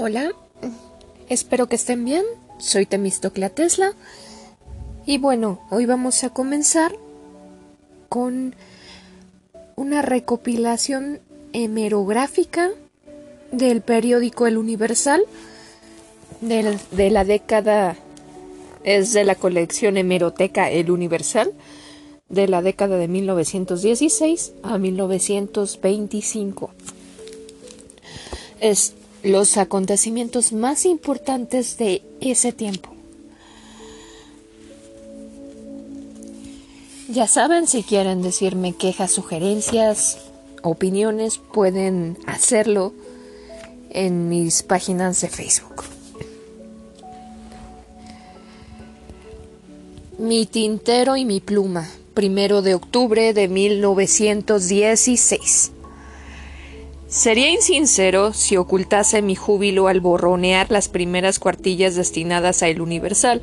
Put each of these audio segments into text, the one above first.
Hola, espero que estén bien. Soy Temistoclea Tesla. Y bueno, hoy vamos a comenzar con una recopilación hemerográfica del periódico El Universal de, de la década, es de la colección hemeroteca El Universal de la década de 1916 a 1925. Es los acontecimientos más importantes de ese tiempo. Ya saben, si quieren decirme quejas, sugerencias, opiniones, pueden hacerlo en mis páginas de Facebook. Mi tintero y mi pluma, primero de octubre de 1916. Sería insincero si ocultase mi júbilo al borronear las primeras cuartillas destinadas a El Universal.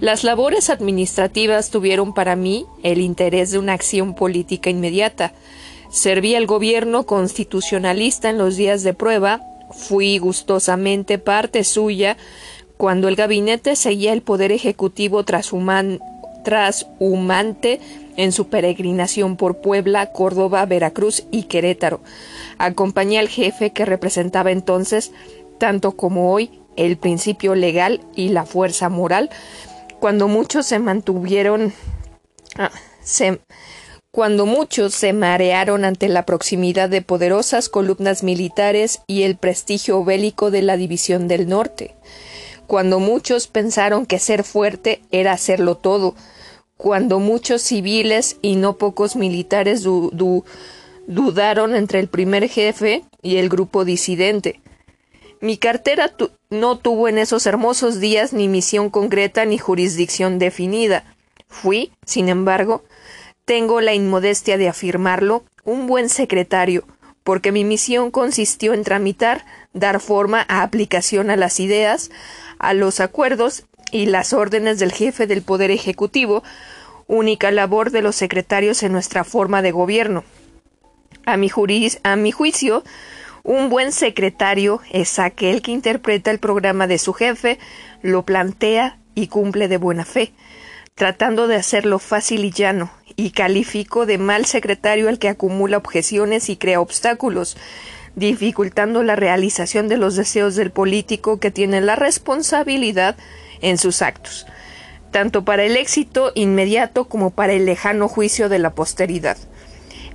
Las labores administrativas tuvieron para mí el interés de una acción política inmediata. Serví al gobierno constitucionalista en los días de prueba, fui gustosamente parte suya cuando el gabinete seguía el poder ejecutivo trashumante en su peregrinación por Puebla, Córdoba, Veracruz y Querétaro. Acompañé al jefe que representaba entonces, tanto como hoy, el principio legal y la fuerza moral, cuando muchos se mantuvieron ah, cuando muchos se marearon ante la proximidad de poderosas columnas militares y el prestigio bélico de la División del Norte, cuando muchos pensaron que ser fuerte era hacerlo todo, cuando muchos civiles y no pocos militares dudaron entre el primer jefe y el grupo disidente. Mi cartera no tuvo en esos hermosos días ni misión concreta ni jurisdicción definida. Fui, sin embargo, tengo la inmodestia de afirmarlo, un buen secretario, porque mi misión consistió en tramitar, dar forma a aplicación a las ideas, a los acuerdos y las órdenes del jefe del Poder Ejecutivo, única labor de los secretarios en nuestra forma de gobierno. A mi, a mi juicio, un buen secretario es aquel que interpreta el programa de su jefe, lo plantea y cumple de buena fe, tratando de hacerlo fácil y llano, y califico de mal secretario al que acumula objeciones y crea obstáculos, dificultando la realización de los deseos del político que tiene la responsabilidad en sus actos, tanto para el éxito inmediato como para el lejano juicio de la posteridad.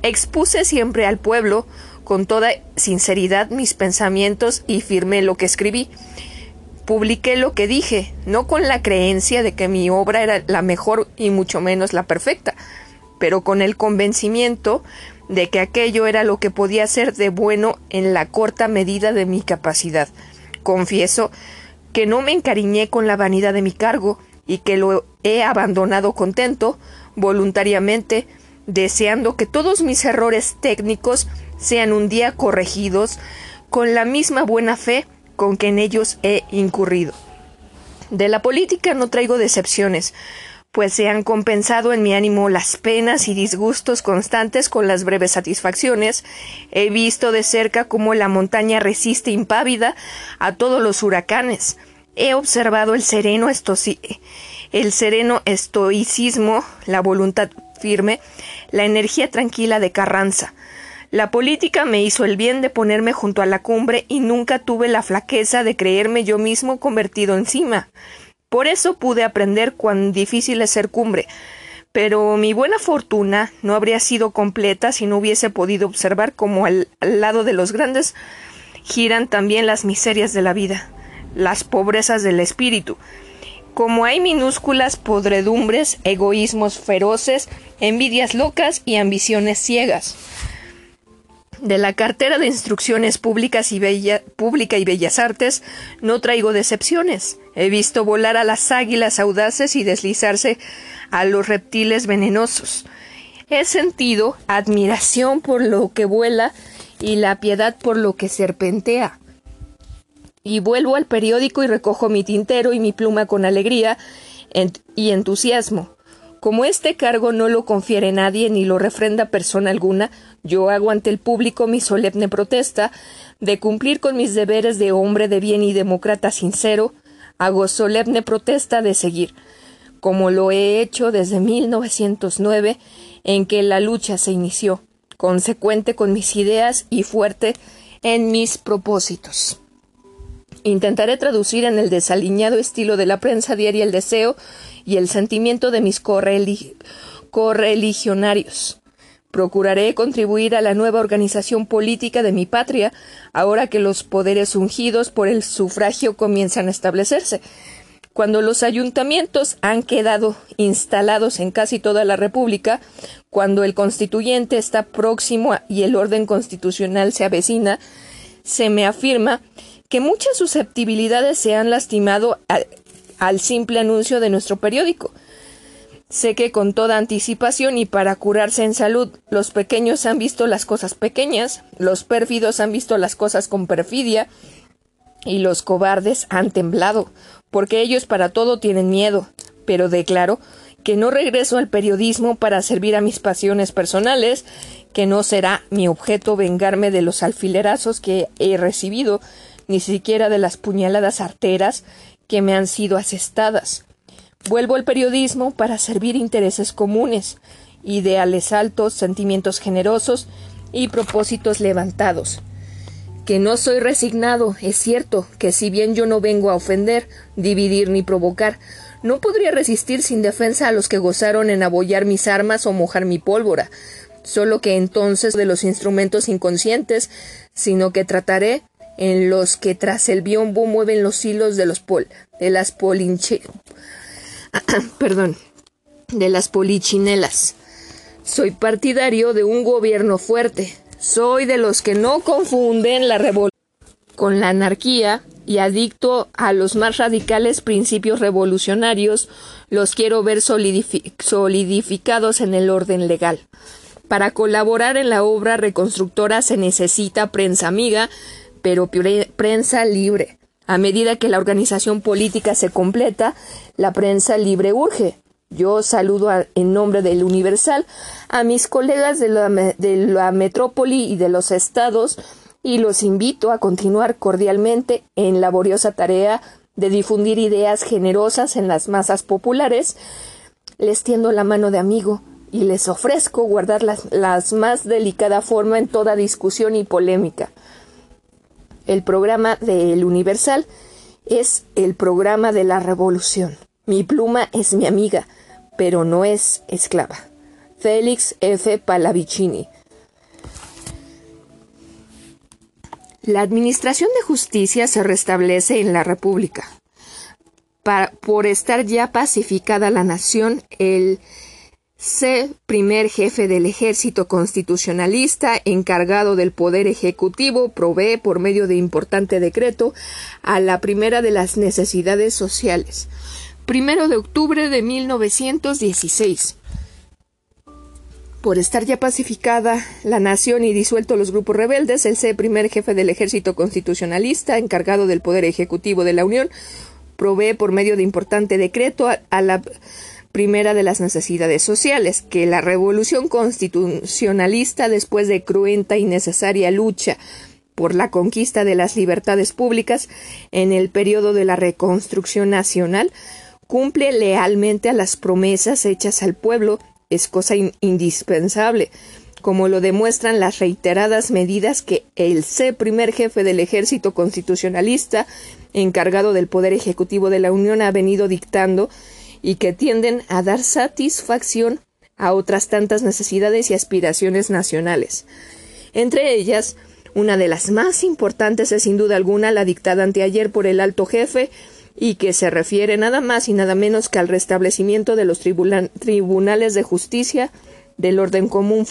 Expuse siempre al pueblo con toda sinceridad mis pensamientos y firmé lo que escribí. Publiqué lo que dije, no con la creencia de que mi obra era la mejor y mucho menos la perfecta, pero con el convencimiento de que aquello era lo que podía ser de bueno en la corta medida de mi capacidad. Confieso que no me encariñé con la vanidad de mi cargo y que lo he abandonado contento, voluntariamente, deseando que todos mis errores técnicos sean un día corregidos con la misma buena fe con que en ellos he incurrido. De la política no traigo decepciones, pues se han compensado en mi ánimo las penas y disgustos constantes con las breves satisfacciones. He visto de cerca cómo la montaña resiste impávida a todos los huracanes. He observado el sereno, el sereno estoicismo, la voluntad firme, la energía tranquila de Carranza. La política me hizo el bien de ponerme junto a la cumbre y nunca tuve la flaqueza de creerme yo mismo convertido encima. Por eso pude aprender cuán difícil es ser cumbre. Pero mi buena fortuna no habría sido completa si no hubiese podido observar cómo al, lado de los grandes giran también las miserias de la vida, las pobrezas del espíritu, como hay minúsculas podredumbres, egoísmos feroces, envidias locas y ambiciones ciegas. De la cartera de instrucciones públicas y pública y bellas artes no traigo decepciones. He visto volar a las águilas audaces y deslizarse a los reptiles venenosos. He sentido admiración por lo que vuela y la piedad por lo que serpentea. Y vuelvo al periódico y recojo mi tintero y mi pluma con alegría y entusiasmo Como este cargo no lo confiere nadie ni lo refrenda persona alguna, yo hago ante el público mi solemne protesta de cumplir con mis deberes de hombre de bien y demócrata sincero, hago solemne protesta de seguir, como lo he hecho desde 1909, en que la lucha se inició, consecuente con mis ideas y fuerte en mis propósitos. Intentaré traducir en el desaliñado estilo de la prensa diaria el deseo y el sentimiento de mis correligionarios. Procuraré contribuir a la nueva organización política de mi patria, ahora que los poderes ungidos por el sufragio comienzan a establecerse. Cuando los ayuntamientos han quedado instalados en casi toda la República, cuando el constituyente está próximo y el orden constitucional se avecina, se me afirma que muchas susceptibilidades se han lastimado al, simple anuncio de nuestro periódico. Sé que con toda anticipación y para curarse en salud, los pequeños han visto las cosas pequeñas, los pérfidos han visto las cosas con perfidia, y los cobardes han temblado, porque ellos para todo tienen miedo. Pero declaro que no regreso al periodismo para servir a mis pasiones personales, que no será mi objeto vengarme de los alfilerazos que he recibido, ni siquiera de las puñaladas arteras que me han sido asestadas. Vuelvo al periodismo para servir intereses comunes, ideales altos, sentimientos generosos y propósitos levantados. Que no soy resignado, es cierto, que si bien yo no vengo a ofender, dividir ni provocar, no podría resistir sin defensa a los que gozaron en abollar mis armas o mojar mi pólvora, solo que entonces de los instrumentos inconscientes, sino que trataré en los que tras el biombo mueven los hilos de los pol de las polinche perdón de las polichinelas. Soy partidario de un gobierno fuerte. Soy de los que no confunden la revolución con la anarquía y adicto a los más radicales principios revolucionarios, los quiero ver solidificados en el orden legal. Para colaborar en la obra reconstructora se necesita prensa amiga, pero prensa libre. A medida que la organización política se completa, la prensa libre urge. Yo saludo en nombre del Universal a mis colegas de la, de la metrópoli y de los estados y los invito a continuar cordialmente en laboriosa tarea de difundir ideas generosas en las masas populares. Les tiendo la mano de amigo y les ofrezco guardar las, las más delicada forma en toda discusión y polémica. El programa del Universal es el programa de la revolución. Mi pluma es mi amiga, pero no es esclava. Félix F. Palavicini. La administración de justicia se restablece en la República. por estar ya pacificada la nación, el C. Primer jefe del ejército constitucionalista encargado del poder ejecutivo provee por medio de importante decreto a la primera de las necesidades sociales. Primero de octubre de 1916. Por estar ya pacificada la nación y disuelto los grupos rebeldes, el C. Primer jefe del ejército constitucionalista encargado del poder ejecutivo de la Unión provee por medio de importante decreto a la primera de las necesidades sociales, que la revolución constitucionalista, después de cruenta y necesaria lucha por la conquista de las libertades públicas en el periodo de la reconstrucción nacional, cumple lealmente a las promesas hechas al pueblo, es cosa indispensable, como lo demuestran las reiteradas medidas que el C primer jefe del ejército constitucionalista, encargado del poder ejecutivo de la Unión, ha venido dictando y que tienden a dar satisfacción a otras tantas necesidades y aspiraciones nacionales. Entre ellas, una de las más importantes es sin duda alguna la dictada anteayer por el alto jefe y que se refiere nada más y nada menos que al restablecimiento de los tribunales de justicia del orden común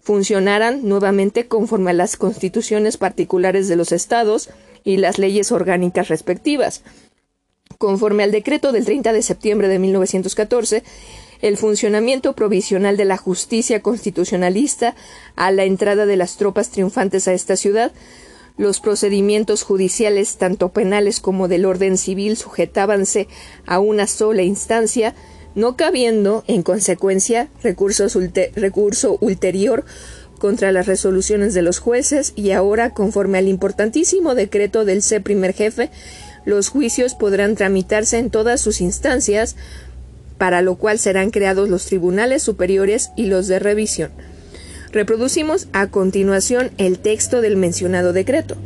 funcionaran nuevamente conforme a las constituciones particulares de los estados y las leyes orgánicas respectivas, Conforme al decreto del 30 de septiembre de 1914, el funcionamiento provisional de la justicia constitucionalista a la entrada de las tropas triunfantes a esta ciudad, los procedimientos judiciales, tanto penales como del orden civil, sujetábanse a una sola instancia, no cabiendo, en consecuencia, recurso ulterior contra las resoluciones de los jueces y ahora, conforme al importantísimo decreto del C primer jefe, los juicios podrán tramitarse en todas sus instancias, para lo cual serán creados los tribunales superiores y los de revisión. Reproducimos a continuación el texto del mencionado decreto.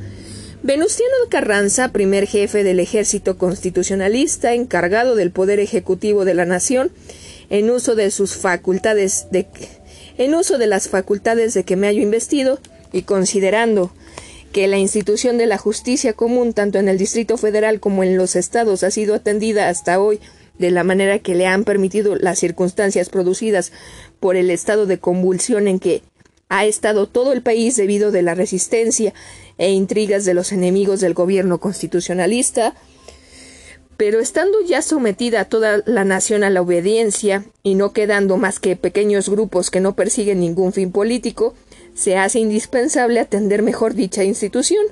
Venustiano Carranza, primer jefe del ejército constitucionalista encargado del poder ejecutivo de la nación, en uso de sus facultades de en uso de las facultades de que me hallo investido y considerando que la institución de la justicia común tanto en el Distrito Federal como en los estados ha sido atendida hasta hoy de la manera que le han permitido las circunstancias producidas por el estado de convulsión en que ha estado todo el país debido de la resistencia e intrigas de los enemigos del gobierno constitucionalista, pero estando ya sometida toda la nación a la obediencia y no quedando más que pequeños grupos que no persiguen ningún fin político, se hace indispensable atender mejor dicha institución,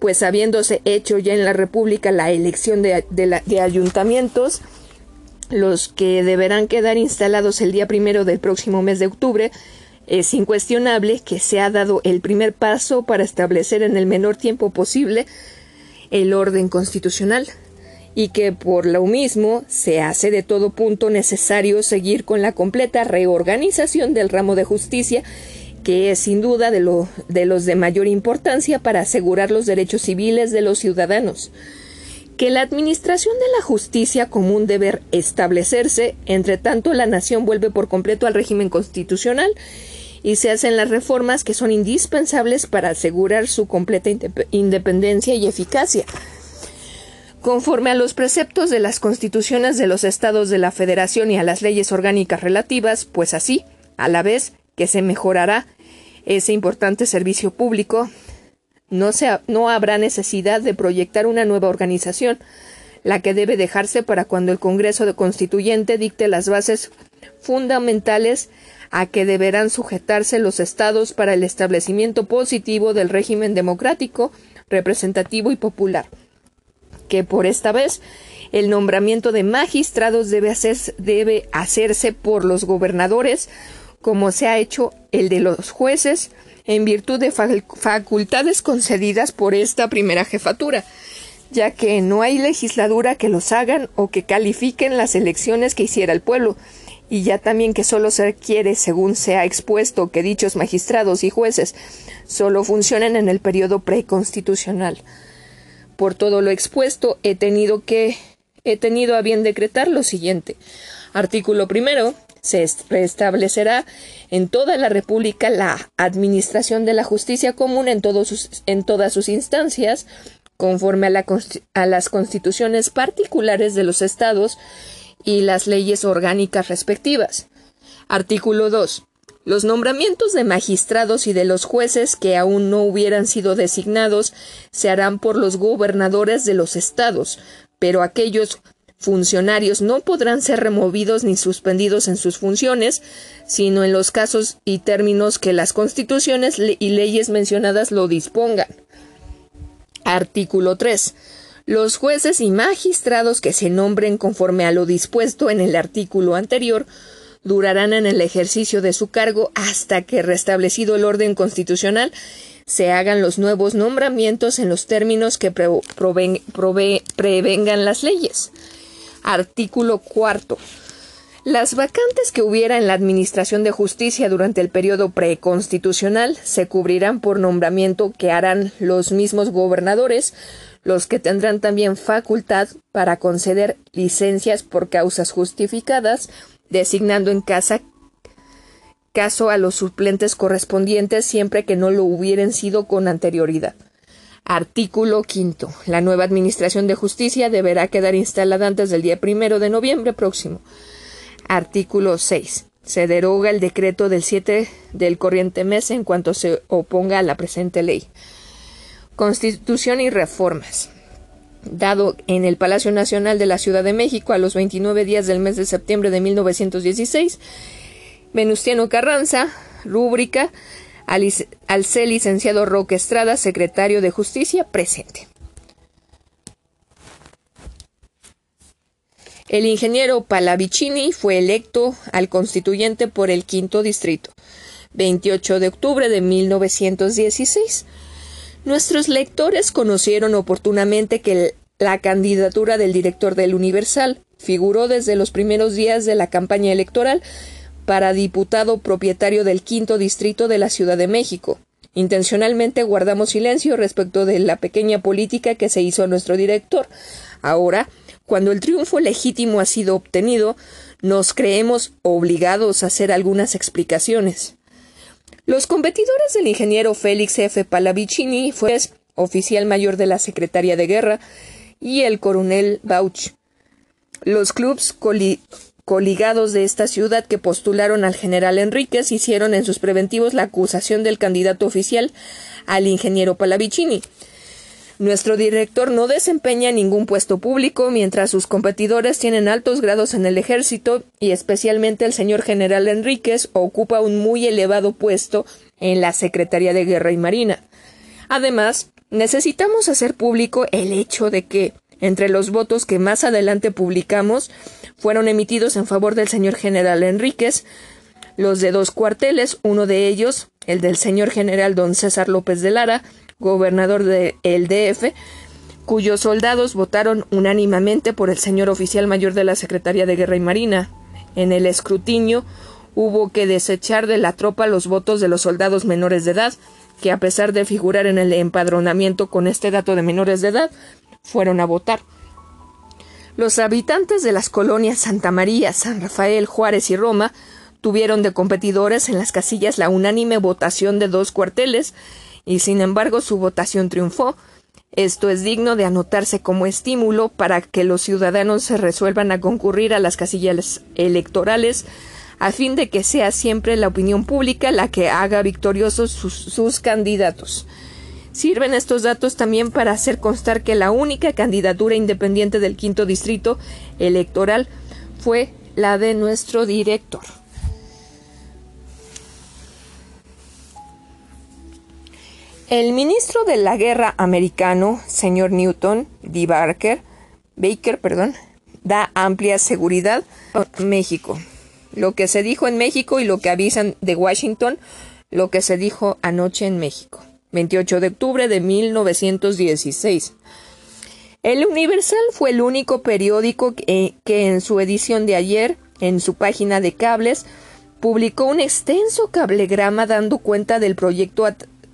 pues habiéndose hecho ya en la República la elección de, de ayuntamientos, los que deberán quedar instalados el día primero del próximo mes de octubre, es incuestionable que se ha dado el primer paso para establecer en el menor tiempo posible el orden constitucional y que por lo mismo se hace de todo punto necesario seguir con la completa reorganización del ramo de justicia que es sin duda de, lo, de los de mayor importancia para asegurar los derechos civiles de los ciudadanos que la administración de la justicia común debe establecerse, entre tanto la nación vuelve por completo al régimen constitucional y se hacen las reformas que son indispensables para asegurar su completa independencia y eficacia. Conforme a los preceptos de las constituciones de los estados de la Federación y a las leyes orgánicas relativas, pues así, a la vez que se mejorará ese importante servicio público, no, no habrá necesidad de proyectar una nueva organización, la que debe dejarse para cuando el Congreso de Constituyente dicte las bases fundamentales a que deberán sujetarse los estados para el establecimiento positivo del régimen democrático, representativo y popular. Que por esta vez el nombramiento de magistrados debe, debe hacerse por los gobernadores, como se ha hecho el de los jueces, en virtud de facultades concedidas por esta primera jefatura, ya que no hay legisladura que los hagan o que califiquen las elecciones que hiciera el pueblo, y ya también que solo se requiere, según se ha expuesto, que dichos magistrados y jueces solo funcionen en el periodo preconstitucional. Por todo lo expuesto, he tenido que he tenido a bien decretar lo siguiente. Artículo primero. Se restablecerá en toda la República la administración de la justicia común en, todos en todas sus instancias, conforme a, la, a las constituciones particulares de los estados y las leyes orgánicas respectivas. Artículo 2. Los nombramientos de magistrados y de los jueces que aún no hubieran sido designados se harán por los gobernadores de los estados, pero aquellos funcionarios no podrán ser removidos ni suspendidos en sus funciones, sino en los casos y términos que las constituciones y leyes mencionadas lo dispongan. Artículo 3. Los jueces y magistrados que se nombren conforme a lo dispuesto en el artículo anterior durarán en el ejercicio de su cargo hasta que, restablecido el orden constitucional, se hagan los nuevos nombramientos en los términos que prevengan las leyes. Artículo cuarto. Las vacantes que hubiera en la Administración de Justicia durante el periodo preconstitucional se cubrirán por nombramiento que harán los mismos gobernadores, los que tendrán también facultad para conceder licencias por causas justificadas designando en casa caso a los suplentes correspondientes siempre que no lo hubieran sido con anterioridad. Artículo quinto. La nueva Administración de Justicia deberá quedar instalada antes del día primero de noviembre próximo. Artículo 6. Se deroga el decreto del 7 del corriente mes en cuanto se oponga a la presente ley. Constitución y reformas dado en el Palacio Nacional de la Ciudad de México a los 29 días del mes de septiembre de 1916. Venustiano Carranza, rúbrica, al, ser licenciado Roque Estrada, secretario de Justicia, presente. El ingeniero Palavicini fue electo al constituyente por el quinto distrito, 28 de octubre de 1916. Nuestros lectores conocieron oportunamente que la candidatura del director del Universal figuró desde los primeros días de la campaña electoral para diputado propietario del quinto distrito de la Ciudad de México. Intencionalmente guardamos silencio respecto de la pequeña política que se hizo a nuestro director. Ahora, cuando el triunfo legítimo ha sido obtenido, nos creemos obligados a hacer algunas explicaciones. Los competidores del ingeniero Félix F. Palavicini fue oficial mayor de la Secretaría de Guerra y el coronel Bauch. Los clubs coligados de esta ciudad que postularon al general Enríquez hicieron en sus preventivos la acusación del candidato oficial al ingeniero Palavicini. Nuestro director no desempeña ningún puesto público, mientras sus competidores tienen altos grados en el ejército y especialmente el señor general Enríquez ocupa un muy elevado puesto en la Secretaría de Guerra y Marina. Además, necesitamos hacer público el hecho de que, entre los votos que más adelante publicamos, fueron emitidos en favor del señor general Enríquez, los de dos cuarteles, uno de ellos, el del señor general don César López de Lara, gobernador del DF, cuyos soldados votaron unánimemente por el señor oficial mayor de la Secretaría de Guerra y Marina. En el escrutinio hubo que desechar de la tropa los votos de los soldados menores de edad, que a pesar de figurar en el empadronamiento con este dato de menores de edad, fueron a votar. Los habitantes de las colonias Santa María, San Rafael, Juárez y Roma tuvieron de competidores en las casillas la unánime votación de dos cuarteles y sin embargo su votación triunfó. Esto es digno de anotarse como estímulo para que los ciudadanos se resuelvan a concurrir a las casillas electorales a fin de que sea siempre la opinión pública la que haga victoriosos sus, candidatos. Sirven estos datos también para hacer constar que la única candidatura independiente del quinto distrito electoral fue la de nuestro director. El ministro de la Guerra americano, señor Newton D. Barker, Baker, perdón, da amplia seguridad a México. Lo que se dijo en México y lo que avisan de Washington, lo que se dijo anoche en México. 28 de octubre de 1916. El Universal fue el único periódico que, en su edición de ayer, en su página de cables, publicó un extenso cablegrama dando cuenta del proyecto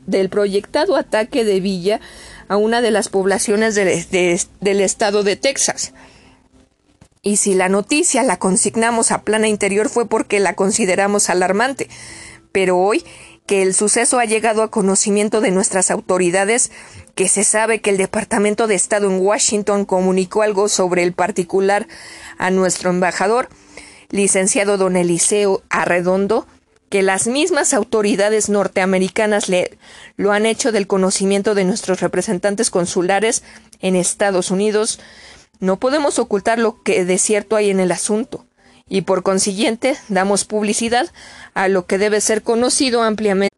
del proyectado ataque de Villa a una de las poblaciones del estado de Texas. Y si la noticia la consignamos a plana interior fue porque la consideramos alarmante. Pero hoy que el suceso ha llegado a conocimiento de nuestras autoridades, que se sabe que el Departamento de Estado en Washington comunicó algo sobre el particular a nuestro embajador, licenciado don Eliseo Arredondo, que las mismas autoridades norteamericanas le, lo han hecho del conocimiento de nuestros representantes consulares en Estados Unidos, no podemos ocultar lo que de cierto hay en el asunto, y por consiguiente damos publicidad a lo que debe ser conocido ampliamente,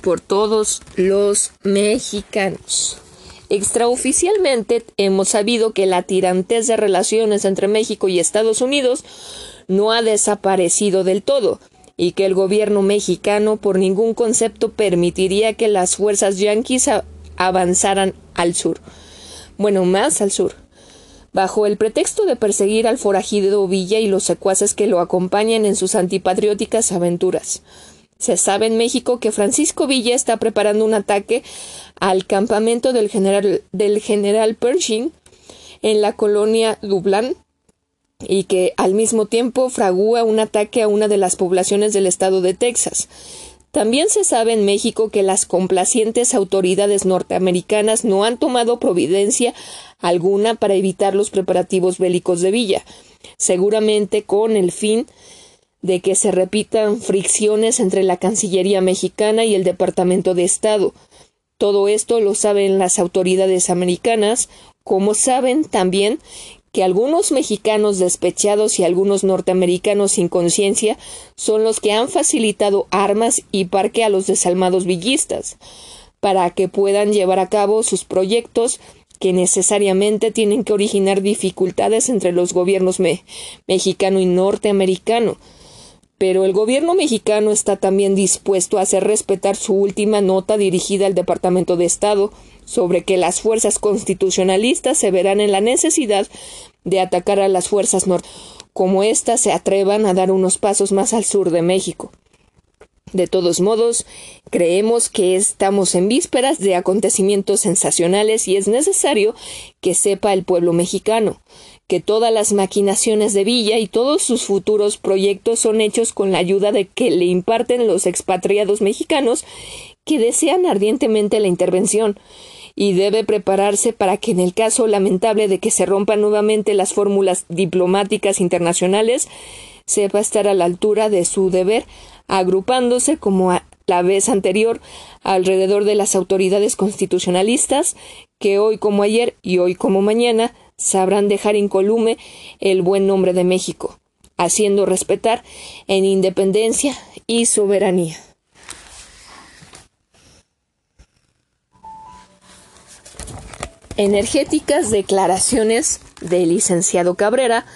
por todos los mexicanos. Extraoficialmente hemos sabido que la tirantez de relaciones entre México y Estados Unidos no ha desaparecido del todo y que el gobierno mexicano por ningún concepto permitiría que las fuerzas yanquis avanzaran al sur. Bueno, más al sur. Bajo el pretexto de perseguir al forajido Villa y los secuaces que lo acompañan en sus antipatrióticas aventuras. Se sabe en México que Francisco Villa está preparando un ataque al campamento del general, del general Pershing en la colonia Dublán, y que al mismo tiempo fragúa un ataque a una de las poblaciones del estado de Texas. También se sabe en México que las complacientes autoridades norteamericanas no han tomado providencia alguna para evitar los preparativos bélicos de Villa, seguramente con el fin de que se repitan fricciones entre la Cancillería mexicana y el Departamento de Estado. Todo esto lo saben las autoridades americanas, como saben también que algunos mexicanos despechados y algunos norteamericanos sin conciencia son los que han facilitado armas y parque a los desalmados villistas, para que puedan llevar a cabo sus proyectos que necesariamente tienen que originar dificultades entre los gobiernos mexicano y norteamericano. Pero el gobierno mexicano está también dispuesto a hacer respetar su última nota dirigida al Departamento de Estado sobre que las fuerzas constitucionalistas se verán en la necesidad de atacar a las fuerzas norte, como éstas se atrevan a dar unos pasos más al sur de México. De todos modos, creemos que estamos en vísperas de acontecimientos sensacionales y es necesario que sepa el pueblo mexicano que todas las maquinaciones de Villa y todos sus futuros proyectos son hechos con la ayuda de que le imparten los expatriados mexicanos que desean ardientemente la intervención. Y debe prepararse para que en el caso lamentable de que se rompan nuevamente las fórmulas diplomáticas internacionales sepa estar a la altura de su deber agrupándose como la vez anterior alrededor de las autoridades constitucionalistas que hoy como ayer y hoy como mañana sabrán dejar incolume el buen nombre de México, haciendo respetar en independencia y soberanía. Energéticas declaraciones del licenciado Cabrera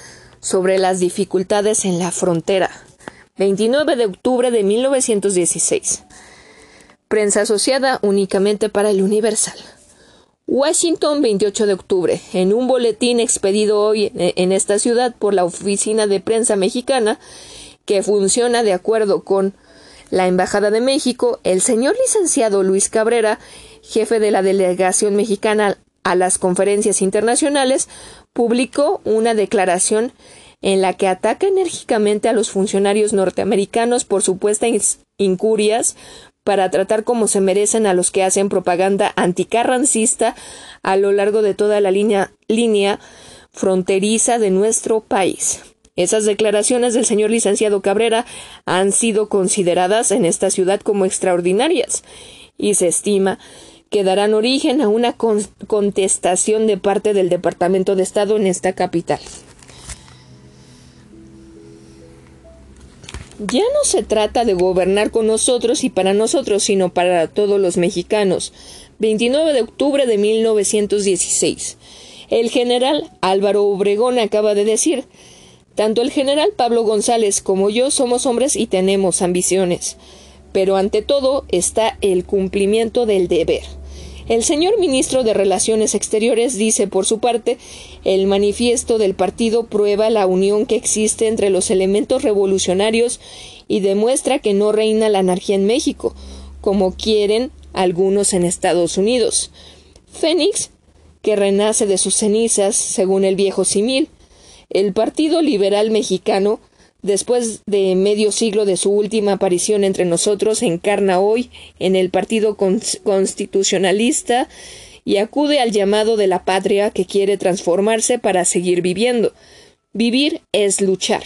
sobre las dificultades en la frontera 29 de octubre de 1916. Prensa asociada únicamente para el Universal. Washington, 28 de octubre. En un boletín expedido hoy en esta ciudad por la Oficina de Prensa Mexicana, que funciona de acuerdo con la Embajada de México, el señor licenciado Luis Cabrera, jefe de la delegación mexicana a las conferencias internacionales, publicó una declaración en la que ataca enérgicamente a los funcionarios norteamericanos por supuestas incurias para tratar como se merecen a los que hacen propaganda anticarrancista a lo largo de toda la línea, línea fronteriza de nuestro país. Esas declaraciones del señor licenciado Cabrera han sido consideradas en esta ciudad como extraordinarias y se estima que darán origen a una contestación de parte del Departamento de Estado en esta capital. Ya no se trata de gobernar con nosotros y para nosotros, sino para todos los mexicanos. 29 de octubre de 1916. El general Álvaro Obregón acaba de decir tanto el general Pablo González como yo somos hombres y tenemos ambiciones, pero ante todo está el cumplimiento del deber. El señor ministro de Relaciones Exteriores dice, por su parte, el manifiesto del partido prueba la unión que existe entre los elementos revolucionarios y demuestra que no reina la anarquía en México, como quieren algunos en Estados Unidos. Fénix, que renace de sus cenizas, según el viejo simil. El Partido Liberal Mexicano después de medio siglo de su última aparición entre nosotros, encarna hoy en el Partido Constitucionalista y acude al llamado de la patria que quiere transformarse para seguir viviendo. Vivir es luchar.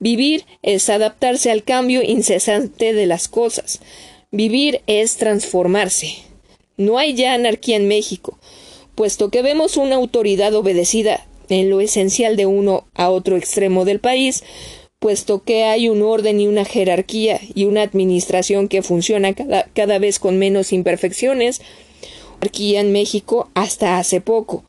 Vivir es adaptarse al cambio incesante de las cosas. Vivir es transformarse. No hay ya anarquía en México, puesto que vemos una autoridad obedecida en lo esencial de uno a otro extremo del país, puesto que hay un orden y una jerarquía y una administración que funciona cada, vez con menos imperfecciones, anarquía en México hasta hace poco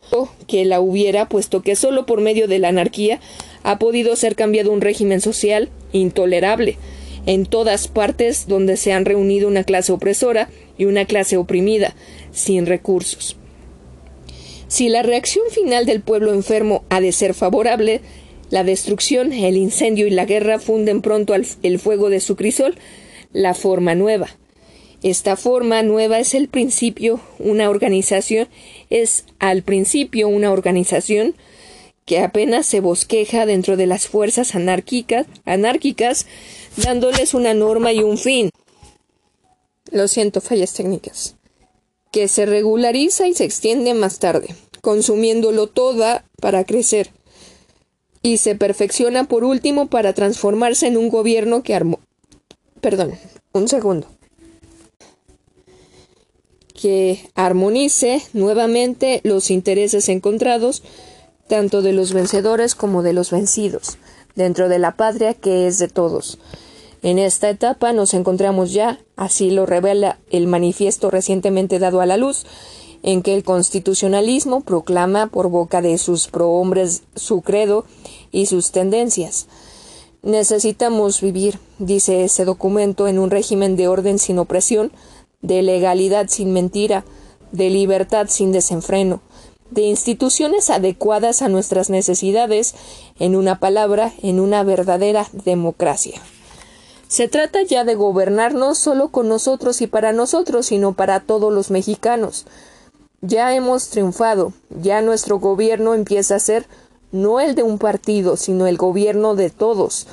que la hubiera, puesto que solo por medio de la anarquía ha podido ser cambiado un régimen social intolerable en todas partes donde se han reunido una clase opresora y una clase oprimida, sin recursos. Si la reacción final del pueblo enfermo ha de ser favorable, la destrucción, el incendio y la guerra funden pronto el fuego de su crisol la forma nueva. Esta forma nueva es el principio, una organización, es al principio una organización que apenas se bosqueja dentro de las fuerzas anárquicas, anárquicas dándoles una norma y un fin. Lo siento, fallas técnicas. Que se regulariza y se extiende más tarde, consumiéndolo toda para crecer y se perfecciona por último para transformarse en un gobierno que armó. Perdón, un segundo. Que armonice nuevamente los intereses encontrados tanto de los vencedores como de los vencidos, dentro de la patria que es de todos. En esta etapa nos encontramos ya, así lo revela el manifiesto recientemente dado a la luz, en que el constitucionalismo proclama por boca de sus prohombres su credo y sus tendencias. Necesitamos vivir, dice ese documento, en un régimen de orden sin opresión, de legalidad sin mentira, de libertad sin desenfreno, de instituciones adecuadas a nuestras necesidades, en una palabra, en una verdadera democracia. Se trata ya de gobernar no solo con nosotros y para nosotros, sino para todos los mexicanos. Ya hemos triunfado, ya nuestro gobierno empieza a ser no el de un partido, sino el gobierno de todos,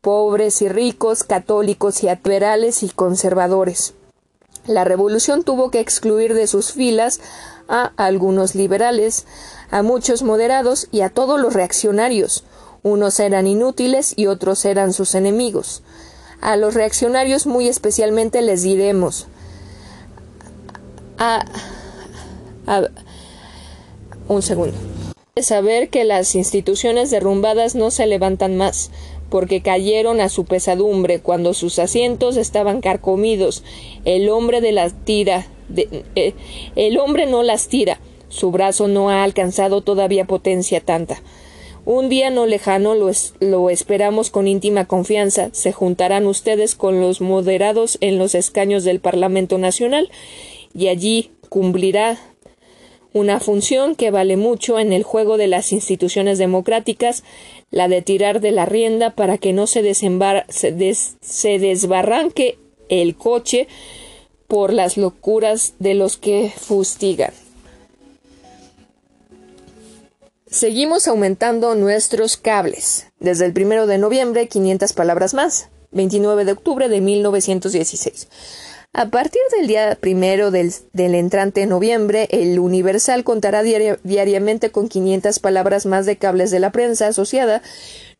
pobres y ricos, católicos y liberales y conservadores. La revolución tuvo que excluir de sus filas a algunos liberales, a muchos moderados y a todos los reaccionarios. Unos eran inútiles y otros eran sus enemigos. A los reaccionarios muy especialmente les diremos a, un segundo. Saber que las instituciones derrumbadas no se levantan más, porque cayeron a su pesadumbre cuando sus asientos estaban carcomidos. El hombre de la tira, eh, el hombre no las tira, su brazo no ha alcanzado todavía potencia tanta. Un día no lejano lo, esperamos con íntima confianza. Se juntarán ustedes con los moderados en los escaños del Parlamento Nacional y allí cumplirá una función que vale mucho en el juego de las instituciones democráticas, la de tirar de la rienda para que no se, se, desbarranque el coche por las locuras de los que fustigan. Seguimos aumentando nuestros cables. Desde el primero de noviembre, 500 palabras más. 29 de octubre de 1916. A partir del día primero del, entrante noviembre, el Universal contará diariamente con 500 palabras más de cables de la prensa asociada,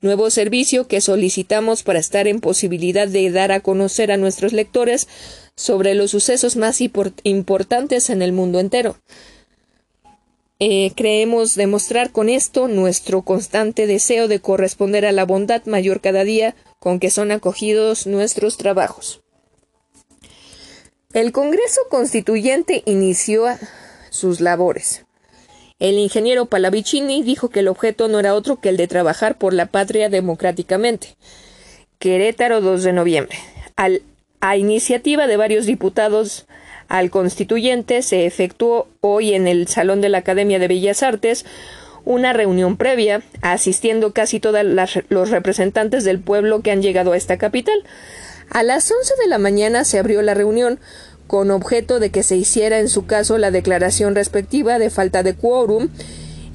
nuevo servicio que solicitamos para estar en posibilidad de dar a conocer a nuestros lectores sobre los sucesos más importantes en el mundo entero. Eh, creemos demostrar con esto nuestro constante deseo de corresponder a la bondad mayor cada día con que son acogidos nuestros trabajos. El Congreso Constituyente inició sus labores. El ingeniero Palavicini dijo que el objeto no era otro que el de trabajar por la patria democráticamente. Querétaro 2 de noviembre. a iniciativa de varios diputados al constituyente se efectuó hoy en el Salón de la Academia de Bellas Artes una reunión previa, asistiendo casi todos los representantes del pueblo que han llegado a esta capital. A las once de la mañana se abrió la reunión con objeto de que se hiciera en su caso la declaración respectiva de falta de quórum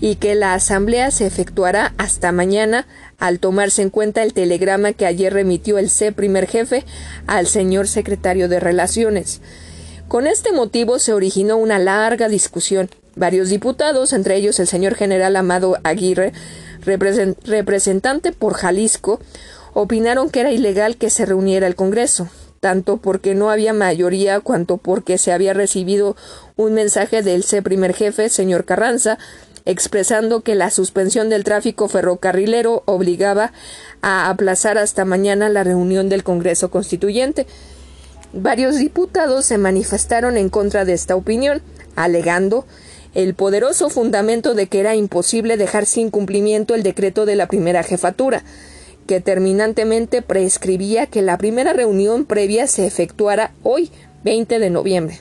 y que la asamblea se efectuará hasta mañana al tomarse en cuenta el telegrama que ayer remitió el C primer jefe al señor secretario de Relaciones. Con este motivo se originó una larga discusión. Varios diputados, entre ellos el señor general Amado Aguirre, representante por Jalisco, opinaron que era ilegal que se reuniera el Congreso, tanto porque no había mayoría cuanto porque se había recibido un mensaje del C primer jefe, señor Carranza, expresando que la suspensión del tráfico ferrocarrilero obligaba a aplazar hasta mañana la reunión del Congreso Constituyente. Varios diputados se manifestaron en contra de esta opinión, alegando el poderoso fundamento de que era imposible dejar sin cumplimiento el decreto de la primera jefatura, que terminantemente prescribía que la primera reunión previa se efectuara hoy, 20 de noviembre.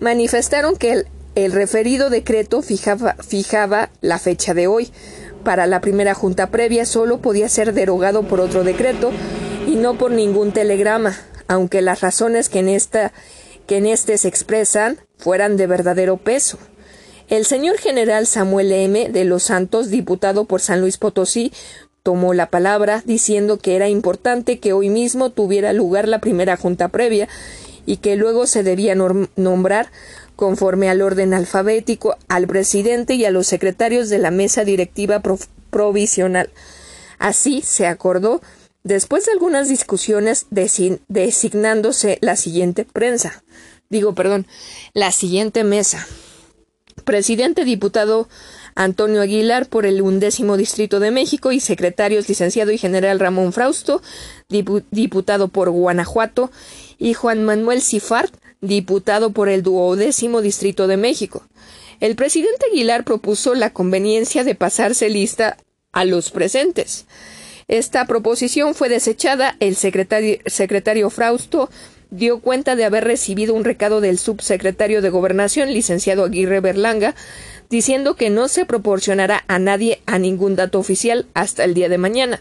Manifestaron que el, referido decreto fijaba, fijaba la fecha de hoy. Para la primera junta previa solo podía ser derogado por otro decreto y no por ningún telegrama, aunque las razones que en, esta, que en este se expresan fueran de verdadero peso. El señor general Samuel M. de los Santos, diputado por San Luis Potosí, tomó la palabra diciendo que era importante que hoy mismo tuviera lugar la primera junta previa y que luego se debía nombrar conforme al orden alfabético al presidente y a los secretarios de la mesa directiva provisional. Así se acordó después de algunas discusiones designándose la siguiente prensa digo perdón la siguiente mesa Presidente diputado Antonio Aguilar por el undécimo Distrito de México y secretarios licenciado y general Ramón Frausto, diputado por Guanajuato, y Juan Manuel Cifart, diputado por el duodécimo Distrito de México. El presidente Aguilar propuso la conveniencia de pasarse lista a los presentes. Esta proposición fue desechada. El secretario, secretario Frausto dio cuenta de haber recibido un recado del subsecretario de Gobernación, licenciado Aguirre Berlanga, diciendo que no se proporcionará a nadie a ningún dato oficial hasta el día de mañana.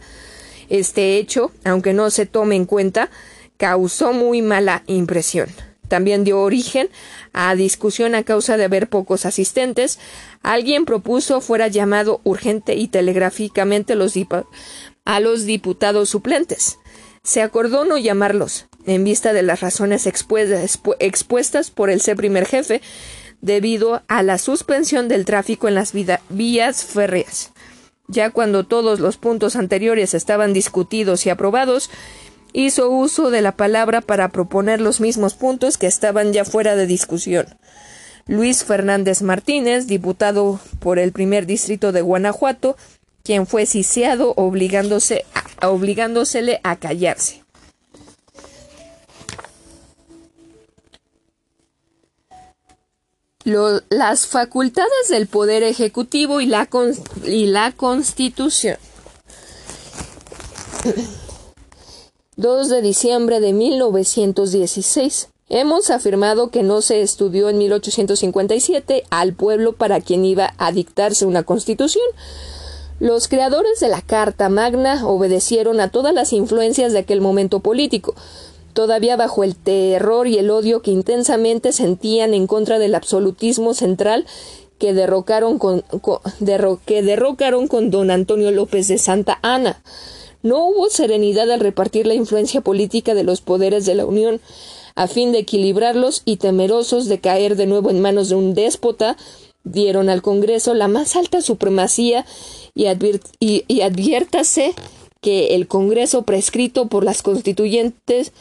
Este hecho, aunque no se tome en cuenta, causó muy mala impresión. También dio origen a discusión a causa de haber pocos asistentes. Alguien propuso fuera llamado urgente y telegráficamente a los diputados suplentes. Se acordó no llamarlos, en vista de las razones expuestas por el C primer jefe, debido a la suspensión del tráfico en las vías férreas. Ya cuando todos los puntos anteriores estaban discutidos y aprobados, hizo uso de la palabra para proponer los mismos puntos que estaban ya fuera de discusión. Luis Fernández Martínez, diputado por el primer distrito de Guanajuato, quien fue ciciado obligándose obligándosele a callarse. Las facultades del Poder Ejecutivo y la, y la Constitución. 2 de diciembre de 1916. Hemos afirmado que no se estudió en 1857 al pueblo para quien iba a dictarse una constitución. Los creadores de la Carta Magna obedecieron a todas las influencias de aquel momento político, todavía bajo el terror y el odio que intensamente sentían en contra del absolutismo central que derrocaron con, que derrocaron con don Antonio López de Santa Ana. No hubo serenidad al repartir la influencia política de los poderes de la Unión, a fin de equilibrarlos y temerosos de caer de nuevo en manos de un déspota, dieron al Congreso la más alta supremacía y, y adviértase que el Congreso prescrito por las constituyentes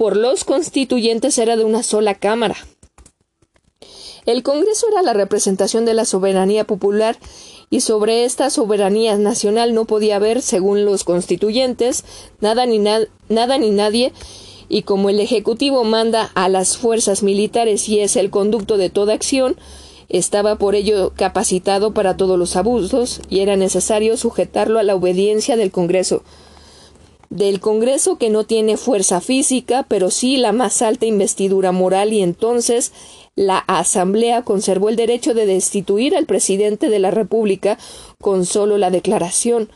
por los constituyentes era de una sola cámara. El Congreso era la representación de la soberanía popular y sobre esta soberanía nacional no podía haber, según los constituyentes, nada ni, nada ni nadie, y como el Ejecutivo manda a las fuerzas militares y es el conducto de toda acción, estaba por ello capacitado para todos los abusos y era necesario sujetarlo a la obediencia del Congreso. Del Congreso que no tiene fuerza física, pero sí la más alta investidura moral y entonces la Asamblea conservó el derecho de destituir al presidente de la República con solo la declaración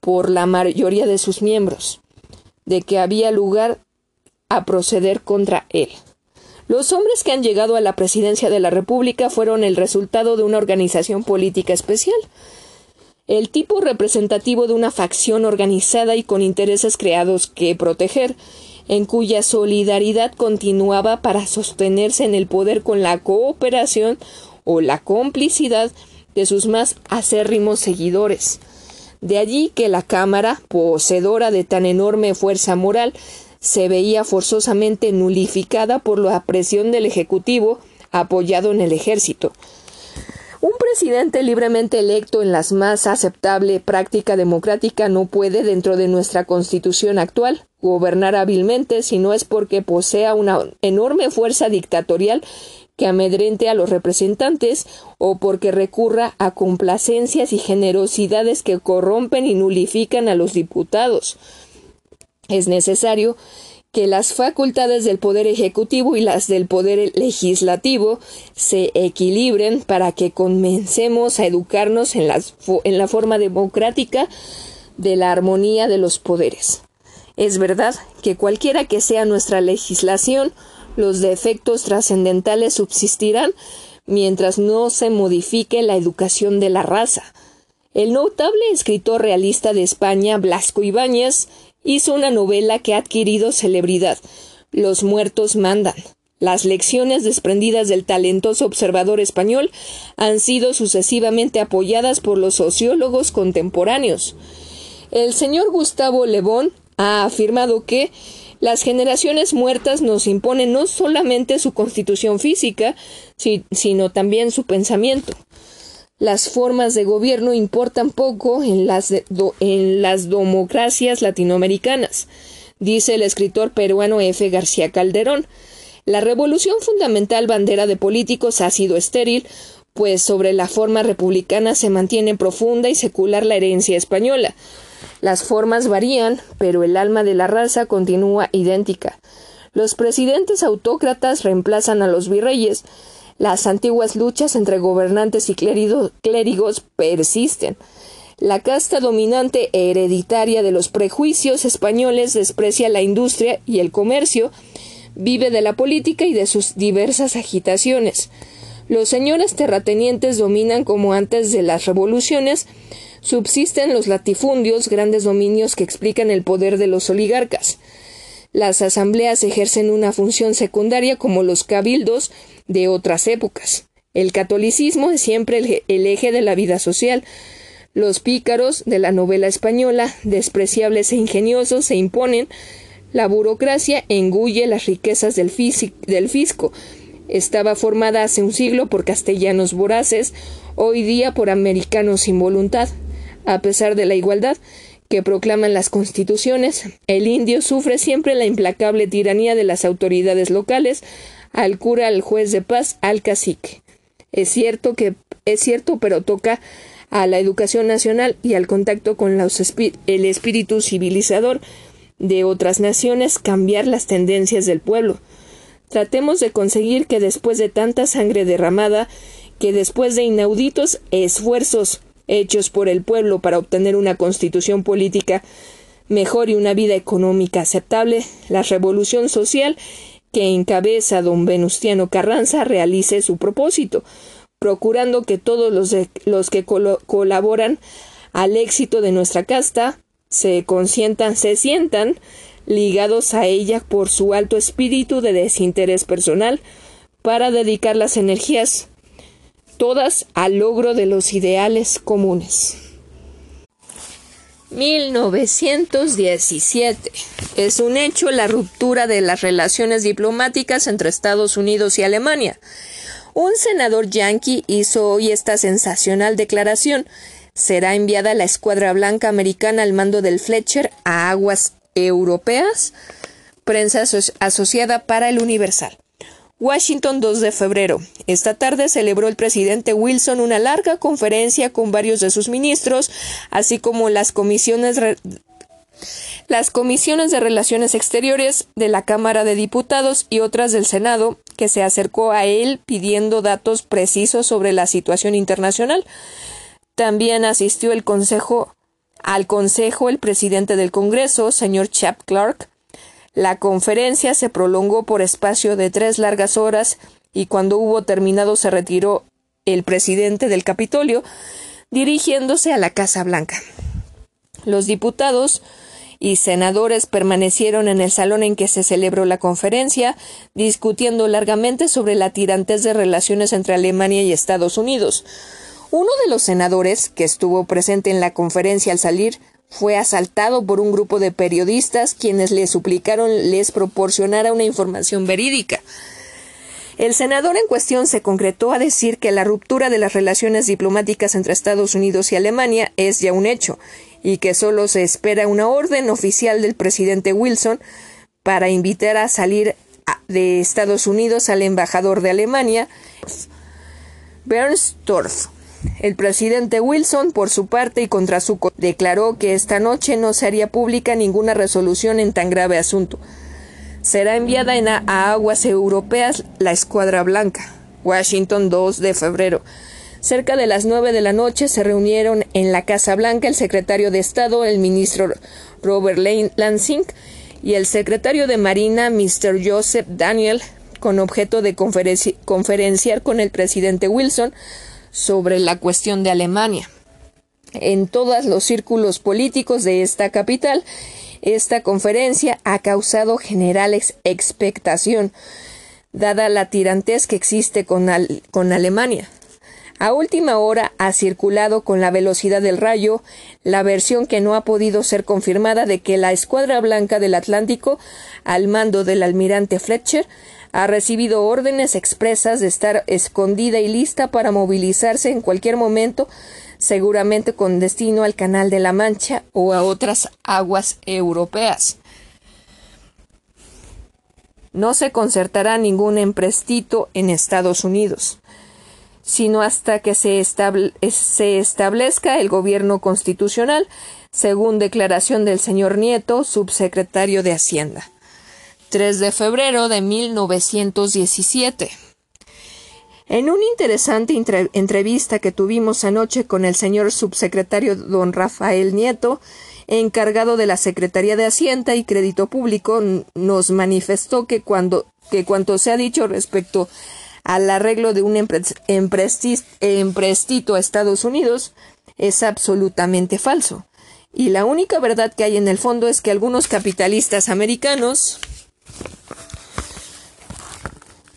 por la mayoría de sus miembros de que había lugar a proceder contra él. Los hombres que han llegado a la presidencia de la República fueron el resultado de una organización política especial, el tipo representativo de una facción organizada y con intereses creados que proteger, en cuya solidaridad continuaba para sostenerse en el poder con la cooperación o la complicidad de sus más acérrimos seguidores. De allí que la Cámara, poseedora de tan enorme fuerza moral, se veía forzosamente nulificada por la presión del Ejecutivo apoyado en el ejército. Un presidente libremente electo en la más aceptable práctica democrática no puede, dentro de nuestra constitución actual, gobernar hábilmente si no es porque posea una enorme fuerza dictatorial que amedrente a los representantes o porque recurra a complacencias y generosidades que corrompen y nulifican a los diputados. Es necesario que las facultades del Poder Ejecutivo y las del Poder Legislativo se equilibren para que comencemos a educarnos en, en la forma democrática de la armonía de los poderes. Es verdad que cualquiera que sea nuestra legislación, los defectos trascendentales subsistirán mientras no se modifique la educación de la raza. El notable escritor realista de España, Blasco Ibáñez, hizo una novela que ha adquirido celebridad. Los muertos mandan. Las lecciones desprendidas del talentoso observador español han sido sucesivamente apoyadas por los sociólogos contemporáneos. El señor Gustavo Lebón ha afirmado que Las generaciones muertas nos imponen no solamente su constitución física, sino también su pensamiento. Las formas de gobierno importan poco en las, democracias latinoamericanas, dice el escritor peruano F. García Calderón. La revolución fundamental bandera de políticos ha sido estéril, pues sobre la forma republicana se mantiene profunda y secular la herencia española. Las formas varían, pero el alma de la raza continúa idéntica. Los presidentes autócratas reemplazan a los virreyes. Las antiguas luchas entre gobernantes y clérigos persisten. La casta dominante hereditaria de los prejuicios españoles desprecia la industria y el comercio, vive de la política y de sus diversas agitaciones. Los señores terratenientes dominan como antes de las revoluciones, subsisten los latifundios, grandes dominios que explican el poder de los oligarcas. Las asambleas ejercen una función secundaria como los cabildos de otras épocas. El catolicismo es siempre el, eje de la vida social. Los pícaros de la novela española, despreciables e ingeniosos, se imponen. La burocracia engulle las riquezas del, fisco. Estaba formada hace un siglo por castellanos voraces, hoy día por americanos sin voluntad. A pesar de la igualdad que proclaman las constituciones, el indio sufre siempre la implacable tiranía de las autoridades locales, al cura, al juez de paz, al cacique. Es cierto que es cierto, pero toca a la educación nacional y al contacto con los el espíritu civilizador de otras naciones cambiar las tendencias del pueblo. Tratemos de conseguir que después de tanta sangre derramada, que después de inauditos esfuerzos hechos por el pueblo para obtener una constitución política mejor y una vida económica aceptable, la revolución social que encabeza don Venustiano Carranza realice su propósito, procurando que todos los, los que colaboran al éxito de nuestra casta se consientan, se sientan ligados a ella por su alto espíritu de desinterés personal, para dedicar las energías todas al logro de los ideales comunes. 1917. Es un hecho la ruptura de las relaciones diplomáticas entre Estados Unidos y Alemania. Un senador yanqui hizo hoy esta sensacional declaración. Será enviada la escuadra blanca americana al mando del Fletcher a aguas europeas. Prensa asociada para el Universal. Washington 2 de febrero. Esta tarde celebró el presidente Wilson una larga conferencia con varios de sus ministros, así como las comisiones las comisiones de Relaciones Exteriores de la Cámara de Diputados y otras del Senado, que se acercó a él pidiendo datos precisos sobre la situación internacional. También asistió el consejo al consejo el presidente del Congreso, señor Chap Clark, la conferencia se prolongó por espacio de tres largas horas y cuando hubo terminado se retiró el presidente del Capitolio, dirigiéndose a la Casa Blanca. Los diputados y senadores permanecieron en el salón en que se celebró la conferencia, discutiendo largamente sobre la tirantez de relaciones entre Alemania y Estados Unidos. Uno de los senadores, que estuvo presente en la conferencia al salir, fue asaltado por un grupo de periodistas quienes le suplicaron les proporcionara una información verídica. El senador en cuestión se concretó a decir que la ruptura de las relaciones diplomáticas entre Estados Unidos y Alemania es ya un hecho y que solo se espera una orden oficial del presidente Wilson para invitar a salir de Estados Unidos al embajador de Alemania, Bernstorff. El presidente Wilson, por su parte y contra su declaró que esta noche no se haría pública ninguna resolución en tan grave asunto. Será enviada en a, aguas europeas la escuadra blanca. Washington 2 de febrero. Cerca de las nueve de la noche se reunieron en la Casa Blanca el secretario de Estado, el ministro Robert Lansing, y el secretario de Marina, Mr. Joseph Daniel, con objeto de conferenciar con el presidente Wilson sobre la cuestión de Alemania. En todos los círculos políticos de esta capital, esta conferencia ha causado general expectación, dada la tirantez que existe con, con Alemania. A última hora ha circulado con la velocidad del rayo la versión que no ha podido ser confirmada de que la Escuadra Blanca del Atlántico, al mando del almirante Fletcher, ha recibido órdenes expresas de estar escondida y lista para movilizarse en cualquier momento, seguramente con destino al Canal de la Mancha o a otras aguas europeas. No se concertará ningún emprestito en Estados Unidos sino hasta que se, establezca el gobierno constitucional, según declaración del señor Nieto, subsecretario de Hacienda. 3 de febrero de 1917. En una interesante entrevista que tuvimos anoche con el señor subsecretario don Rafael Nieto, encargado de la Secretaría de Hacienda y Crédito Público, nos manifestó que cuando que cuanto se ha dicho respecto al arreglo de un emprestito a Estados Unidos es absolutamente falso. Y la única verdad que hay en el fondo es que algunos capitalistas americanos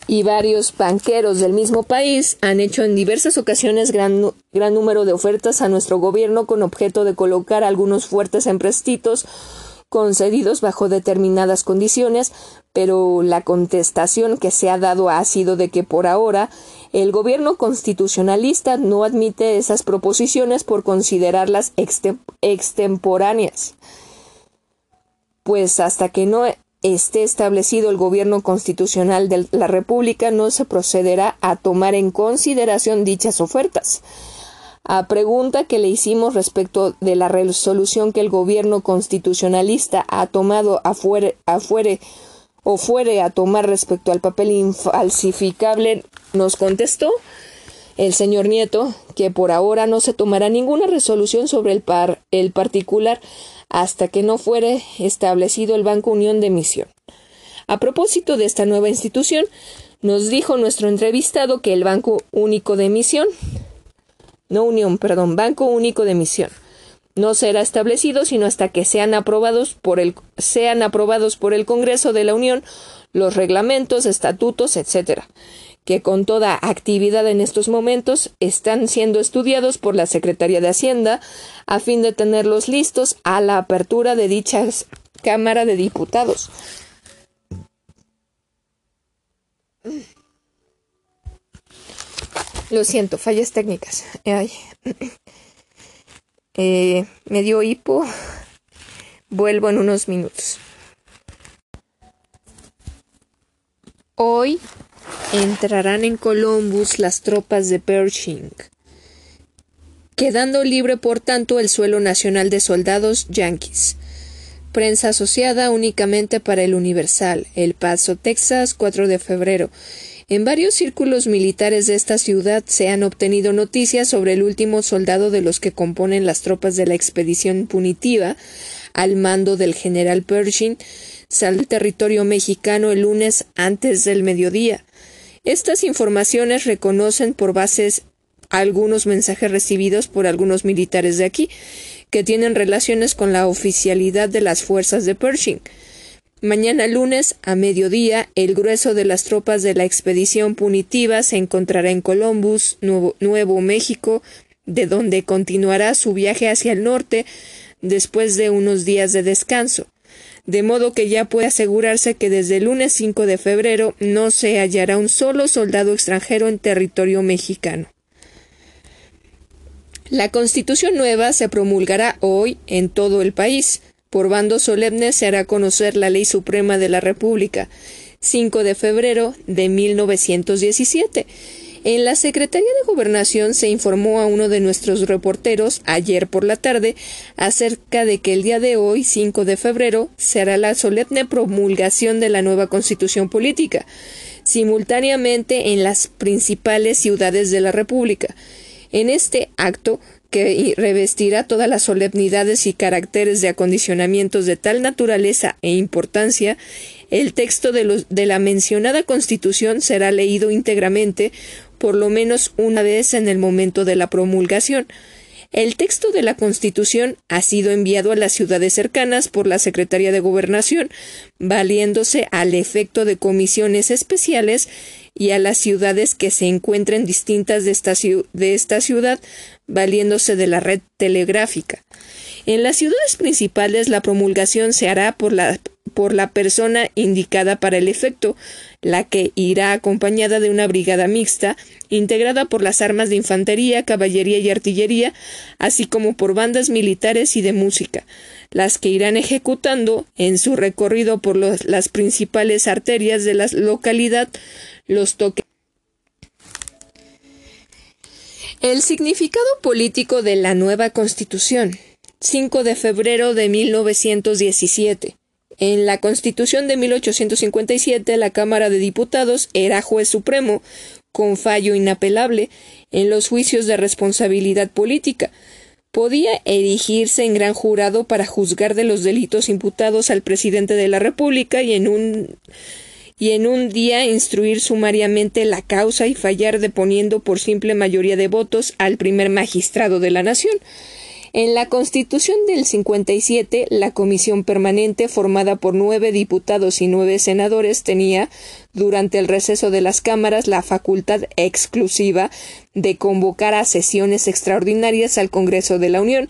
y varios banqueros del mismo país han hecho en diversas ocasiones gran, gran número de ofertas a nuestro gobierno con objeto de colocar algunos fuertes emprestitos concedidos bajo determinadas condiciones, pero la contestación que se ha dado ha sido de que por ahora el gobierno constitucionalista no admite esas proposiciones por considerarlas extemporáneas. Pues hasta que no esté establecido el gobierno constitucional de la República no se procederá a tomar en consideración dichas ofertas. A pregunta que le hicimos respecto de la resolución que el gobierno constitucionalista ha tomado afuera, o fuere a tomar respecto al papel infalsificable, nos contestó el señor Nieto que por ahora no se tomará ninguna resolución sobre el, par, el particular hasta que no fuere establecido el Banco Unión de Emisión. A propósito de esta nueva institución, nos dijo nuestro entrevistado que el Banco Único de Emisión no unión, perdón, Banco Único de Emisión. No será establecido sino hasta que sean aprobados por el, sean aprobados por el Congreso de la Unión los reglamentos, estatutos, etcétera, que con toda actividad en estos momentos están siendo estudiados por la Secretaría de Hacienda a fin de tenerlos listos a la apertura de dicha Cámara de Diputados. Lo siento, fallas técnicas. Eh, me dio hipo. Vuelvo en unos minutos. Hoy entrarán en Columbus las tropas de Pershing, quedando libre por tanto el suelo nacional de soldados yanquis. Prensa asociada únicamente para el Universal, El Paso, Texas, 4 de febrero. En varios círculos militares de esta ciudad se han obtenido noticias sobre el último soldado de los que componen las tropas de la expedición punitiva, al mando del general Pershing, salió al territorio mexicano el lunes antes del mediodía. Estas informaciones reconocen por bases algunos mensajes recibidos por algunos militares de aquí, que tienen relaciones con la oficialidad de las fuerzas de Pershing. Mañana lunes, a mediodía, el grueso de las tropas de la expedición punitiva se encontrará en Columbus, Nuevo, México, de donde continuará su viaje hacia el norte después de unos días de descanso. De modo que ya puede asegurarse que desde el lunes 5 de febrero no se hallará un solo soldado extranjero en territorio mexicano. La Constitución nueva se promulgará hoy en todo el país. Por bando solemne se hará conocer la Ley Suprema de la República, 5 de febrero de 1917. En la Secretaría de Gobernación se informó a uno de nuestros reporteros ayer por la tarde acerca de que el día de hoy, 5 de febrero, se hará la solemne promulgación de la nueva Constitución Política, simultáneamente en las principales ciudades de la República. En este acto que revestirá todas las solemnidades y caracteres de acondicionamientos de tal naturaleza e importancia, el texto de, de la mencionada Constitución será leído íntegramente por lo menos una vez en el momento de la promulgación. El texto de la Constitución ha sido enviado a las ciudades cercanas por la Secretaría de Gobernación, valiéndose al efecto de comisiones especiales y a las ciudades que se encuentren distintas de esta, de esta ciudad, valiéndose de la red telegráfica. En las ciudades principales la promulgación se hará por la, por la persona indicada para el efecto, la que irá acompañada de una brigada mixta, integrada por las armas de infantería, caballería y artillería, así como por bandas militares y de música, las que irán ejecutando en su recorrido por las principales arterias de la localidad los toques. El significado político de la nueva Constitución. 5 de febrero de 1917. En la Constitución de 1857, la Cámara de Diputados era juez supremo, con fallo inapelable, en los juicios de responsabilidad política. Podía erigirse en gran jurado para juzgar de los delitos imputados al presidente de la República y en un y en un día instruir sumariamente la causa y fallar deponiendo por simple mayoría de votos al primer magistrado de la nación. En la Constitución del 57, la Comisión Permanente, formada por nueve diputados y nueve senadores, tenía, durante el receso de las cámaras, la facultad exclusiva de convocar a sesiones extraordinarias al Congreso de la Unión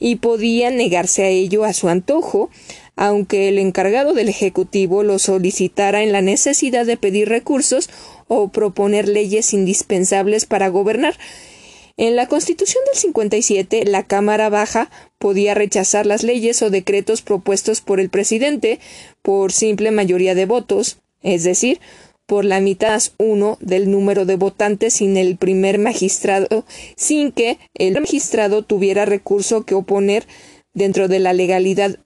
y podía negarse a ello a su antojo, aunque el encargado del Ejecutivo lo solicitara en la necesidad de pedir recursos o proponer leyes indispensables para gobernar, en la Constitución del 57, la Cámara Baja podía rechazar las leyes o decretos propuestos por el presidente por simple mayoría de votos, es decir, por la mitad uno del número de votantes sin el primer magistrado, sin que el magistrado tuviera recurso que oponer dentro de la legalidad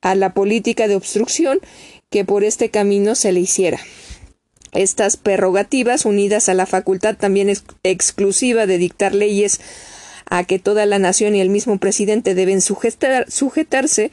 a la política de obstrucción que por este camino se le hiciera. Estas prerrogativas, unidas a la facultad también exclusiva de dictar leyes a que toda la nación y el mismo presidente deben sujetarse,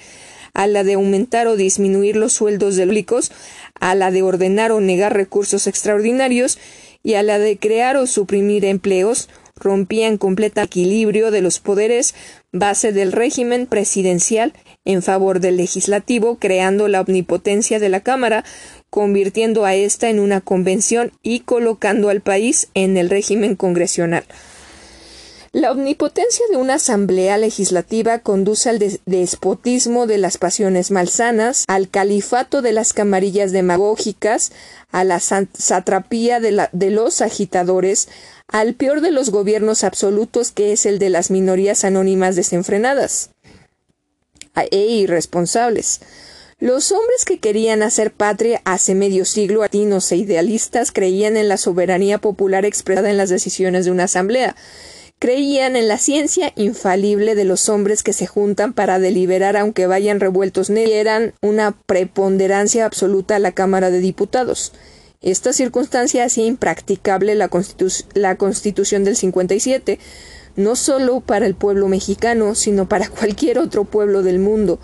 a la de aumentar o disminuir los sueldos de públicos, a la de ordenar o negar recursos extraordinarios y a la de crear o suprimir empleos, rompían completa equilibrio de los poderes base del régimen presidencial en favor del legislativo, creando la omnipotencia de la Cámara, convirtiendo a ésta en una convención y colocando al país en el régimen congresional. La omnipotencia de una asamblea legislativa conduce al despotismo de las pasiones malsanas, al califato de las camarillas demagógicas, a la satrapía de los agitadores, al peor de los gobiernos absolutos que es el de las minorías anónimas desenfrenadas e irresponsables. Los hombres que querían hacer patria hace medio siglo, latinos e idealistas, creían en la soberanía popular expresada en las decisiones de una asamblea. Creían en la ciencia infalible de los hombres que se juntan para deliberar aunque vayan revueltos y eran una preponderancia absoluta a la Cámara de Diputados. Esta circunstancia hacía impracticable la, la Constitución del 57, no solo para el pueblo mexicano, sino para cualquier otro pueblo del mundo,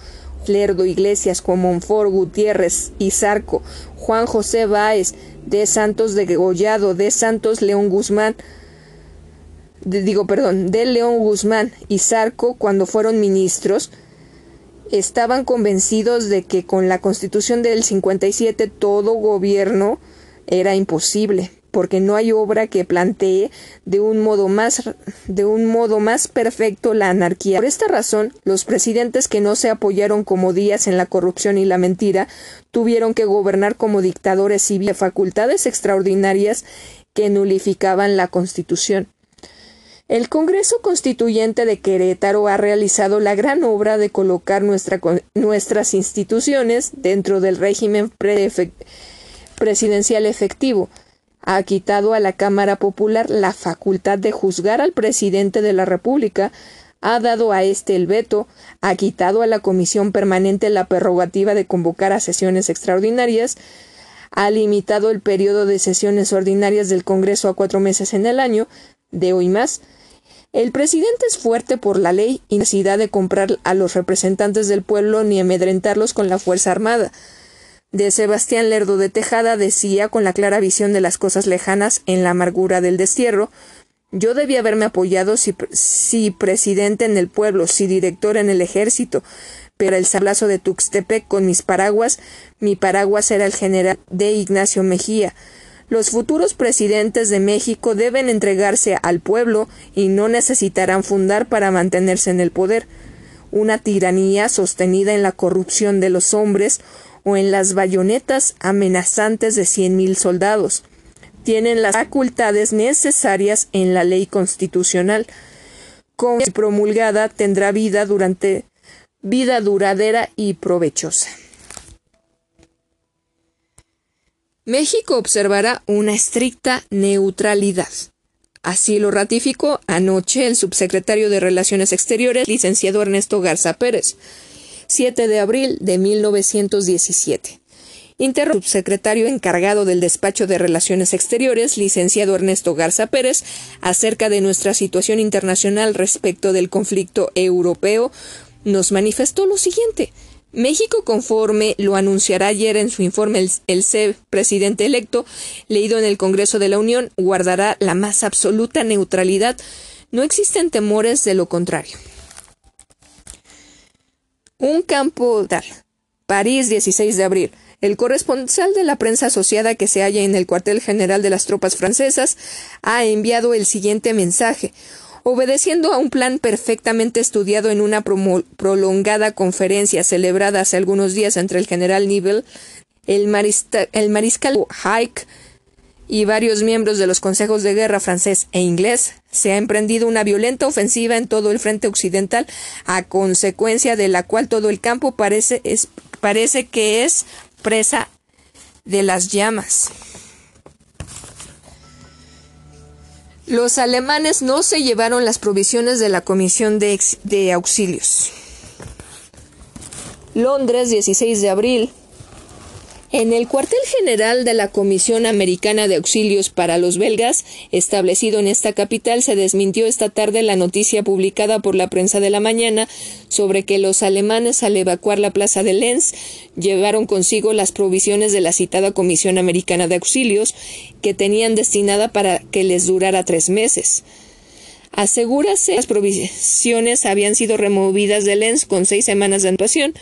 Lerdo, Iglesias, Comonfort, Gutiérrez y Zarco, Juan José Báez, de Santos de Gollado, de Santos León Guzmán, digo, perdón, de León Guzmán y Zarco, cuando fueron ministros, estaban convencidos de que con la constitución del 57 todo gobierno era imposible porque no hay obra que plantee de un modo más de un modo más perfecto la anarquía. Por esta razón, los presidentes que no se apoyaron como Díaz en la corrupción y la mentira tuvieron que gobernar como dictadores civiles facultades extraordinarias que nulificaban la Constitución. El Congreso Constituyente de Querétaro ha realizado la gran obra de colocar nuestras instituciones dentro del régimen presidencial efectivo, ha quitado a la Cámara Popular la facultad de juzgar al presidente de la República, ha dado a éste el veto, ha quitado a la Comisión Permanente la prerrogativa de convocar a sesiones extraordinarias, ha limitado el periodo de sesiones ordinarias del Congreso a cuatro meses en el año, de hoy más. El presidente es fuerte por la ley y necesidad de comprar a los representantes del pueblo ni amedrentarlos con la fuerza armada de Sebastián Lerdo de Tejada decía, con la clara visión de las cosas lejanas en la amargura del destierro, Yo debía haberme apoyado si, si presidente en el pueblo, si director en el ejército, pero el sablazo de Tuxtepec con mis paraguas, mi paraguas era el general de Ignacio Mejía. Los futuros presidentes de México deben entregarse al pueblo y no necesitarán fundar para mantenerse en el poder. Una tiranía sostenida en la corrupción de los hombres o en las bayonetas amenazantes de cien mil soldados tienen las facultades necesarias en la ley constitucional. Con promulgada tendrá vida durante vida duradera y provechosa. México observará una estricta neutralidad. Así lo ratificó anoche el subsecretario de Relaciones Exteriores, licenciado Ernesto Garza Pérez, 7 de abril de 1917. Interro subsecretario encargado del despacho de Relaciones Exteriores, licenciado Ernesto Garza Pérez, acerca de nuestra situación internacional respecto del conflicto europeo, nos manifestó lo siguiente. México, conforme lo anunciará ayer en su informe el, el presidente electo, leído en el Congreso de la Unión, guardará la más absoluta neutralidad. No existen temores de lo contrario. Un campo tal. París, 16 de abril. El corresponsal de la prensa asociada que se halla en el cuartel general de las tropas francesas ha enviado el siguiente mensaje. Obedeciendo a un plan perfectamente estudiado en una prolongada conferencia celebrada hace algunos días entre el general Nivelle, el, mariscal Haig y varios miembros de los consejos de guerra francés e inglés, se ha emprendido una violenta ofensiva en todo el frente occidental, a consecuencia de la cual todo el campo parece, es, parece que es presa de las llamas. Los alemanes no se llevaron las provisiones de la Comisión de, de Auxilios. Londres, 16 de abril en el cuartel general de la Comisión Americana de Auxilios para los belgas, establecido en esta capital, se desmintió esta tarde la noticia publicada por la prensa de la mañana sobre que los alemanes al evacuar la plaza de Lenz llevaron consigo las provisiones de la citada Comisión Americana de Auxilios que tenían destinada para que les durara tres meses. Asegúrase las provisiones habían sido removidas de Lenz con seis semanas de actuación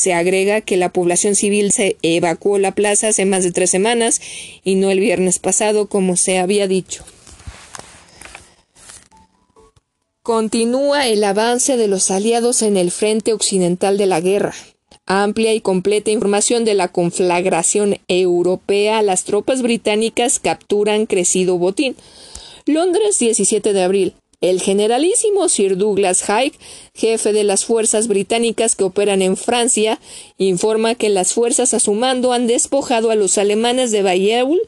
se agrega que la población civil se evacuó la plaza hace más de tres semanas y no el viernes pasado, como se había dicho. Continúa el avance de los aliados en el frente occidental de la guerra. Amplia y completa información de la conflagración europea. Las tropas británicas capturan crecido botín. Londres, 17 de abril. El generalísimo Sir Douglas Haig, jefe de las fuerzas británicas que operan en Francia, informa que las fuerzas a su mando han despojado a los alemanes de Bayeul,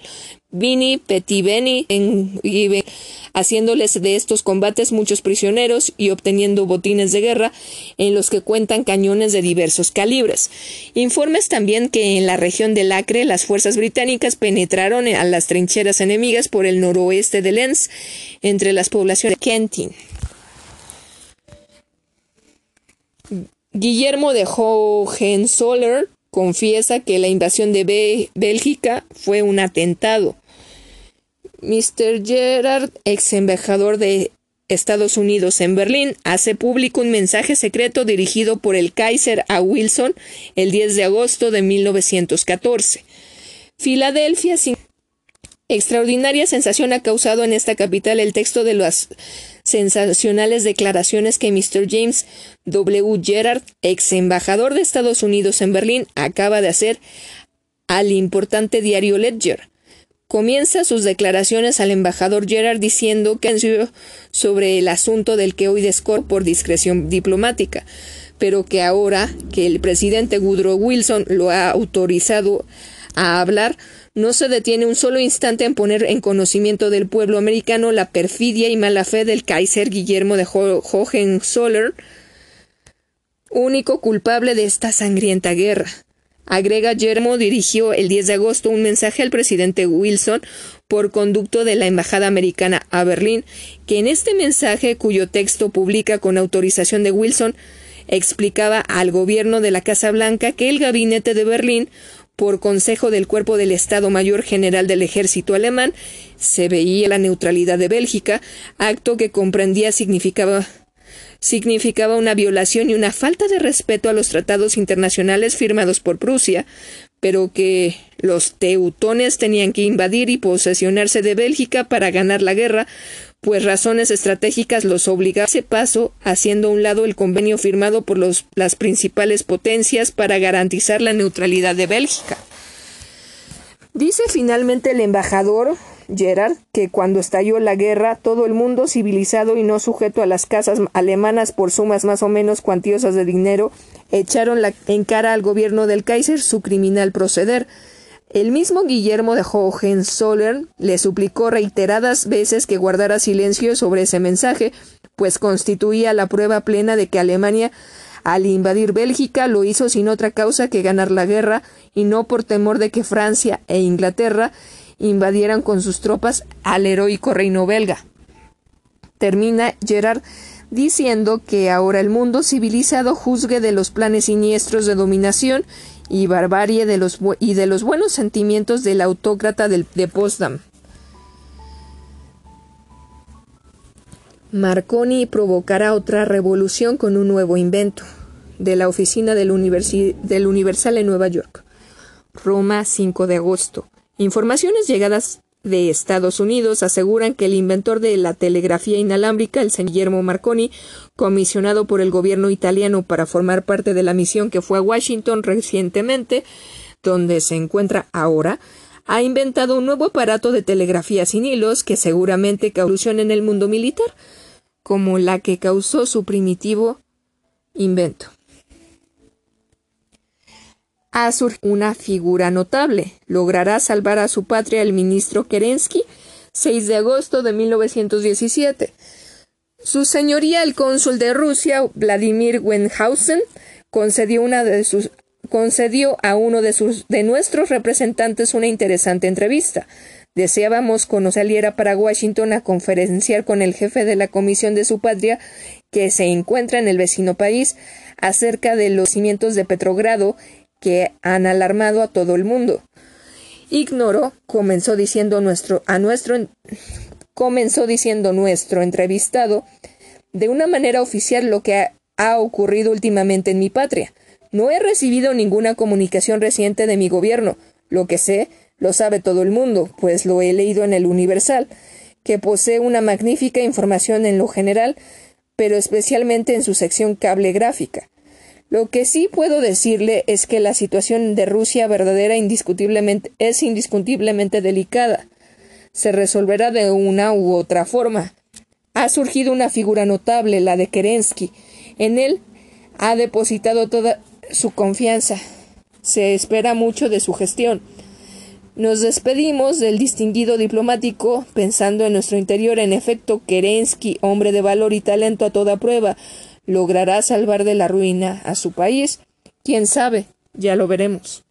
Vini, Petit Beni, y haciéndoles de estos combates muchos prisioneros y obteniendo botines de guerra en los que cuentan cañones de diversos calibres. Informes también que en la región del Acre las fuerzas británicas penetraron a las trincheras enemigas por el noroeste de Lens, entre las poblaciones de Kentin. Guillermo de Hohenzollern confiesa que la invasión de Bélgica fue un atentado. Mr. Gerard, ex embajador de Estados Unidos en Berlín, hace público un mensaje secreto dirigido por el Kaiser a Wilson el 10 de agosto de 1914. Filadelfia, sin extraordinaria sensación ha causado en esta capital el texto de las sensacionales declaraciones que Mr. James W. Gerard, ex embajador de Estados Unidos en Berlín, acaba de hacer al importante diario Ledger comienza sus declaraciones al embajador Gerard diciendo que sobre el asunto del que hoy descor por discreción diplomática, pero que ahora que el presidente Woodrow Wilson lo ha autorizado a hablar, no se detiene un solo instante en poner en conocimiento del pueblo americano la perfidia y mala fe del Kaiser Guillermo de Hohenzollern, único culpable de esta sangrienta guerra. Agrega Guillermo dirigió el 10 de agosto un mensaje al presidente Wilson por conducto de la Embajada Americana a Berlín, que en este mensaje, cuyo texto publica con autorización de Wilson, explicaba al gobierno de la Casa Blanca que el gabinete de Berlín por consejo del Cuerpo del Estado Mayor General del Ejército Alemán, se veía la neutralidad de Bélgica, acto que comprendía significaba significaba una violación y una falta de respeto a los tratados internacionales firmados por Prusia, pero que los teutones tenían que invadir y posesionarse de Bélgica para ganar la guerra, pues razones estratégicas los obligaban a ese paso, haciendo a un lado el convenio firmado por los, las principales potencias para garantizar la neutralidad de Bélgica. Dice finalmente el embajador Gerard que cuando estalló la guerra todo el mundo civilizado y no sujeto a las casas alemanas por sumas más o menos cuantiosas de dinero echaron en cara al gobierno del Kaiser su criminal proceder. El mismo Guillermo de Hohenzollern le suplicó reiteradas veces que guardara silencio sobre ese mensaje, pues constituía la prueba plena de que Alemania al invadir Bélgica lo hizo sin otra causa que ganar la guerra y no por temor de que Francia e Inglaterra invadieran con sus tropas al heroico reino belga. Termina Gerard diciendo que ahora el mundo civilizado juzgue de los planes siniestros de dominación y barbarie de los y de los buenos sentimientos del autócrata de Potsdam. Marconi provocará otra revolución con un nuevo invento de la oficina del, del Universal en Nueva York. Roma, 5 de agosto. Informaciones llegadas de Estados Unidos aseguran que el inventor de la telegrafía inalámbrica, el señor Guillermo Marconi, comisionado por el gobierno italiano para formar parte de la misión que fue a Washington recientemente, donde se encuentra ahora, ha inventado un nuevo aparato de telegrafía sin hilos que seguramente causó en el mundo militar, como la que causó su primitivo invento ha surgido una figura notable. Logrará salvar a su patria el ministro Kerensky, 6 de agosto de 1917. Su señoría, el cónsul de Rusia, Vladimir Wenhausen, concedió, una de sus, concedió a uno de nuestros representantes una interesante entrevista. Deseábamos que nos saliera para Washington a conferenciar con el jefe de la Comisión de su patria, que se encuentra en el vecino país, acerca de los cimientos de Petrogrado que han alarmado a todo el mundo. Ignoro, comenzó diciendo nuestro, a nuestro, comenzó diciendo nuestro entrevistado, de una manera oficial lo que ha, ha ocurrido últimamente en mi patria. No he recibido ninguna comunicación reciente de mi gobierno. Lo que sé, lo sabe todo el mundo, pues lo he leído en el Universal, que posee una magnífica información en lo general, pero especialmente en su sección cable gráfica. Lo que sí puedo decirle es que la situación de Rusia verdadera indiscutiblemente es indiscutiblemente delicada. Se resolverá de una u otra forma. Ha surgido una figura notable, la de Kerensky. En él ha depositado toda su confianza. Se espera mucho de su gestión. Nos despedimos del distinguido diplomático pensando en nuestro interior. En efecto, Kerensky, hombre de valor y talento a toda prueba, ¿Logrará salvar de la ruina a su país? ¿Quién sabe? Ya lo veremos.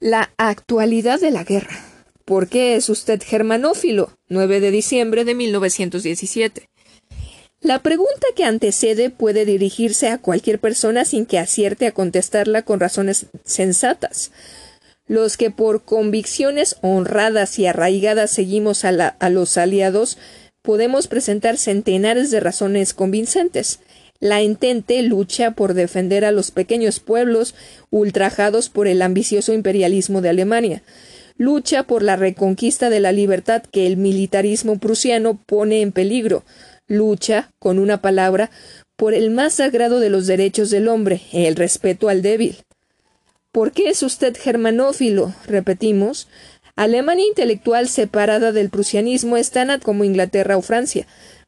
La actualidad de la guerra. ¿Por qué es usted germanófilo? 9 de diciembre de 1917. La pregunta que antecede puede dirigirse a cualquier persona sin que acierte a contestarla con razones sensatas. Los que por convicciones honradas y arraigadas seguimos a, a los aliados podemos presentar centenares de razones convincentes. La entente lucha por defender a los pequeños pueblos ultrajados por el ambicioso imperialismo de Alemania. Lucha por la reconquista de la libertad que el militarismo prusiano pone en peligro. Lucha, con una palabra, por el más sagrado de los derechos del hombre, el respeto al débil. ¿Por qué es usted germanófilo? repetimos. Alemania intelectual separada del prusianismo es tan como Inglaterra o Francia,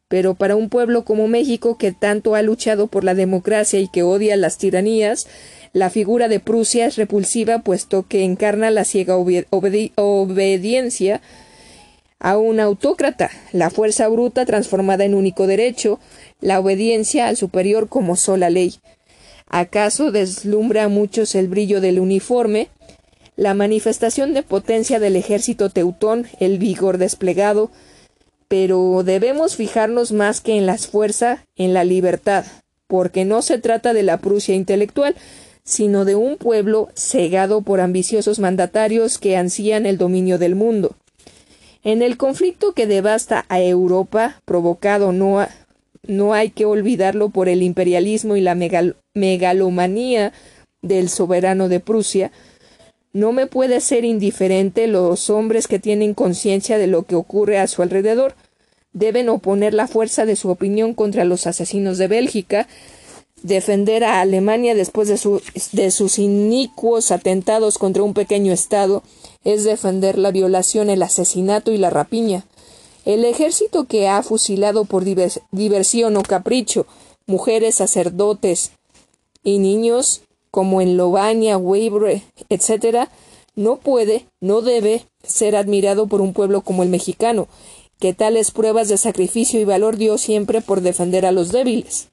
pero para un pueblo como México que tanto ha luchado por la democracia y que odia las tiranías, la figura de Prusia es repulsiva puesto que encarna la ciega obediencia a un autócrata, la fuerza bruta transformada en único derecho, la obediencia al superior como sola ley. ¿Acaso deslumbra a muchos el brillo del uniforme? La manifestación de potencia del ejército teutón, el vigor desplegado, pero debemos fijarnos más que en la fuerza, en la libertad, porque no se trata de la Prusia intelectual, sino de un pueblo cegado por ambiciosos mandatarios que ansían el dominio del mundo. En el conflicto que devasta a Europa, provocado no, no hay que olvidarlo por el imperialismo y la megalomanía del soberano de Prusia, no me puede ser indiferente los hombres que tienen conciencia de lo que ocurre a su alrededor. Deben oponer la fuerza de su opinión contra los asesinos de Bélgica, defender a Alemania después de, sus inicuos atentados contra un pequeño Estado, es defender la violación, el asesinato y la rapiña. El ejército que ha fusilado por diversión o capricho mujeres, sacerdotes y niños como en Lobania, Webre, etc., no puede, no debe ser admirado por un pueblo como el mexicano, que tales pruebas de sacrificio y valor dio siempre por defender a los débiles.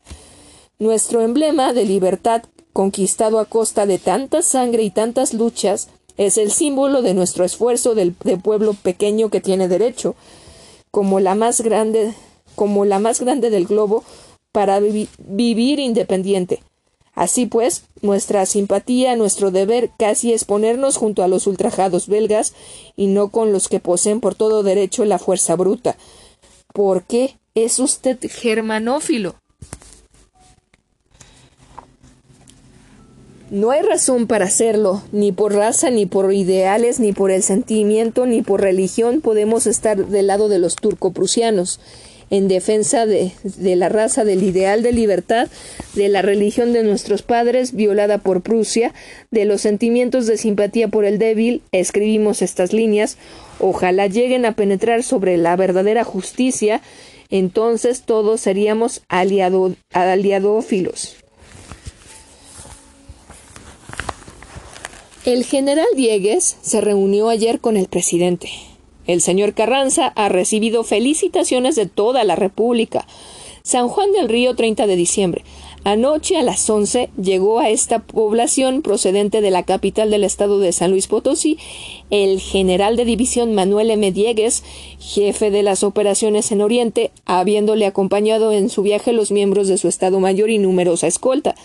Nuestro emblema de libertad, conquistado a costa de tanta sangre y tantas luchas, es el símbolo de nuestro esfuerzo del, de pueblo pequeño que tiene derecho, como la más grande, como la más grande del globo, para vivir independiente, Así pues, nuestra simpatía, nuestro deber casi es ponernos junto a los ultrajados belgas y no con los que poseen por todo derecho la fuerza bruta. ¿Por qué es usted germanófilo? No hay razón para hacerlo, ni por raza, ni por ideales, ni por el sentimiento, ni por religión podemos estar del lado de los turcoprusianos en defensa de, la raza, del ideal de libertad, de la religión de nuestros padres violada por Prusia, de los sentimientos de simpatía por el débil, escribimos estas líneas, ojalá lleguen a penetrar sobre la verdadera justicia, entonces todos seríamos aliado, aliadófilos. El general Diegues se reunió ayer con el presidente. El señor Carranza ha recibido felicitaciones de toda la República. San Juan del Río, 30 de diciembre. Anoche a las 11 llegó a esta población procedente de la capital del estado de San Luis Potosí el general de división Manuel M. Diegues, jefe de las operaciones en Oriente, habiéndole acompañado en su viaje los miembros de su estado mayor y numerosa escolta.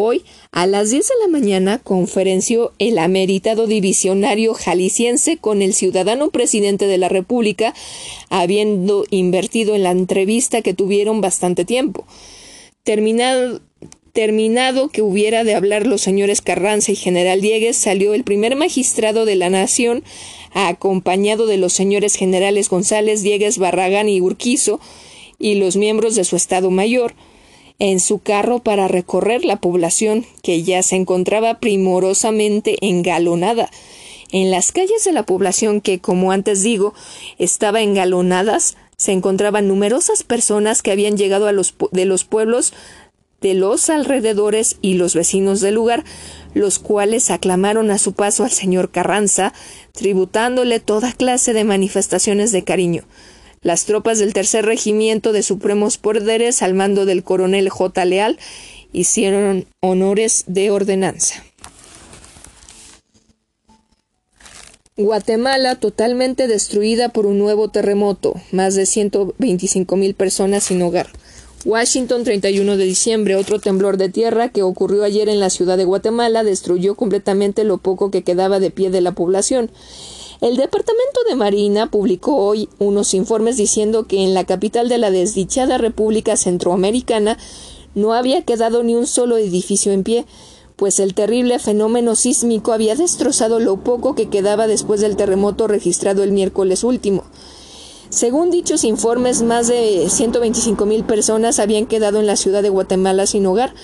Hoy, a las 10 de la mañana, conferenció el ameritado divisionario jalisciense con el ciudadano presidente de la República, habiendo invertido en la entrevista que tuvieron bastante tiempo. Terminado, terminado que hubiera de hablar los señores Carranza y General Diegues, salió el primer magistrado de la Nación, acompañado de los señores generales González, Diegues, Barragán y Urquizo, y los miembros de su Estado Mayor, en su carro para recorrer la población que ya se encontraba primorosamente engalonada. En las calles de la población que, como antes digo, estaba engalonadas, se encontraban numerosas personas que habían llegado a los, de los pueblos de los alrededores y los vecinos del lugar, los cuales aclamaron a su paso al señor Carranza, tributándole toda clase de manifestaciones de cariño. Las tropas del tercer regimiento de supremos poderes al mando del coronel J. Leal hicieron honores de ordenanza. Guatemala totalmente destruida por un nuevo terremoto, más de 125 mil personas sin hogar. Washington, 31 de diciembre, otro temblor de tierra que ocurrió ayer en la ciudad de Guatemala destruyó completamente lo poco que quedaba de pie de la población. El Departamento de Marina publicó hoy unos informes diciendo que en la capital de la desdichada República Centroamericana no había quedado ni un solo edificio en pie, pues el terrible fenómeno sísmico había destrozado lo poco que quedaba después del terremoto registrado el miércoles último. Según dichos informes, más de 125 mil personas habían quedado en la ciudad de Guatemala sin hogar,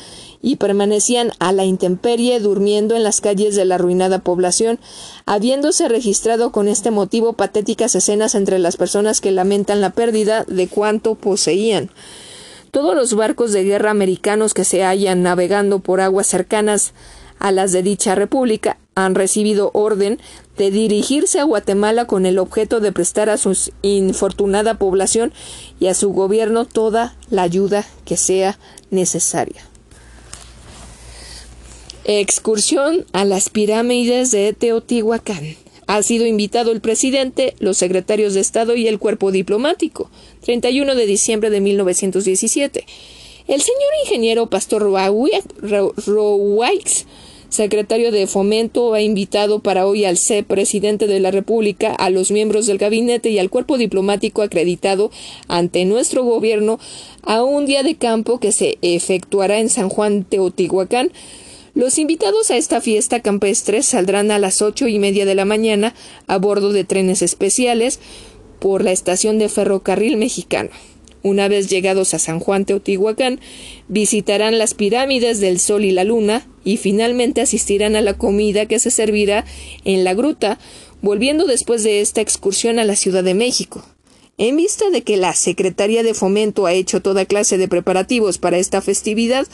y permanecían a la intemperie durmiendo en las calles de la arruinada población, habiéndose registrado con este motivo patéticas escenas entre las personas que lamentan la pérdida de cuanto poseían. Todos los barcos de guerra americanos que se hallan navegando por aguas cercanas a las de dicha república han recibido orden de dirigirse a Guatemala con el objeto de prestar a su infortunada población y a su gobierno toda la ayuda que sea necesaria. Excursión a las pirámides de Teotihuacán. Ha sido invitado el presidente, los secretarios de Estado y el cuerpo diplomático. 31 de diciembre de 1917. El señor ingeniero Pastor Rowaix, secretario de Fomento, ha invitado para hoy al C, presidente de la República, a los miembros del gabinete y al cuerpo diplomático acreditado ante nuestro gobierno a un día de campo que se efectuará en San Juan Teotihuacán. Los invitados a esta fiesta campestre saldrán a las ocho y media de la mañana a bordo de trenes especiales por la estación de ferrocarril mexicano. Una vez llegados a San Juan Teotihuacán, visitarán las pirámides del Sol y la Luna y finalmente asistirán a la comida que se servirá en la gruta, volviendo después de esta excursión a la Ciudad de México. En vista de que la Secretaría de Fomento ha hecho toda clase de preparativos para esta festividad,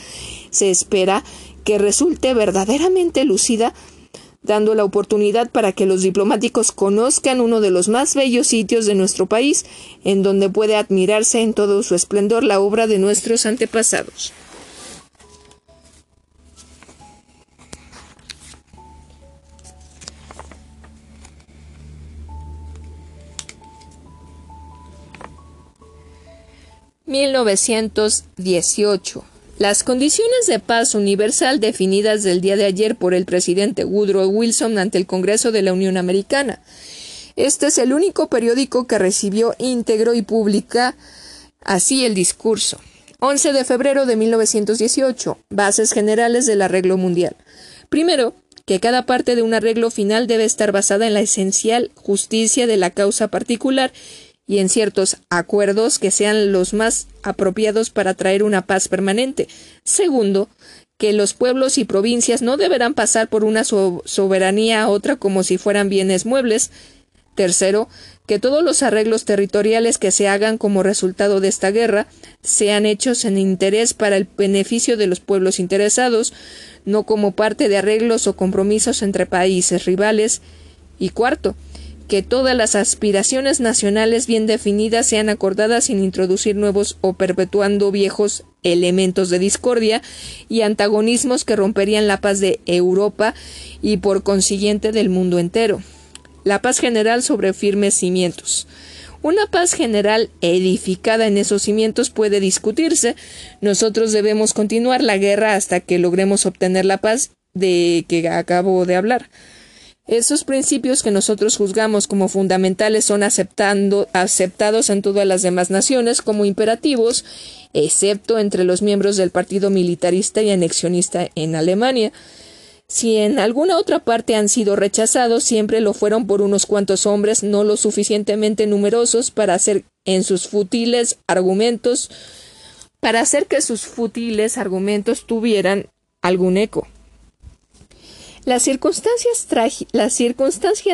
se espera que resulte verdaderamente lucida dando la oportunidad para que los diplomáticos conozcan uno de los más bellos sitios de nuestro país, en donde puede admirarse en todo su esplendor la obra de nuestros antepasados. «1918. Las condiciones de paz universal definidas del día de ayer por el presidente Woodrow Wilson ante el Congreso de la Unión Americana. Este es el único periódico que recibió íntegro y publica así el discurso. 11 de febrero de 1918. Bases generales del arreglo mundial. Primero, que cada parte de un arreglo final debe estar basada en la esencial justicia de la causa particular y en ciertos acuerdos que sean los más apropiados para traer una paz permanente. Segundo, que los pueblos y provincias no deberán pasar por una soberanía a otra como si fueran bienes muebles. Tercero, que todos los arreglos territoriales que se hagan como resultado de esta guerra sean hechos en interés para el beneficio de los pueblos interesados, no como parte de arreglos o compromisos entre países rivales. Y cuarto, que todas las aspiraciones nacionales bien definidas sean acordadas sin introducir nuevos o perpetuando viejos elementos de discordia y antagonismos que romperían la paz de Europa y por consiguiente del mundo entero. La paz general sobre firmes cimientos. Una paz general edificada en esos cimientos puede discutirse. Nosotros debemos continuar la guerra hasta que logremos obtener la paz de que acabo de hablar. Esos principios que nosotros juzgamos como fundamentales son aceptados en todas las demás naciones como imperativos, excepto entre los miembros del partido militarista y anexionista en Alemania. Si en alguna otra parte han sido rechazados, siempre lo fueron por unos cuantos hombres no lo suficientemente numerosos para hacer en sus futiles argumentos para hacer que sus futiles argumentos tuvieran algún eco. La, circunstancia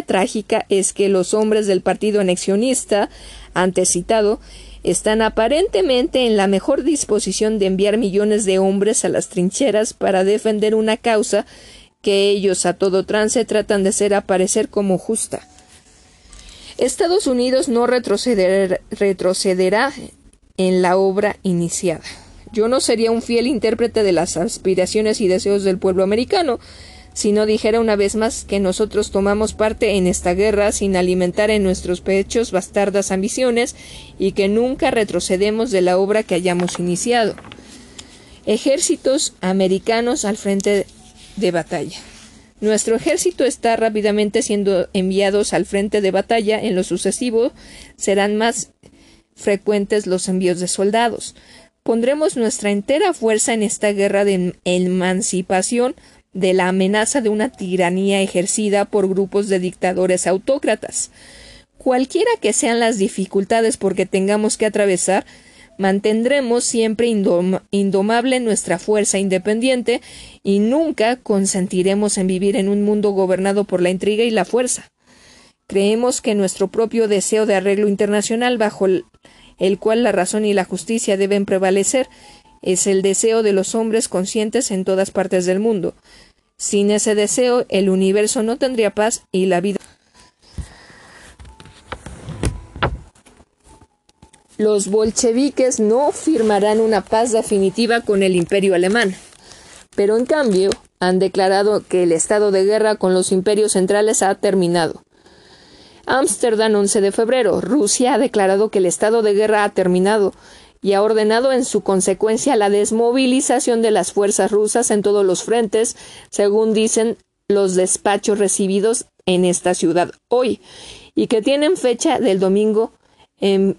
trágica es que los hombres del partido anexionista, antecitado, están aparentemente en la mejor disposición de enviar millones de hombres a las trincheras para defender una causa que ellos a todo trance tratan de hacer aparecer como justa. Estados Unidos no retrocederá en la obra iniciada. Yo no sería un fiel intérprete de las aspiraciones y deseos del pueblo americano, si no dijera una vez más que nosotros tomamos parte en esta guerra sin alimentar en nuestros pechos bastardas ambiciones y que nunca retrocedemos de la obra que hayamos iniciado. Ejércitos americanos al frente de batalla. Nuestro ejército está rápidamente siendo enviados al frente de batalla. En lo sucesivo serán más frecuentes los envíos de soldados. Pondremos nuestra entera fuerza en esta guerra de emancipación de la amenaza de una tiranía ejercida por grupos de dictadores autócratas. Cualquiera que sean las dificultades porque tengamos que atravesar, mantendremos siempre indomable nuestra fuerza independiente y nunca consentiremos en vivir en un mundo gobernado por la intriga y la fuerza. Creemos que nuestro propio deseo de arreglo internacional bajo el cual la razón y la justicia deben prevalecer es el deseo de los hombres conscientes en todas partes del mundo. Sin ese deseo, el universo no tendría paz y la vida. Los bolcheviques no firmarán una paz definitiva con el imperio alemán, pero en cambio han declarado que el estado de guerra con los imperios centrales ha terminado. Ámsterdam 11 de febrero. Rusia ha declarado que el estado de guerra ha terminado y ha ordenado en su consecuencia la desmovilización de las fuerzas rusas en todos los frentes, según dicen los despachos recibidos en esta ciudad hoy, y que tienen fecha del domingo en,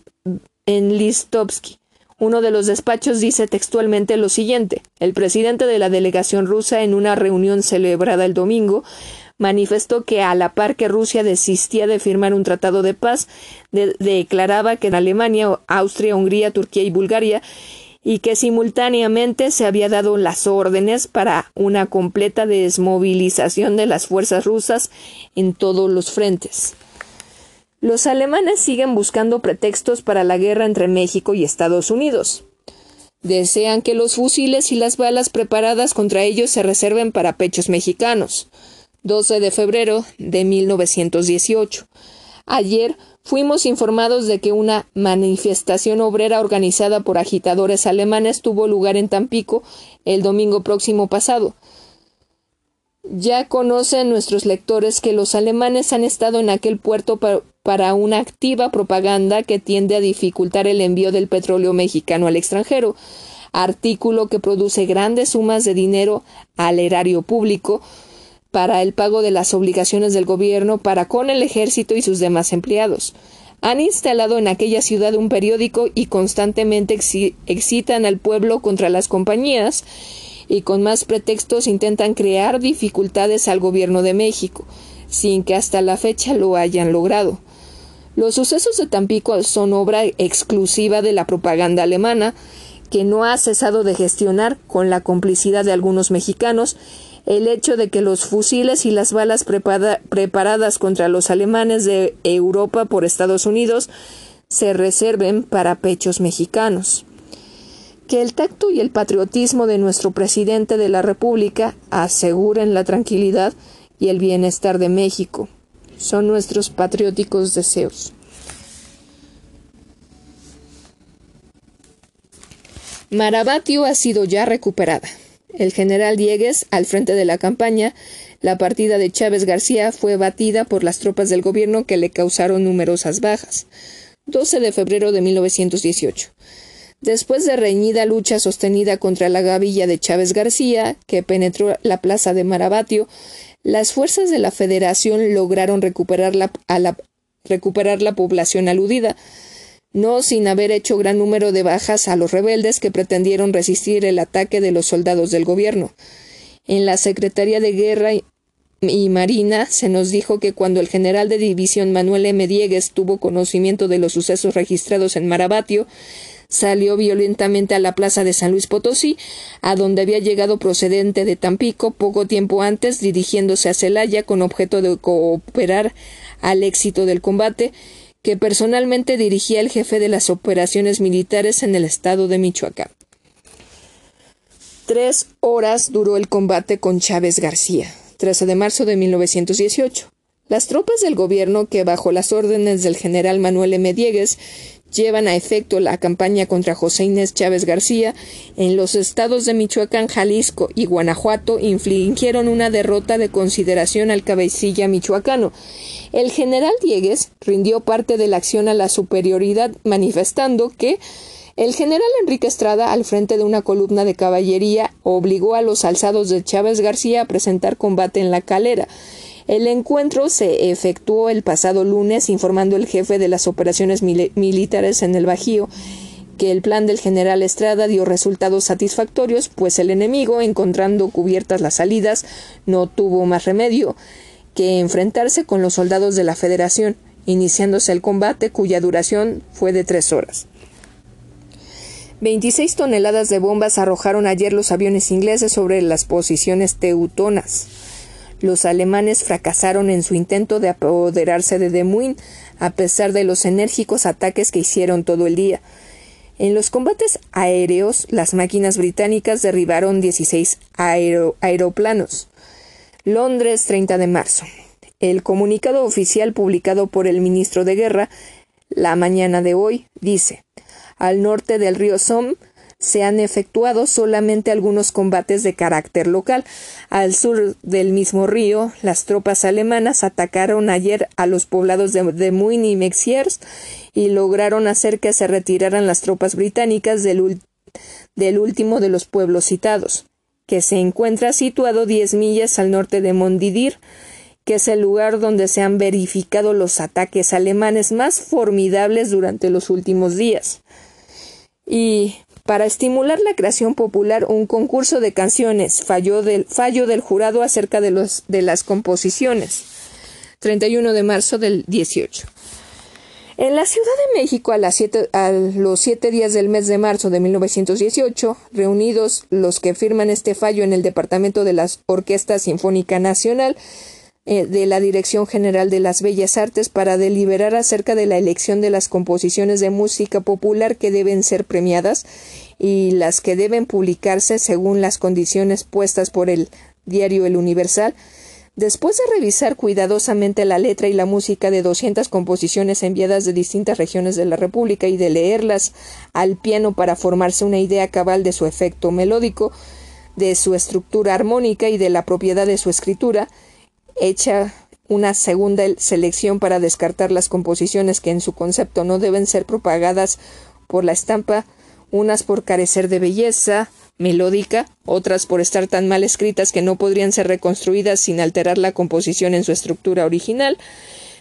en Listovsky. Uno de los despachos dice textualmente lo siguiente El presidente de la delegación rusa en una reunión celebrada el domingo manifestó que a la par que Rusia desistía de firmar un tratado de paz, declaraba que en Alemania, Austria, Hungría, Turquía y Bulgaria y que simultáneamente se había dado las órdenes para una completa desmovilización de las fuerzas rusas en todos los frentes. Los alemanes siguen buscando pretextos para la guerra entre México y Estados Unidos. Desean que los fusiles y las balas preparadas contra ellos se reserven para pechos mexicanos. 12 de febrero de 1918. Ayer fuimos informados de que una manifestación obrera organizada por agitadores alemanes tuvo lugar en Tampico el domingo próximo pasado. Ya conocen nuestros lectores que los alemanes han estado en aquel puerto para una activa propaganda que tiende a dificultar el envío del petróleo mexicano al extranjero, artículo que produce grandes sumas de dinero al erario público, para el pago de las obligaciones del gobierno para con el ejército y sus demás empleados. Han instalado en aquella ciudad un periódico y constantemente excitan al pueblo contra las compañías y con más pretextos intentan crear dificultades al gobierno de México, sin que hasta la fecha lo hayan logrado. Los sucesos de Tampico son obra exclusiva de la propaganda alemana, que no ha cesado de gestionar, con la complicidad de algunos mexicanos, el hecho de que los fusiles y las balas preparadas contra los alemanes de Europa por Estados Unidos se reserven para pechos mexicanos que el tacto y el patriotismo de nuestro presidente de la República aseguren la tranquilidad y el bienestar de México. Son nuestros patrióticos deseos. Marabatio ha sido ya recuperada. El general Diegues, al frente de la campaña, la partida de Chávez García fue batida por las tropas del gobierno que le causaron numerosas bajas. 12 de febrero de 1918. Después de reñida lucha sostenida contra la gavilla de Chávez García, que penetró la plaza de Marabatio, las fuerzas de la Federación lograron recuperar la, recuperar la población aludida, no sin haber hecho gran número de bajas a los rebeldes que pretendieron resistir el ataque de los soldados del gobierno. En la Secretaría de Guerra y Marina se nos dijo que cuando el general de división Manuel M. Diegues tuvo conocimiento de los sucesos registrados en Marabatio, salió violentamente a la plaza de San Luis Potosí, a donde había llegado procedente de Tampico poco tiempo antes, dirigiéndose a Celaya con objeto de cooperar al éxito del combate, que personalmente dirigía el jefe de las operaciones militares en el estado de Michoacán. Tres horas duró el combate con Chávez García, 13 de marzo de 1918. Las tropas del gobierno, que bajo las órdenes del general Manuel M. Diegues llevan a efecto la campaña contra José Inés Chávez García, en los estados de Michoacán, Jalisco y Guanajuato infligieron una derrota de consideración al cabecilla michoacano. El general Diegues rindió parte de la acción a la superioridad, manifestando que el general Enrique Estrada, al frente de una columna de caballería, obligó a los alzados de Chávez García a presentar combate en la calera. El encuentro se efectuó el pasado lunes, informando el jefe de las operaciones militares en el Bajío que el plan del general Estrada dio resultados satisfactorios, pues el enemigo, encontrando cubiertas las salidas, no tuvo más remedio que enfrentarse con los soldados de la Federación, iniciándose el combate cuya duración fue de tres horas. 26 toneladas de bombas arrojaron ayer los aviones ingleses sobre las posiciones teutonas. Los alemanes fracasaron en su intento de apoderarse de Des Moines, a pesar de los enérgicos ataques que hicieron todo el día. En los combates aéreos, las máquinas británicas derribaron 16 aeroplanos. Londres, 30 de marzo. El comunicado oficial publicado por el ministro de Guerra la mañana de hoy dice: Al norte del río Somme se han efectuado solamente algunos combates de carácter local. Al sur del mismo río, las tropas alemanas atacaron ayer a los poblados de, de y Mexiers y lograron hacer que se retiraran las tropas británicas del, del último de los pueblos citados, que se encuentra situado diez millas al norte de Mondidir, que es el lugar donde se han verificado los ataques alemanes más formidables durante los últimos días. Y para estimular la creación popular, un concurso de canciones falló del, fallo del jurado acerca de, los, de las composiciones. 31 de marzo del 18. En la Ciudad de México, a, las a, los siete días del mes de marzo de 1918, reunidos los que firman este fallo en el Departamento de la Orquesta Sinfónica Nacional, de la Dirección General de las Bellas Artes para deliberar acerca de la elección de las composiciones de música popular que deben ser premiadas y las que deben publicarse según las condiciones puestas por el diario El Universal. Después de revisar cuidadosamente la letra y la música de doscientas composiciones enviadas de distintas regiones de la República y de leerlas al piano para formarse una idea cabal de su efecto melódico, de su estructura armónica y de la propiedad de su escritura, hecha una segunda selección para descartar las composiciones que en su concepto no deben ser propagadas por la estampa, unas por carecer de belleza melódica, otras por estar tan mal escritas que no podrían ser reconstruidas sin alterar la composición en su estructura original,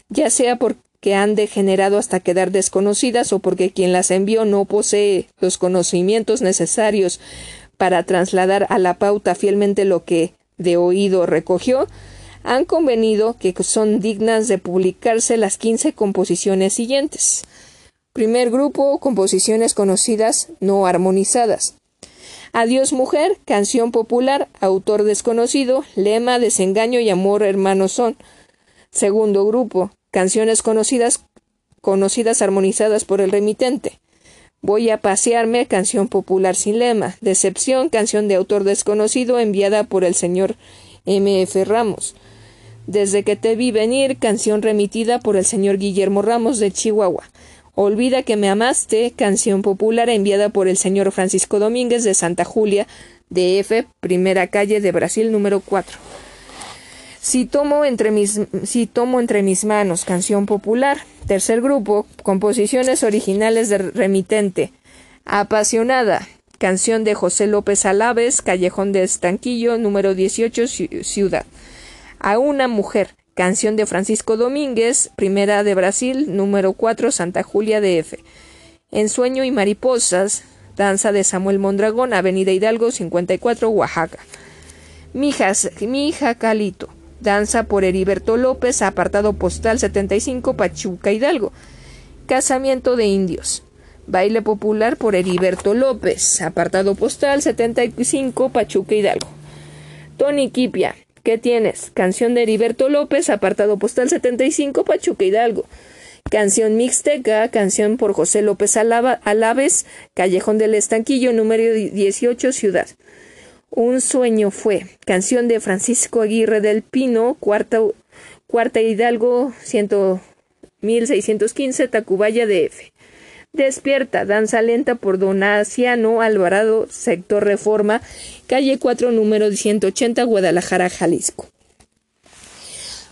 ya sea porque han degenerado hasta quedar desconocidas o porque quien las envió no posee los conocimientos necesarios para trasladar a la pauta fielmente lo que de oído recogió, han convenido que son dignas de publicarse las quince composiciones siguientes. Primer grupo, composiciones conocidas no armonizadas. Adiós mujer, canción popular, autor desconocido, lema, desengaño y amor hermanos son. Segundo grupo, canciones conocidas, conocidas armonizadas por el remitente. Voy a pasearme, canción popular sin lema. Decepción, canción de autor desconocido enviada por el señor M. F. Ramos. Desde que te vi venir, canción remitida por el señor Guillermo Ramos de Chihuahua. Olvida que me amaste, canción popular enviada por el señor Francisco Domínguez de Santa Julia, de F, primera calle de Brasil número 4. Si tomo, entre mis, si tomo entre mis manos, canción popular. Tercer grupo, composiciones originales de remitente. Apasionada, canción de José López Alaves, Callejón de Estanquillo, número 18, Ciudad a una mujer. Canción de Francisco Domínguez, primera de Brasil, número 4, Santa Julia de F. Ensueño y mariposas, danza de Samuel Mondragón, Avenida Hidalgo 54, Oaxaca. Mijas, mi hija Calito, danza por Heriberto López, apartado postal 75, Pachuca Hidalgo. Casamiento de indios. Baile popular por Heriberto López, apartado postal 75, Pachuca Hidalgo. Tony Quipia, ¿Qué tienes? Canción de Heriberto López, apartado postal 75, Pachuca Hidalgo. Canción mixteca, canción por José López Alaves, Callejón del Estanquillo, número 18, Ciudad. Un sueño fue. Canción de Francisco Aguirre del Pino, cuarta, cuarta Hidalgo, 1615, Tacubaya DF. Despierta, danza lenta por Donaciano Alvarado, sector Reforma, calle 4, número 180, Guadalajara, Jalisco.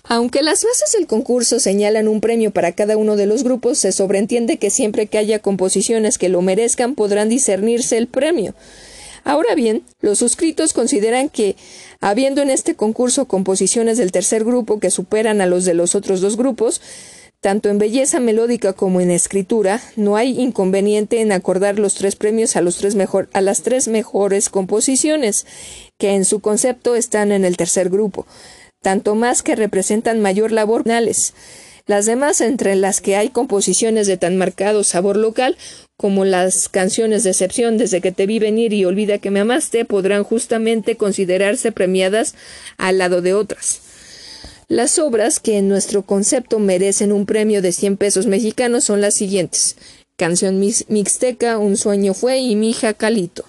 Aunque las bases del concurso señalan un premio para cada uno de los grupos, se sobreentiende que siempre que haya composiciones que lo merezcan podrán discernirse el premio. Ahora bien, los suscritos consideran que, habiendo en este concurso composiciones del tercer grupo que superan a los de los otros dos grupos, tanto en belleza melódica como en escritura, no hay inconveniente en acordar los tres premios a, los tres mejor, a las tres mejores composiciones, que en su concepto están en el tercer grupo, tanto más que representan mayor labor Las demás, entre las que hay composiciones de tan marcado sabor local, como las canciones de excepción desde que te vi venir y olvida que me amaste, podrán justamente considerarse premiadas al lado de otras. Las obras que en nuestro concepto merecen un premio de 100 pesos mexicanos son las siguientes: Canción Mixteca, Un sueño fue y Mi hija Calito.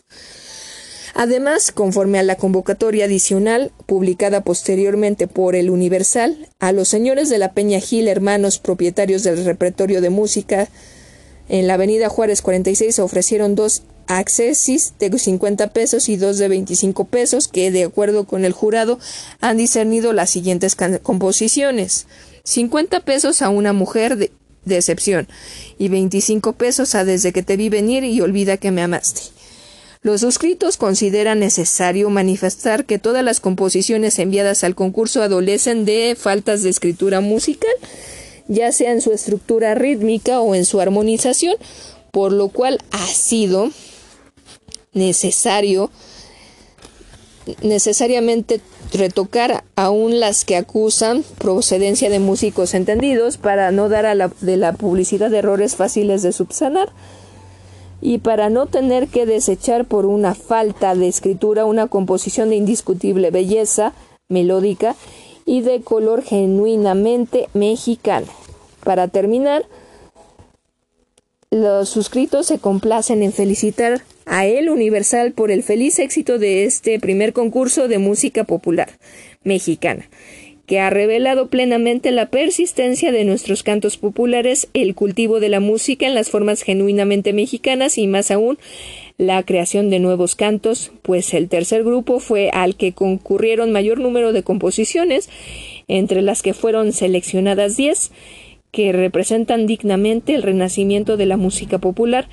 Además, conforme a la convocatoria adicional publicada posteriormente por el Universal, a los señores de la Peña Gil, hermanos propietarios del repertorio de música en la Avenida Juárez 46, ofrecieron dos accesis de 50 pesos y dos de 25 pesos que, de acuerdo con el jurado, han discernido las siguientes composiciones. 50 pesos a una mujer de decepción, y 25 pesos a desde que te vi venir y olvida que me amaste. Los suscritos consideran necesario manifestar que todas las composiciones enviadas al concurso adolecen de faltas de escritura musical, ya sea en su estructura rítmica o en su armonización, por lo cual ha sido necesario necesariamente retocar aún las que acusan procedencia de músicos entendidos para no dar a la, de la publicidad errores fáciles de subsanar y para no tener que desechar por una falta de escritura una composición de indiscutible belleza melódica y de color genuinamente mexicano. Para terminar, los suscritos se complacen en felicitar a El Universal por el feliz éxito de este primer concurso de música popular mexicana que ha revelado plenamente la persistencia de nuestros cantos populares, el cultivo de la música en las formas genuinamente mexicanas y más aún la creación de nuevos cantos, pues el tercer grupo fue al que concurrieron mayor número de composiciones, entre las que fueron seleccionadas diez, que representan dignamente el renacimiento de la música popular,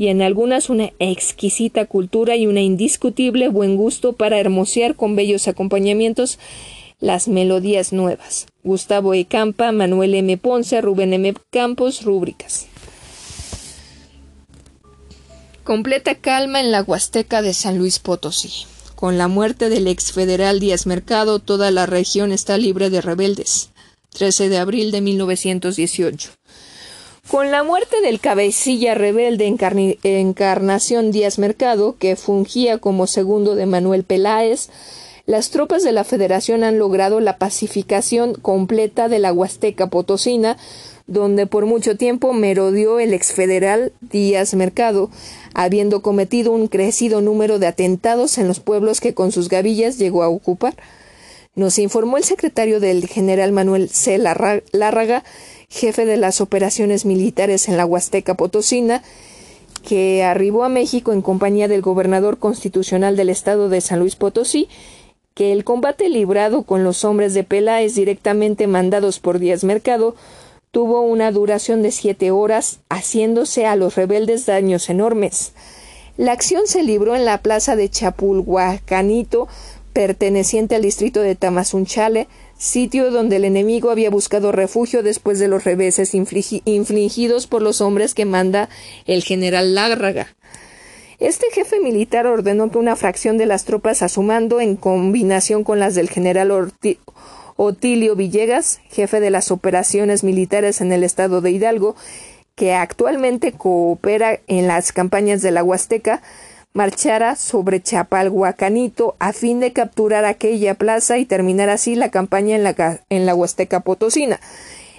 y en algunas una exquisita cultura y una indiscutible buen gusto para hermosear con bellos acompañamientos las melodías nuevas. Gustavo E. Campa, Manuel M. Ponce, Rubén M. Campos, rúbricas. Completa calma en la Huasteca de San Luis Potosí. Con la muerte del ex federal Díaz Mercado, toda la región está libre de rebeldes. 13 de abril de 1918. Con la muerte del cabecilla rebelde Encarnación Díaz Mercado, que fungía como segundo de Manuel Peláez, las tropas de la Federación han logrado la pacificación completa de la Huasteca Potosina, donde por mucho tiempo merodeó el exfederal Díaz Mercado, habiendo cometido un crecido número de atentados en los pueblos que con sus gavillas llegó a ocupar. Nos informó el secretario del general Manuel C. Lárraga, jefe de las operaciones militares en la Huasteca Potosina, que arribó a México en compañía del gobernador constitucional del estado de San Luis Potosí que el combate librado con los hombres de Peláez directamente mandados por Díaz Mercado tuvo una duración de siete horas, haciéndose a los rebeldes daños enormes. La acción se libró en la plaza de Chapulhuacanito, perteneciente al distrito de Tamazunchale, sitio donde el enemigo había buscado refugio después de los reveses infligidos por los hombres que manda el general Lárraga. Este jefe militar ordenó que una fracción de las tropas a su mando, en combinación con las del general Otilio Villegas, jefe de las operaciones militares en el estado de Hidalgo, que actualmente coopera en las campañas de la Huasteca, marchara sobre Chapalhuacanito a fin de capturar aquella plaza y terminar así la campaña en la, en la Huasteca Potosina.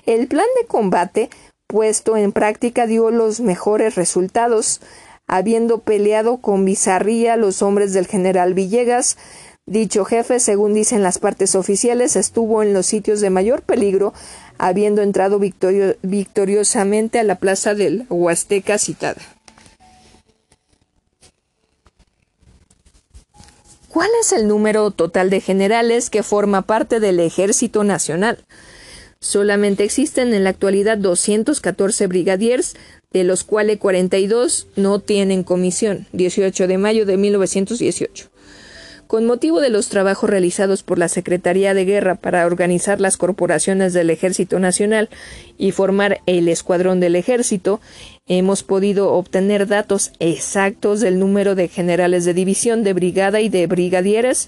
El plan de combate puesto en práctica dio los mejores resultados habiendo peleado con bizarría los hombres del general Villegas. Dicho jefe, según dicen las partes oficiales, estuvo en los sitios de mayor peligro, habiendo entrado victoriosamente a la plaza del Huasteca citada. ¿Cuál es el número total de generales que forma parte del Ejército Nacional? Solamente existen en la actualidad 214 brigadiers, de los cuales 42 no tienen comisión, 18 de mayo de 1918. Con motivo de los trabajos realizados por la Secretaría de Guerra para organizar las corporaciones del Ejército Nacional y formar el Escuadrón del Ejército, hemos podido obtener datos exactos del número de generales de división, de brigada y de brigadieres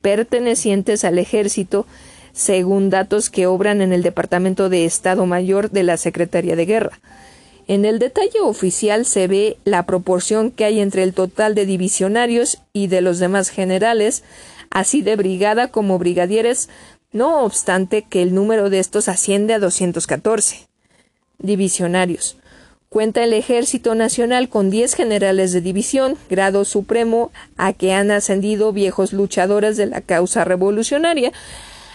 pertenecientes al Ejército, según datos que obran en el Departamento de Estado Mayor de la Secretaría de Guerra. En el detalle oficial se ve la proporción que hay entre el total de divisionarios y de los demás generales, así de brigada como brigadieres, no obstante que el número de estos asciende a 214. Divisionarios. Cuenta el Ejército Nacional con 10 generales de división, grado supremo, a que han ascendido viejos luchadores de la causa revolucionaria,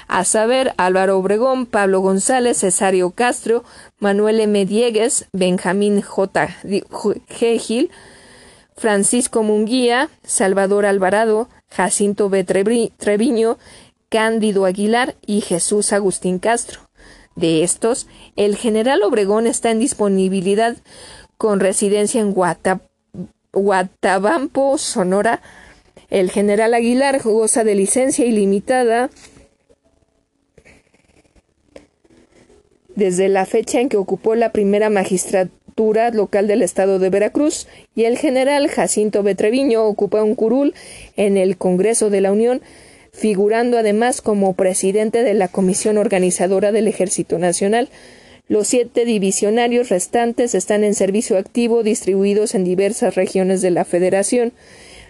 a saber Álvaro Obregón, Pablo González, Cesario Castro, Manuel M. Diegues, Benjamín J. G. Gil, Francisco Munguía, Salvador Alvarado, Jacinto B. Treviño, Cándido Aguilar y Jesús Agustín Castro. De estos, el general Obregón está en disponibilidad con residencia en Guatabampo, Sonora. El general Aguilar goza de licencia ilimitada desde la fecha en que ocupó la primera magistratura local del estado de Veracruz y el general Jacinto Betreviño ocupa un curul en el Congreso de la Unión figurando además como presidente de la Comisión Organizadora del Ejército Nacional. Los siete divisionarios restantes están en servicio activo distribuidos en diversas regiones de la Federación.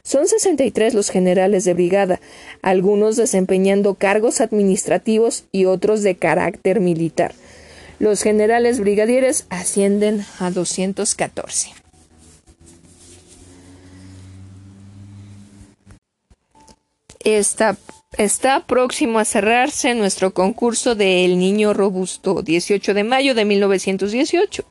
Son 63 los generales de brigada, algunos desempeñando cargos administrativos y otros de carácter militar. Los generales brigadieres ascienden a 214. Está, está próximo a cerrarse nuestro concurso de El Niño Robusto, 18 de mayo de 1918.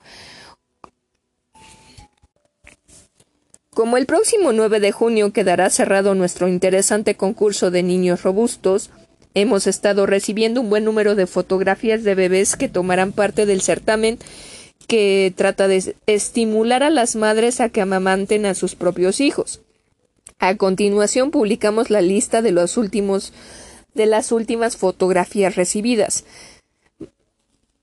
Como el próximo 9 de junio quedará cerrado nuestro interesante concurso de niños robustos, hemos estado recibiendo un buen número de fotografías de bebés que tomarán parte del certamen que trata de estimular a las madres a que amamanten a sus propios hijos. A continuación publicamos la lista de los últimos de las últimas fotografías recibidas.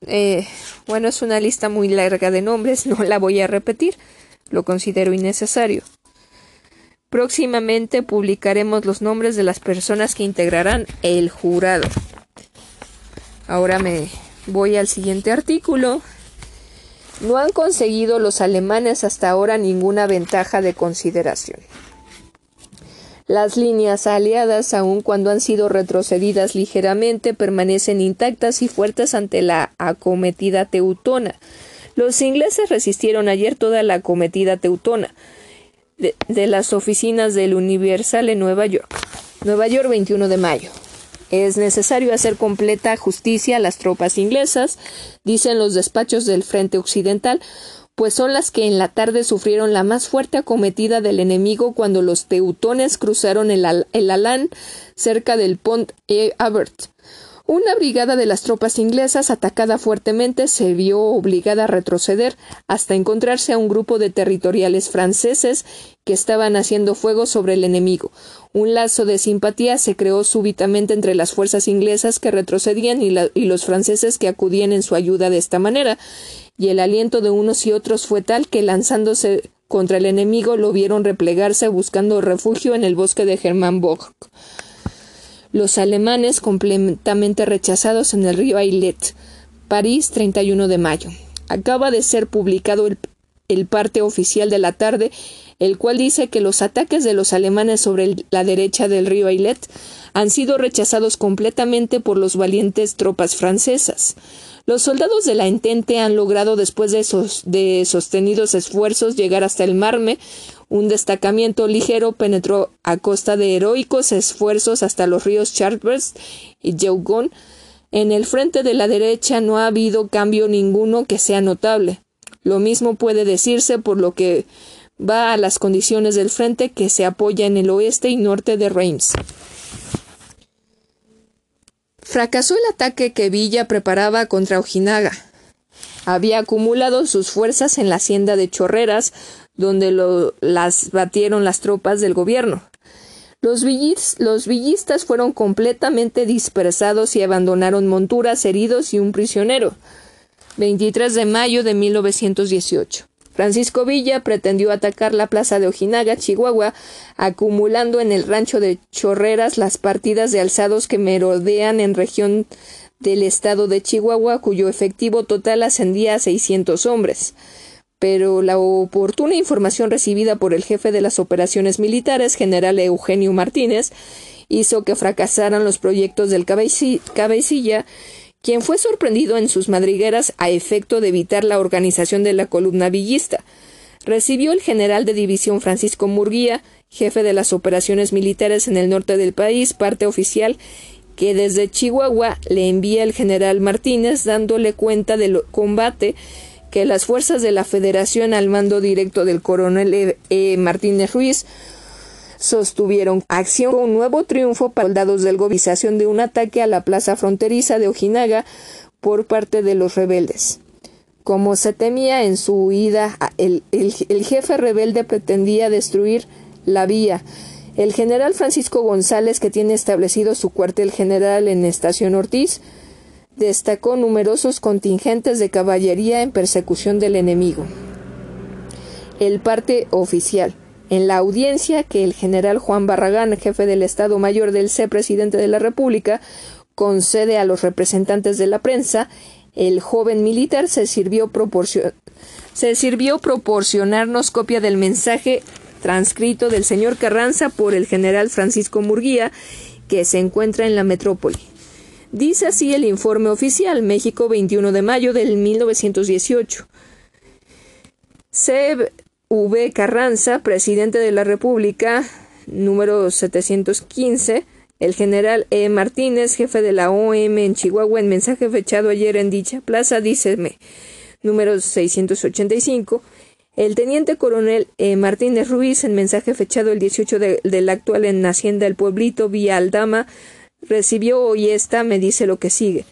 Eh, bueno, es una lista muy larga de nombres, no la voy a repetir, lo considero innecesario. Próximamente publicaremos los nombres de las personas que integrarán el jurado. Ahora me voy al siguiente artículo. No han conseguido los alemanes hasta ahora ninguna ventaja de consideración. Las líneas aliadas, aun cuando han sido retrocedidas ligeramente, permanecen intactas y fuertes ante la acometida teutona. Los ingleses resistieron ayer toda la acometida teutona de, las oficinas del Universal en Nueva York. Nueva York, 21 de mayo. Es necesario hacer completa justicia a las tropas inglesas, dicen los despachos del Frente Occidental, pues son las que en la tarde sufrieron la más fuerte acometida del enemigo cuando los teutones cruzaron el, el Alán cerca del Pont e. Una brigada de las tropas inglesas, atacada fuertemente, se vio obligada a retroceder hasta encontrarse a un grupo de territoriales franceses que estaban haciendo fuego sobre el enemigo. Un lazo de simpatía se creó súbitamente entre las fuerzas inglesas que retrocedían y, los franceses que acudían en su ayuda de esta manera, y el aliento de unos y otros fue tal que lanzándose contra el enemigo lo vieron replegarse buscando refugio en el bosque de Hermannburg. Los alemanes completamente rechazados en el río Ailet. París, 31 de mayo. Acaba de ser publicado el, el parte oficial de la tarde, el cual dice que los ataques de los alemanes sobre la derecha del río Ailet han sido rechazados completamente por los valientes tropas francesas. Los soldados de la Entente han logrado, después de, de sostenidos esfuerzos, llegar hasta el Marme. Un destacamiento ligero penetró a costa de heroicos esfuerzos hasta los ríos Chartres y Jeugon. En el frente de la derecha no ha habido cambio ninguno que sea notable. Lo mismo puede decirse por lo que va a las condiciones del frente que se apoya en el oeste y norte de Reims. Fracasó el ataque que Villa preparaba contra Ojinaga. Había acumulado sus fuerzas en la hacienda de Chorreras, donde lo, las batieron las tropas del gobierno. Los, villis, los villistas fueron completamente dispersados y abandonaron monturas, heridos y un prisionero. 23 de mayo de 1918. Francisco Villa pretendió atacar la plaza de Ojinaga, Chihuahua, acumulando en el rancho de Chorreras las partidas de alzados que merodean en región del estado de Chihuahua, cuyo efectivo total ascendía a 600 hombres. Pero la oportuna información recibida por el jefe de las operaciones militares, general Eugenio Martínez, hizo que fracasaran los proyectos del cabecilla quien fue sorprendido en sus madrigueras a efecto de evitar la organización de la columna villista. Recibió el general de división Francisco Murguía, jefe de las operaciones militares en el norte del país, parte oficial, que desde Chihuahua le envía el general Martínez dándole cuenta del combate que las fuerzas de la Federación al mando directo del coronel e. e. Martínez Ruiz sostuvieron acción un nuevo triunfo para soldados del gobización de un ataque a la plaza fronteriza de Ojinaga, por parte de los rebeldes. Como se temía en su huida, el, jefe rebelde pretendía destruir la vía. El general Francisco González, que tiene establecido su cuartel general en Estación Ortiz, destacó numerosos contingentes de caballería en persecución del enemigo. El parte oficial. En la audiencia que el general Juan Barragán, jefe del Estado Mayor del C, presidente de la República, concede a los representantes de la prensa, el joven militar se sirvió, se sirvió proporcionarnos copia del mensaje transcrito del señor Carranza por el general Francisco Murguía, que se encuentra en la metrópoli. Dice así el informe oficial, México 21 de mayo del 1918. V. Carranza, presidente de la República, número 715, el general E. Martínez, jefe de la OM en Chihuahua, en mensaje fechado ayer en dicha plaza, díceme, número 685, el teniente coronel E. Martínez Ruiz, en mensaje fechado el 18 del actual en Hacienda El Pueblito, vía Aldama, recibió hoy esta, me dice lo que sigue.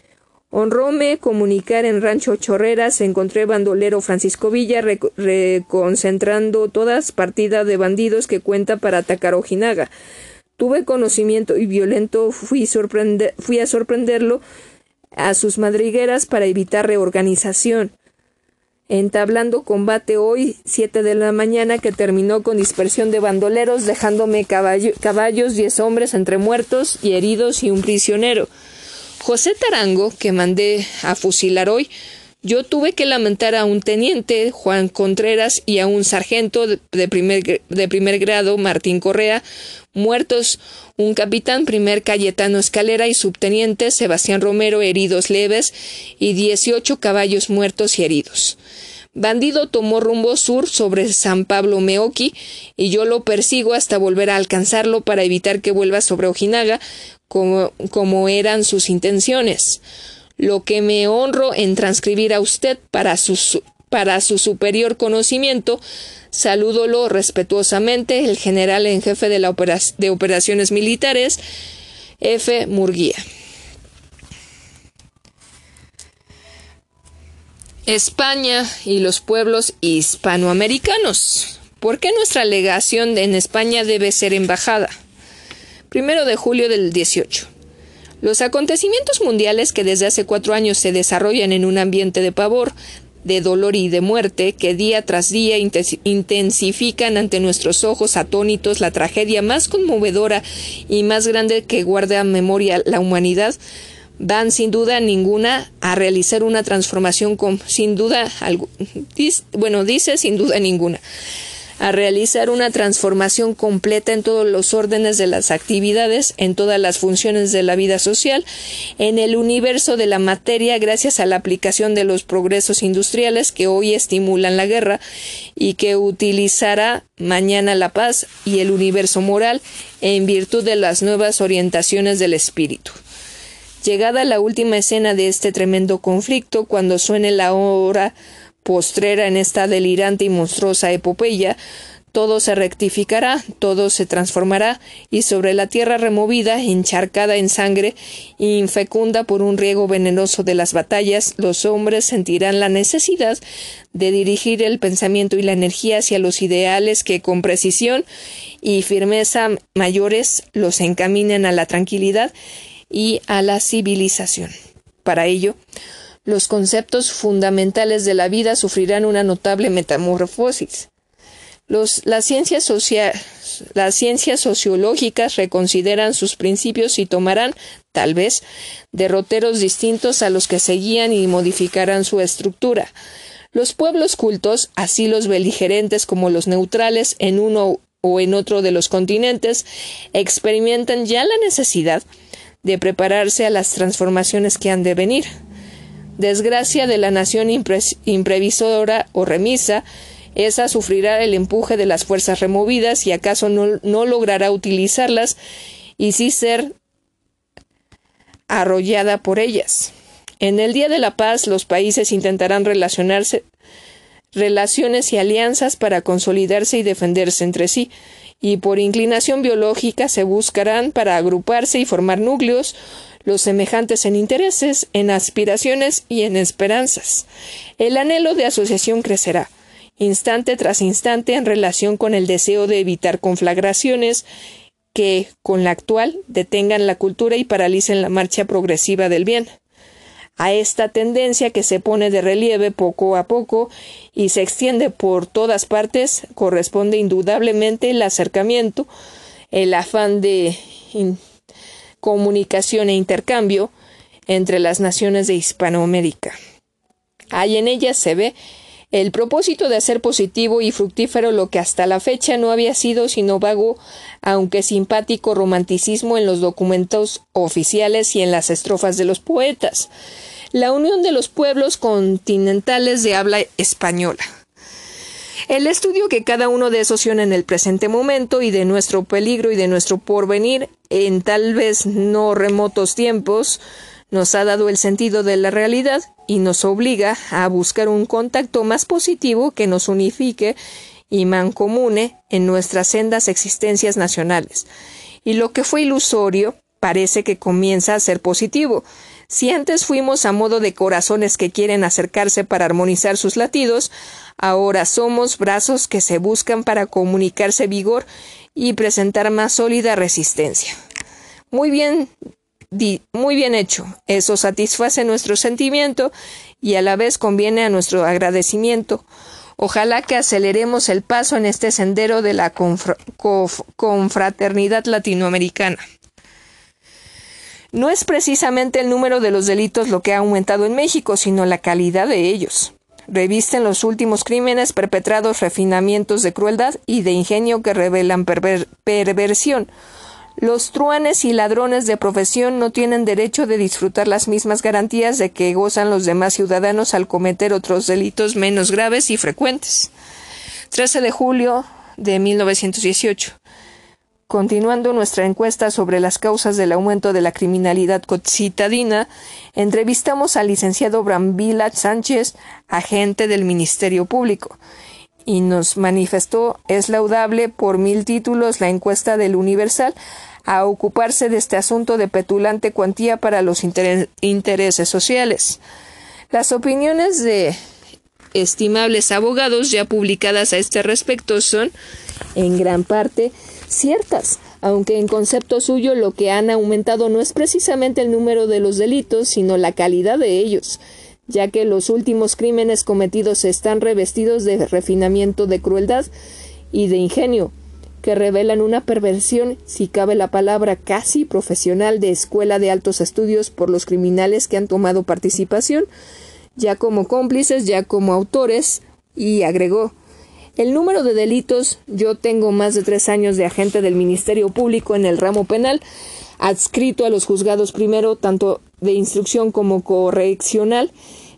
Honróme comunicar en Rancho Chorreras encontré bandolero Francisco Villa reconcentrando todas partidas de bandidos que cuenta para atacar Ojinaga. Tuve conocimiento y violento fui a sorprenderlo a sus madrigueras para evitar reorganización. Entablando combate hoy, siete de la mañana, que terminó con dispersión de bandoleros, dejándome caballos, diez hombres entre muertos y heridos y un prisionero. José Tarango, que mandé a fusilar hoy, yo tuve que lamentar a un teniente, Juan Contreras, y a un sargento de primer, de primer grado, Martín Correa, muertos, un capitán primer Cayetano Escalera y subteniente Sebastián Romero heridos leves y dieciocho caballos muertos y heridos. Bandido tomó rumbo sur sobre San Pablo Meoqui y yo lo persigo hasta volver a alcanzarlo para evitar que vuelva sobre Ojinaga, como, eran sus intenciones. Lo que me honro en transcribir a usted para su, para su superior conocimiento, salúdolo respetuosamente el general en jefe de, la de operaciones militares, F. Murguía. España y los pueblos hispanoamericanos. ¿Por qué nuestra legación en España debe ser embajada? primero de julio del 18. Los acontecimientos mundiales que desde hace cuatro años se desarrollan en un ambiente de pavor, de dolor y de muerte, que día tras día intensifican ante nuestros ojos atónitos la tragedia más conmovedora y más grande que guarda memoria la humanidad, van sin duda ninguna a realizar una transformación con, sin duda, bueno, dice sin duda ninguna, a realizar una transformación completa en todos los órdenes de las actividades, en todas las funciones de la vida social, en el universo de la materia gracias a la aplicación de los progresos industriales que hoy estimulan la guerra y que utilizará mañana la paz y el universo moral en virtud de las nuevas orientaciones del espíritu. Llegada la última escena de este tremendo conflicto, cuando suene la hora postrera en esta delirante y monstruosa epopeya, todo se rectificará, todo se transformará, y sobre la tierra removida, encharcada en sangre, infecunda por un riego venenoso de las batallas, los hombres sentirán la necesidad de dirigir el pensamiento y la energía hacia los ideales que con precisión y firmeza mayores los encaminen a la tranquilidad y a la civilización. Para ello, los conceptos fundamentales de la vida sufrirán una notable metamorfosis. las, ciencias las ciencias sociológicas reconsideran sus principios y tomarán, tal vez, derroteros distintos a los que seguían y modificarán su estructura. Los pueblos cultos, así los beligerentes como los neutrales, en uno o en otro de los continentes, experimentan ya la necesidad de prepararse a las transformaciones que han de venir desgracia de la nación imprevisora o remisa, esa sufrirá el empuje de las fuerzas removidas y acaso no, no logrará utilizarlas y sí ser arrollada por ellas. En el Día de la Paz los países intentarán relacionarse relaciones y alianzas para consolidarse y defenderse entre sí, y por inclinación biológica se buscarán para agruparse y formar núcleos los semejantes en intereses, en aspiraciones y en esperanzas. El anhelo de asociación crecerá, instante tras instante, en relación con el deseo de evitar conflagraciones que, con la actual, detengan la cultura y paralicen la marcha progresiva del bien. A esta tendencia que se pone de relieve poco a poco y se extiende por todas partes corresponde indudablemente el acercamiento, el afán de comunicación e intercambio entre las naciones de Hispanoamérica. Hay en ellas se ve el propósito de hacer positivo y fructífero lo que hasta la fecha no había sido sino vago, aunque simpático romanticismo en los documentos oficiales y en las estrofas de los poetas. La unión de los pueblos continentales de habla española. El estudio que cada uno de esos tiene en el presente momento y de nuestro peligro y de nuestro porvenir en tal vez no remotos tiempos nos ha dado el sentido de la realidad y nos obliga a buscar un contacto más positivo que nos unifique y mancomune en nuestras sendas existencias nacionales. Y lo que fue ilusorio parece que comienza a ser positivo. Si antes fuimos a modo de corazones que quieren acercarse para armonizar sus latidos, ahora somos brazos que se buscan para comunicarse vigor y presentar más sólida resistencia. Muy bien, muy bien hecho. Eso satisface nuestro sentimiento y a la vez conviene a nuestro agradecimiento. Ojalá que aceleremos el paso en este sendero de la confraternidad latinoamericana. No es precisamente el número de los delitos lo que ha aumentado en México, sino la calidad de ellos. Revisten los últimos crímenes perpetrados refinamientos de crueldad y de ingenio que revelan perversión. Los truanes y ladrones de profesión no tienen derecho de disfrutar las mismas garantías de que gozan los demás ciudadanos al cometer otros delitos menos graves y frecuentes. 13 de julio de 1918. Continuando nuestra encuesta sobre las causas del aumento de la criminalidad citadina, entrevistamos al licenciado Brambila Sánchez, agente del Ministerio Público, y nos manifestó es laudable por mil títulos la encuesta del Universal a ocuparse de este asunto de petulante cuantía para los intereses sociales. Las opiniones de estimables abogados ya publicadas a este respecto son, en gran parte, ciertas, aunque en concepto suyo lo que han aumentado no es precisamente el número de los delitos, sino la calidad de ellos, ya que los últimos crímenes cometidos están revestidos de refinamiento de crueldad y de ingenio, que revelan una perversión, si cabe la palabra casi profesional, de escuela de altos estudios por los criminales que han tomado participación, ya como cómplices, ya como autores, y agregó el número de delitos, yo tengo más de tres años de agente del Ministerio Público en el ramo penal, adscrito a los juzgados primero, tanto de instrucción como correccional,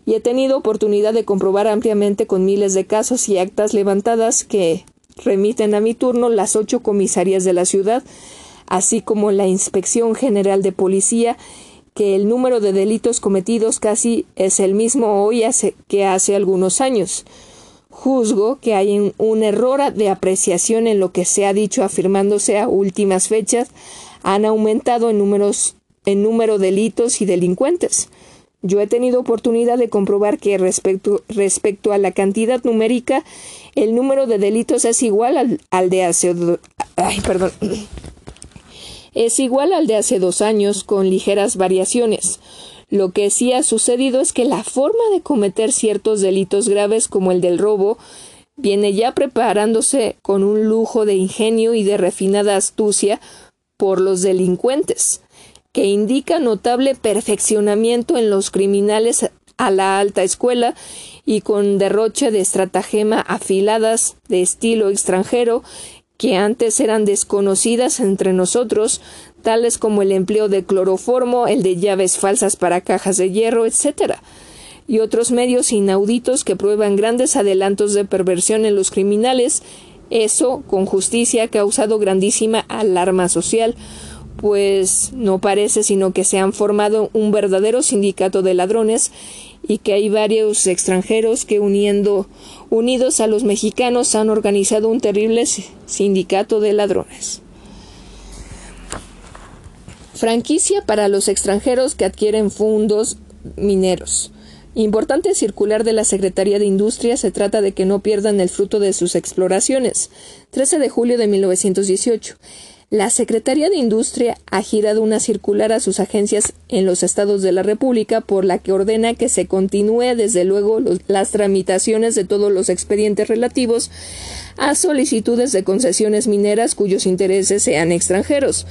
y he tenido oportunidad de comprobar ampliamente con miles de casos y actas levantadas que remiten a mi turno las ocho comisarías de la ciudad, así como la Inspección General de Policía, que el número de delitos cometidos casi es el mismo hoy que hace algunos años. Juzgo que hay un error de apreciación en lo que se ha dicho afirmándose a últimas fechas han aumentado en números en número de delitos y delincuentes. Yo he tenido oportunidad de comprobar que respecto, respecto a la cantidad numérica, el número de delitos es igual al, al de hace ay, perdón, es igual al de hace dos años con ligeras variaciones. Lo que sí ha sucedido es que la forma de cometer ciertos delitos graves como el del robo viene ya preparándose con un lujo de ingenio y de refinada astucia por los delincuentes, que indica notable perfeccionamiento en los criminales a la alta escuela y con derroche de estratagema afiladas de estilo extranjero que antes eran desconocidas entre nosotros, tales como el empleo de cloroformo, el de llaves falsas para cajas de hierro, etc., y otros medios inauditos que prueban grandes adelantos de perversión en los criminales, eso, con justicia, ha causado grandísima alarma social, pues no parece sino que se han formado un verdadero sindicato de ladrones y que hay varios extranjeros que uniendo unidos a los mexicanos han organizado un terrible sindicato de ladrones. Franquicia para los extranjeros que adquieren fondos mineros. Importante circular de la Secretaría de Industria se trata de que no pierdan el fruto de sus exploraciones. 13 de julio de 1918. La Secretaría de Industria ha girado una circular a sus agencias en los estados de la República por la que ordena que se continúe desde luego las tramitaciones de todos los expedientes relativos a solicitudes de concesiones mineras cuyos intereses sean extranjeros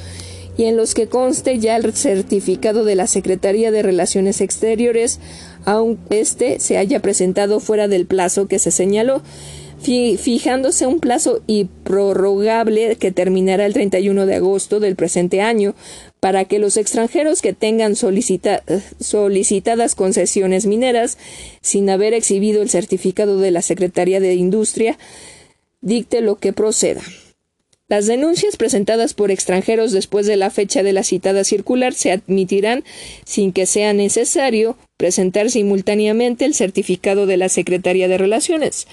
y en los que conste ya el certificado de la Secretaría de Relaciones Exteriores, aunque éste se haya presentado fuera del plazo que se señaló fijándose un plazo prorrogable que terminará el 31 de agosto del presente año para que los extranjeros que tengan solicitadas concesiones mineras sin haber exhibido el certificado de la Secretaría de Industria dicte lo que proceda. Las denuncias presentadas por extranjeros después de la fecha de la citada circular se admitirán sin que sea necesario presentar simultáneamente el certificado de la Secretaría de Relaciones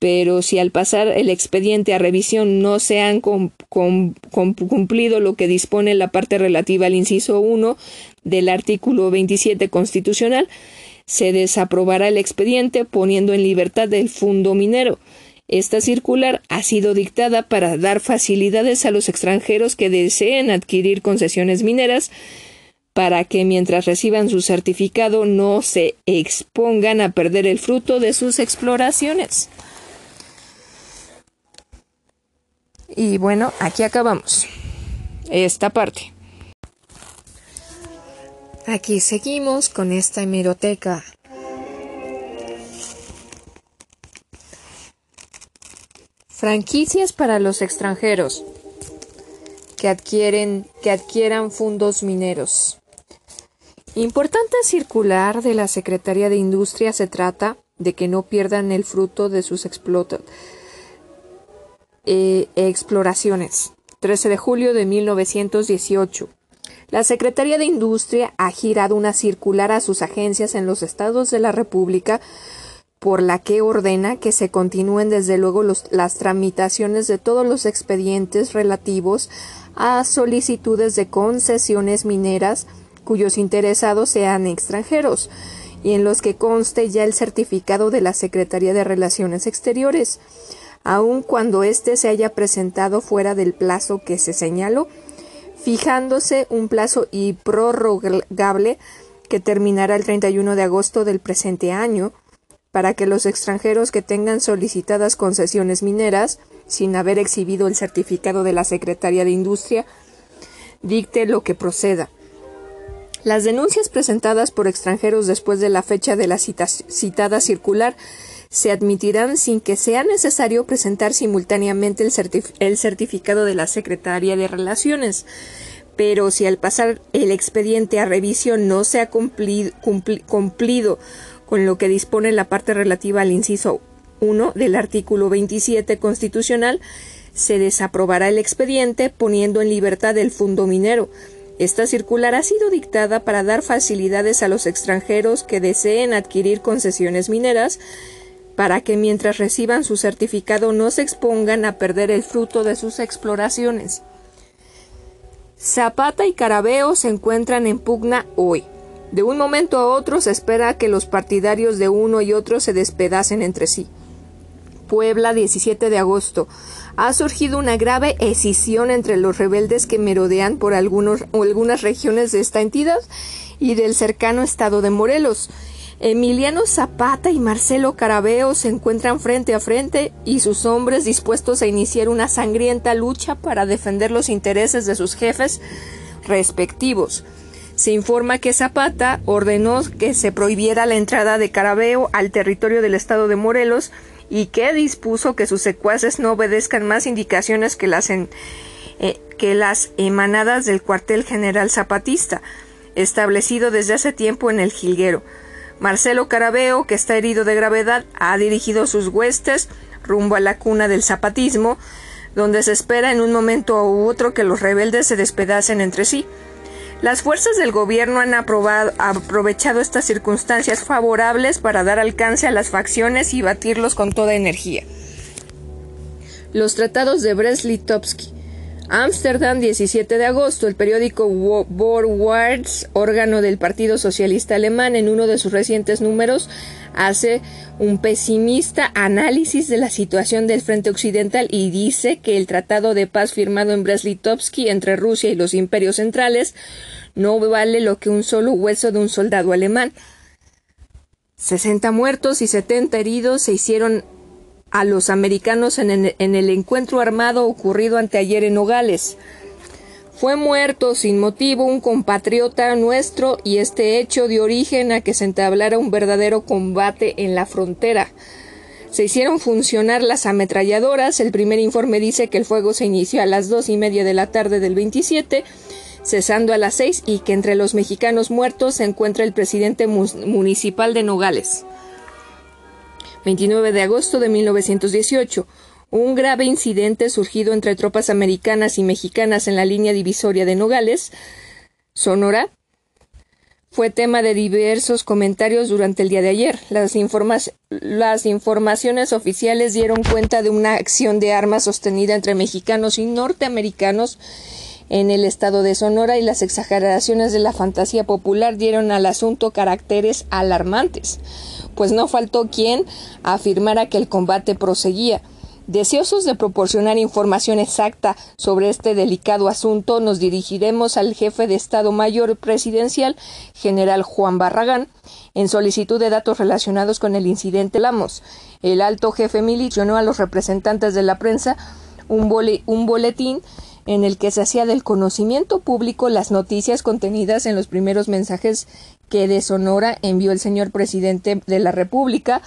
pero si al pasar el expediente a revisión no se han cumplido lo que dispone la parte relativa al inciso 1 del artículo 27 constitucional, se desaprobará el expediente poniendo en libertad el fondo minero. Esta circular ha sido dictada para dar facilidades a los extranjeros que deseen adquirir concesiones mineras para que mientras reciban su certificado no se expongan a perder el fruto de sus exploraciones. Y bueno, aquí acabamos esta parte. Aquí seguimos con esta hemeroteca. Franquicias para los extranjeros que adquieren que adquieran fondos mineros. Importante circular de la Secretaría de Industria se trata de que no pierdan el fruto de sus explotaciones eh, exploraciones. 13 de julio de 1918. La Secretaría de Industria ha girado una circular a sus agencias en los estados de la República por la que ordena que se continúen desde luego las tramitaciones de todos los expedientes relativos a solicitudes de concesiones mineras cuyos interesados sean extranjeros y en los que conste ya el certificado de la Secretaría de Relaciones Exteriores aun cuando éste se haya presentado fuera del plazo que se señaló, fijándose un plazo y prorrogable que terminará el 31 de agosto del presente año, para que los extranjeros que tengan solicitadas concesiones mineras, sin haber exhibido el certificado de la Secretaría de Industria, dicte lo que proceda. Las denuncias presentadas por extranjeros después de la fecha de la citada circular se admitirán sin que sea necesario presentar simultáneamente el, certificado de la Secretaría de Relaciones. Pero si al pasar el expediente a revisión no se ha cumplido, cumplido con lo que dispone la parte relativa al inciso 1 del artículo 27 constitucional, se desaprobará el expediente poniendo en libertad el fondo minero. Esta circular ha sido dictada para dar facilidades a los extranjeros que deseen adquirir concesiones mineras para que mientras reciban su certificado no se expongan a perder el fruto de sus exploraciones. Zapata y Carabeo se encuentran en pugna hoy. De un momento a otro se espera que los partidarios de uno y otro se despedacen entre sí. Puebla, 17 de agosto. Ha surgido una grave escisión entre los rebeldes que merodean por algunos, algunas regiones de esta entidad y del cercano estado de Morelos. Emiliano Zapata y Marcelo Carabeo se encuentran frente a frente y sus hombres dispuestos a iniciar una sangrienta lucha para defender los intereses de sus jefes respectivos. Se informa que Zapata ordenó que se prohibiera la entrada de Carabeo al territorio del estado de Morelos y que dispuso que sus secuaces no obedezcan más indicaciones que las, eh, que las emanadas del cuartel general zapatista, establecido desde hace tiempo en el Jilguero. Marcelo Carabeo, que está herido de gravedad, ha dirigido sus huestes rumbo a la cuna del zapatismo, donde se espera en un momento u otro que los rebeldes se despedacen entre sí. Las fuerzas del gobierno han aprovechado estas circunstancias favorables para dar alcance a las facciones y batirlos con toda energía. Los tratados de Brest-Litovsky Ámsterdam, 17 de agosto. El periódico Words, órgano del Partido Socialista Alemán, en uno de sus recientes números, hace un pesimista análisis de la situación del frente occidental y dice que el tratado de paz firmado en Brest-Litovsky entre Rusia y los imperios centrales no vale lo que un solo hueso de un soldado alemán. 60 muertos y 70 heridos se hicieron a los americanos en, el encuentro armado ocurrido anteayer en Nogales. Fue muerto sin motivo un compatriota nuestro y este hecho dio origen a que se entablara un verdadero combate en la frontera. Se hicieron funcionar las ametralladoras. El primer informe dice que el fuego se inició a las dos y media de la tarde del 27, cesando a las seis, y que entre los mexicanos muertos se encuentra el presidente municipal de Nogales. 29 de agosto de 1918. Un grave incidente surgido entre tropas americanas y mexicanas en la línea divisoria de Nogales, Sonora, fue tema de diversos comentarios durante el día de ayer. Las, las, informaciones oficiales dieron cuenta de una acción de armas sostenida entre mexicanos y norteamericanos en el estado de Sonora y las exageraciones de la fantasía popular dieron al asunto caracteres alarmantes pues no faltó quien afirmara que el combate proseguía. Deseosos de proporcionar información exacta sobre este delicado asunto, nos dirigiremos al jefe de Estado Mayor Presidencial, general Juan Barragán, en solicitud de datos relacionados con el incidente Lamos. El alto jefe militar a los representantes de la prensa un, un boletín en el que se hacía del conocimiento público las noticias contenidas en los primeros mensajes que de Sonora envió el señor presidente de la República,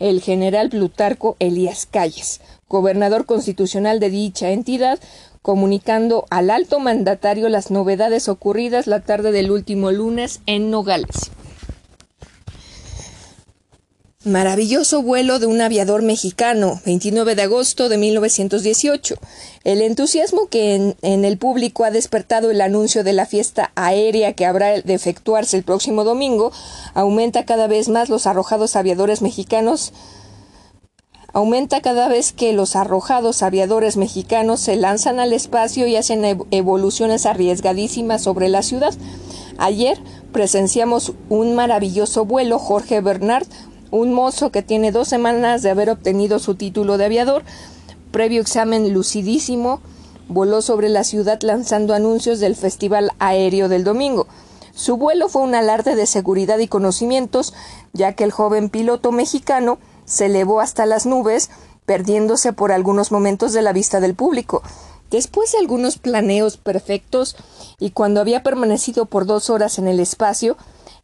el general Plutarco Elías Calles, gobernador constitucional de dicha entidad, comunicando al alto mandatario las novedades ocurridas la tarde del último lunes en Nogales. Maravilloso vuelo de un aviador mexicano, 29 de agosto de 1918. El entusiasmo que en, el público ha despertado el anuncio de la fiesta aérea que habrá de efectuarse el próximo domingo aumenta cada vez más los arrojados aviadores mexicanos. Aumenta cada vez que los arrojados aviadores mexicanos se lanzan al espacio y hacen evoluciones arriesgadísimas sobre la ciudad. Ayer presenciamos un maravilloso vuelo Jorge Bernard, un mozo que tiene dos semanas de haber obtenido su título de aviador, previo examen lucidísimo, voló sobre la ciudad lanzando anuncios del Festival Aéreo del domingo. Su vuelo fue un alarde de seguridad y conocimientos, ya que el joven piloto mexicano se elevó hasta las nubes, perdiéndose por algunos momentos de la vista del público. Después de algunos planeos perfectos y cuando había permanecido por dos horas en el espacio,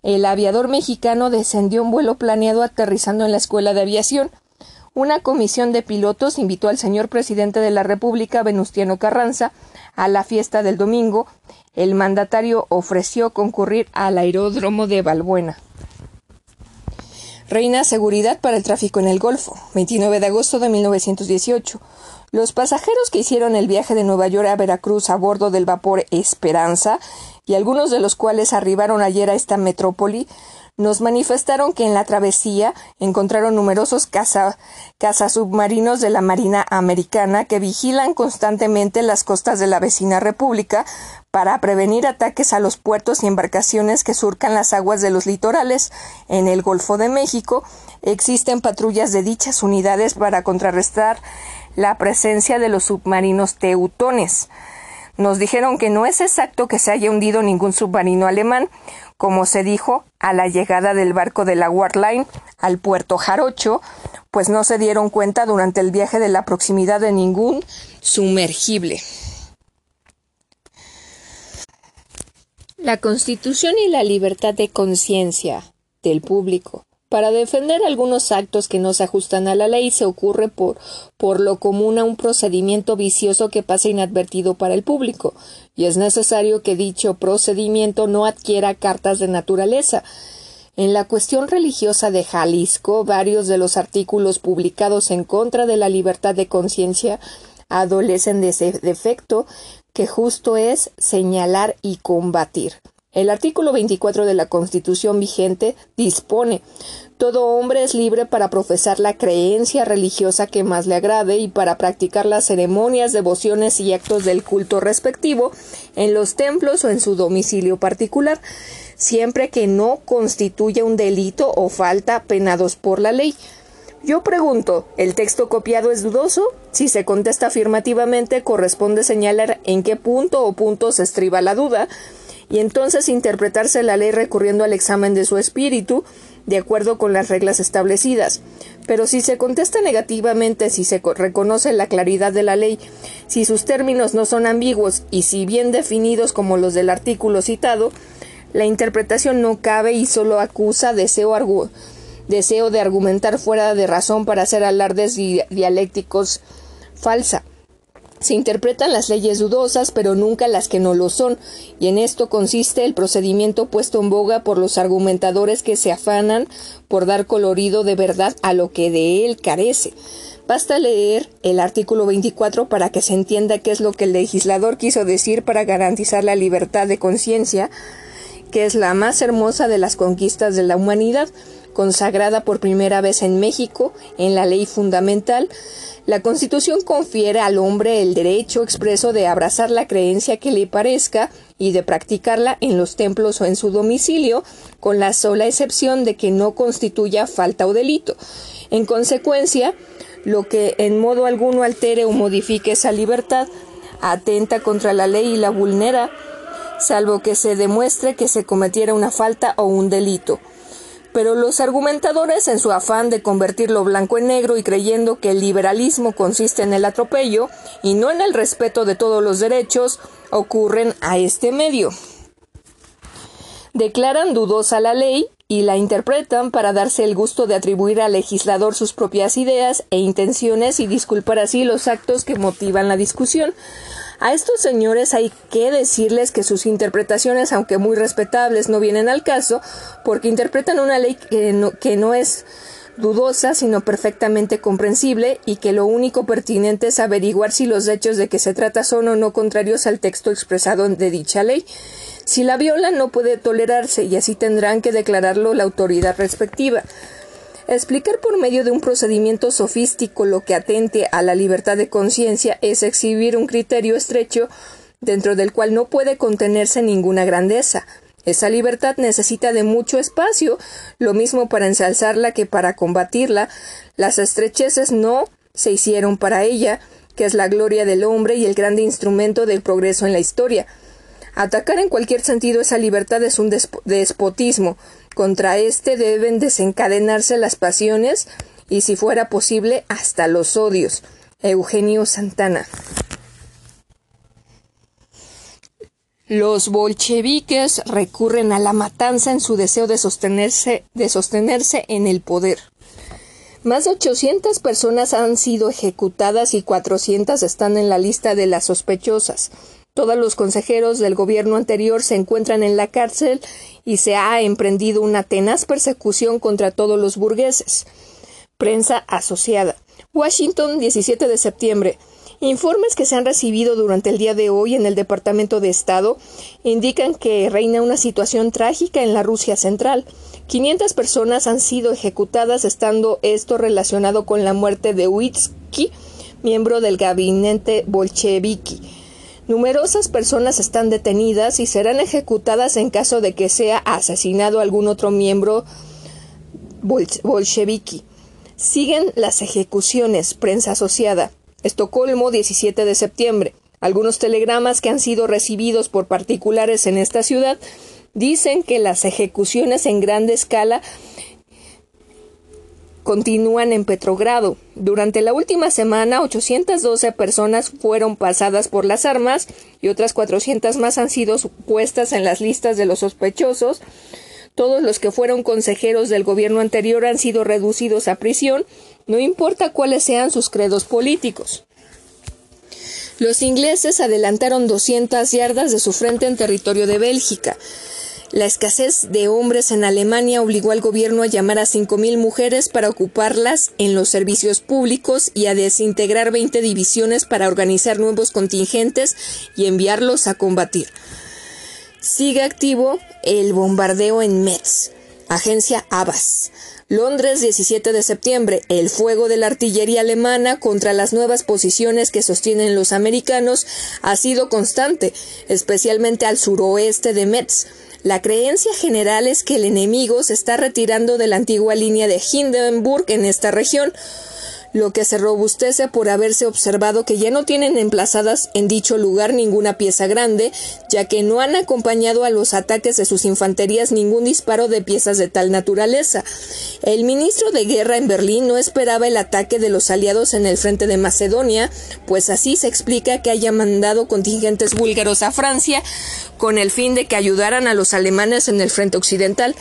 el aviador mexicano descendió un vuelo planeado aterrizando en la Escuela de Aviación. Una comisión de pilotos invitó al señor presidente de la República, Venustiano Carranza, a la fiesta del domingo. El mandatario ofreció concurrir al aeródromo de Balbuena. Reina seguridad para el tráfico en el Golfo, 29 de agosto de 1918. Los pasajeros que hicieron el viaje de Nueva York a Veracruz a bordo del vapor Esperanza y algunos de los cuales arribaron ayer a esta metrópoli, nos manifestaron que en la travesía encontraron numerosos cazasubmarinos de la Marina Americana que vigilan constantemente las costas de la vecina República para prevenir ataques a los puertos y embarcaciones que surcan las aguas de los litorales. En el Golfo de México existen patrullas de dichas unidades para contrarrestar la presencia de los submarinos teutones. Nos dijeron que no es exacto que se haya hundido ningún submarino alemán, como se dijo a la llegada del barco de la Warline al puerto Jarocho, pues no se dieron cuenta durante el viaje de la proximidad de ningún sumergible. La Constitución y la libertad de conciencia del público para defender algunos actos que no se ajustan a la ley se ocurre por, por lo común a un procedimiento vicioso que pasa inadvertido para el público, y es necesario que dicho procedimiento no adquiera cartas de naturaleza. En la cuestión religiosa de Jalisco, varios de los artículos publicados en contra de la libertad de conciencia adolecen de ese defecto que justo es señalar y combatir. El artículo 24 de la Constitución vigente dispone Todo hombre es libre para profesar la creencia religiosa que más le agrade y para practicar las ceremonias, devociones y actos del culto respectivo en los templos o en su domicilio particular, siempre que no constituya un delito o falta penados por la ley. Yo pregunto, ¿el texto copiado es dudoso? Si se contesta afirmativamente, corresponde señalar en qué punto o puntos estriba la duda, y entonces interpretarse la ley recurriendo al examen de su espíritu, de acuerdo con las reglas establecidas. Pero si se contesta negativamente, si se reconoce la claridad de la ley, si sus términos no son ambiguos y si bien definidos como los del artículo citado, la interpretación no cabe y solo acusa deseo, deseo de argumentar fuera de razón para hacer alardes dialécticos falsa. Se interpretan las leyes dudosas, pero nunca las que no lo son, y en esto consiste el procedimiento puesto en boga por los argumentadores que se afanan por dar colorido de verdad a lo que de él carece. Basta leer el artículo 24 para que se entienda qué es lo que el legislador quiso decir para garantizar la libertad de conciencia, que es la más hermosa de las conquistas de la humanidad, consagrada por primera vez en México en la ley fundamental, la Constitución confiere al hombre el derecho expreso de abrazar la creencia que le parezca y de practicarla en los templos o en su domicilio, con la sola excepción de que no constituya falta o delito. En consecuencia, lo que en modo alguno altere o modifique esa libertad atenta contra la ley y la vulnera, salvo que se demuestre que se cometiera una falta o un delito pero los argumentadores, en su afán de convertir lo blanco en negro y creyendo que el liberalismo consiste en el atropello y no en el respeto de todos los derechos, ocurren a este medio. Declaran dudosa la ley y la interpretan para darse el gusto de atribuir al legislador sus propias ideas e intenciones y disculpar así los actos que motivan la discusión. A estos señores hay que decirles que sus interpretaciones, aunque muy respetables, no vienen al caso, porque interpretan una ley que no, que no es dudosa, sino perfectamente comprensible, y que lo único pertinente es averiguar si los hechos de que se trata son o no contrarios al texto expresado de dicha ley. Si la violan no puede tolerarse, y así tendrán que declararlo la autoridad respectiva. Explicar por medio de un procedimiento sofístico lo que atente a la libertad de conciencia es exhibir un criterio estrecho dentro del cual no puede contenerse ninguna grandeza. Esa libertad necesita de mucho espacio, lo mismo para ensalzarla que para combatirla. Las estrecheces no se hicieron para ella, que es la gloria del hombre y el grande instrumento del progreso en la historia. Atacar en cualquier sentido esa libertad es un despotismo, contra éste deben desencadenarse las pasiones y, si fuera posible, hasta los odios. Eugenio Santana. Los bolcheviques recurren a la matanza en su deseo de sostenerse, de sostenerse en el poder. Más de 800 personas han sido ejecutadas y 400 están en la lista de las sospechosas. Todos los consejeros del gobierno anterior se encuentran en la cárcel y se ha emprendido una tenaz persecución contra todos los burgueses. Prensa asociada. Washington, 17 de septiembre. Informes que se han recibido durante el día de hoy en el Departamento de Estado indican que reina una situación trágica en la Rusia central. 500 personas han sido ejecutadas, estando esto relacionado con la muerte de Witsky, miembro del gabinete bolchevique. Numerosas personas están detenidas y serán ejecutadas en caso de que sea asesinado algún otro miembro bolchevique. Siguen las ejecuciones. Prensa asociada. Estocolmo, 17 de septiembre. Algunos telegramas que han sido recibidos por particulares en esta ciudad dicen que las ejecuciones en grande escala continúan en Petrogrado. Durante la última semana, 812 personas fueron pasadas por las armas y otras 400 más han sido puestas en las listas de los sospechosos. Todos los que fueron consejeros del gobierno anterior han sido reducidos a prisión, no importa cuáles sean sus credos políticos. Los ingleses adelantaron 200 yardas de su frente en territorio de Bélgica. La escasez de hombres en Alemania obligó al gobierno a llamar a 5.000 mujeres para ocuparlas en los servicios públicos y a desintegrar 20 divisiones para organizar nuevos contingentes y enviarlos a combatir. Sigue activo el bombardeo en Metz. Agencia Abbas. Londres, 17 de septiembre. El fuego de la artillería alemana contra las nuevas posiciones que sostienen los americanos ha sido constante, especialmente al suroeste de Metz. La creencia general es que el enemigo se está retirando de la antigua línea de Hindenburg en esta región, lo que se robustece por haberse observado que ya no tienen emplazadas en dicho lugar ninguna pieza grande, ya que no han acompañado a los ataques de sus infanterías ningún disparo de piezas de tal naturaleza. El ministro de Guerra en Berlín no esperaba el ataque de los aliados en el frente de Macedonia, pues así se explica que haya mandado contingentes búlgaros a Francia con el fin de que ayudaran a los alemanes en el frente occidental.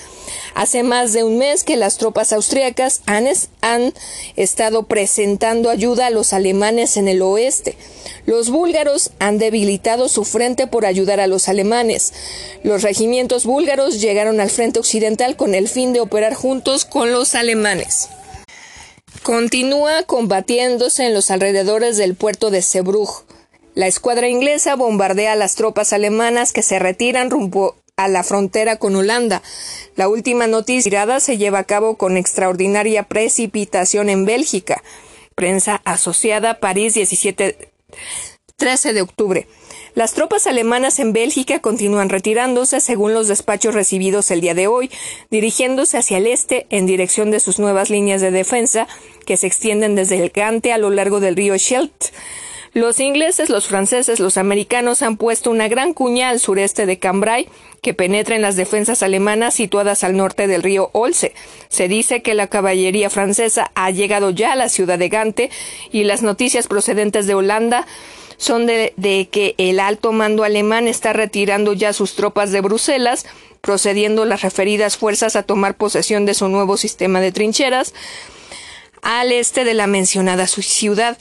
Hace más de un mes que las tropas austriacas han, han estado presentando ayuda a los alemanes en el oeste. Los búlgaros han debilitado su frente por ayudar a los alemanes. Los regimientos búlgaros llegaron al frente occidental con el fin de operar juntos con los alemanes. Continúa combatiéndose en los alrededores del puerto de Zeebrugge. La escuadra inglesa bombardea a las tropas alemanas que se retiran rumbo a la frontera con Holanda. La última noticia se lleva a cabo con extraordinaria precipitación en Bélgica. Prensa asociada París 17 13 de octubre. Las tropas alemanas en Bélgica continúan retirándose según los despachos recibidos el día de hoy, dirigiéndose hacia el este en dirección de sus nuevas líneas de defensa que se extienden desde el Gante a lo largo del río Scheldt. Los ingleses, los franceses, los americanos han puesto una gran cuña al sureste de Cambrai que penetra en las defensas alemanas situadas al norte del río Olse. Se dice que la caballería francesa ha llegado ya a la ciudad de Gante y las noticias procedentes de Holanda son de, de, que el alto mando alemán está retirando ya sus tropas de Bruselas, procediendo las referidas fuerzas a tomar posesión de su nuevo sistema de trincheras al este de la mencionada ciudad.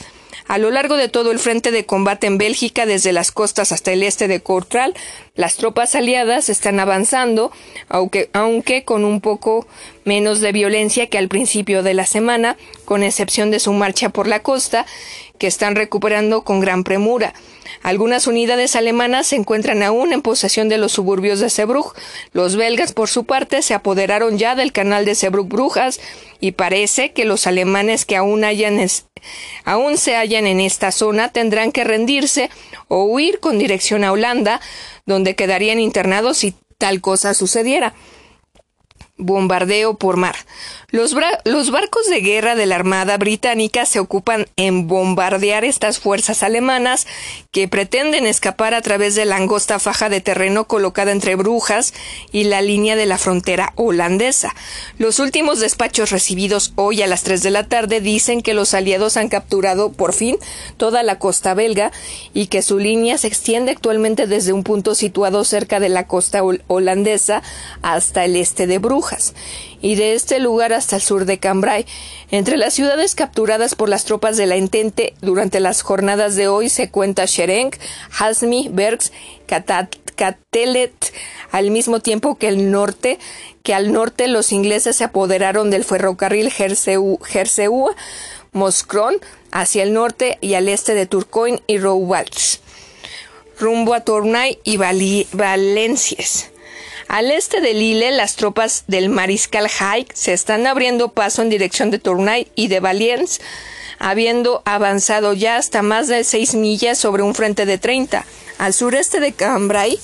A lo largo de todo el frente de combate en Bélgica, desde las costas hasta el este de Courtral, las tropas aliadas están avanzando, aunque, aunque con un poco menos de violencia que al principio de la semana, con excepción de su marcha por la costa, que están recuperando con gran premura. Algunas unidades alemanas se encuentran aún en posesión de los suburbios de Sebrugge. Los belgas, por su parte, se apoderaron ya del canal de Sebrugge-Brujas y parece que los alemanes que aún, hayan aún se hallan en esta zona tendrán que rendirse o huir con dirección a Holanda, donde quedarían internados si tal cosa sucediera. Bombardeo por mar. Los, barcos de guerra de la Armada británica se ocupan en bombardear estas fuerzas alemanas que pretenden escapar a través de la angosta faja de terreno colocada entre Brujas y la línea de la frontera holandesa. Los últimos despachos recibidos hoy a las 3 de la tarde dicen que los aliados han capturado por fin toda la costa belga y que su línea se extiende actualmente desde un punto situado cerca de la costa holandesa hasta el este de Brujas y de este lugar hasta el sur de Cambrai. Entre las ciudades capturadas por las tropas de la Entente durante las jornadas de hoy se cuenta Sherenk, Hasmi, Bergs, Katelet, al mismo tiempo que el norte, que al norte los ingleses se apoderaron del ferrocarril Jerseu, Moskron, hacia el norte y al este de Turcoing y Roubalch, rumbo a Tournai y Valenciennes. Al este de Lille, las tropas del mariscal Haig se están abriendo paso en dirección de Tournai y de Valiens, habiendo avanzado ya hasta más de seis millas sobre un frente de 30. Al sureste de Cambrai,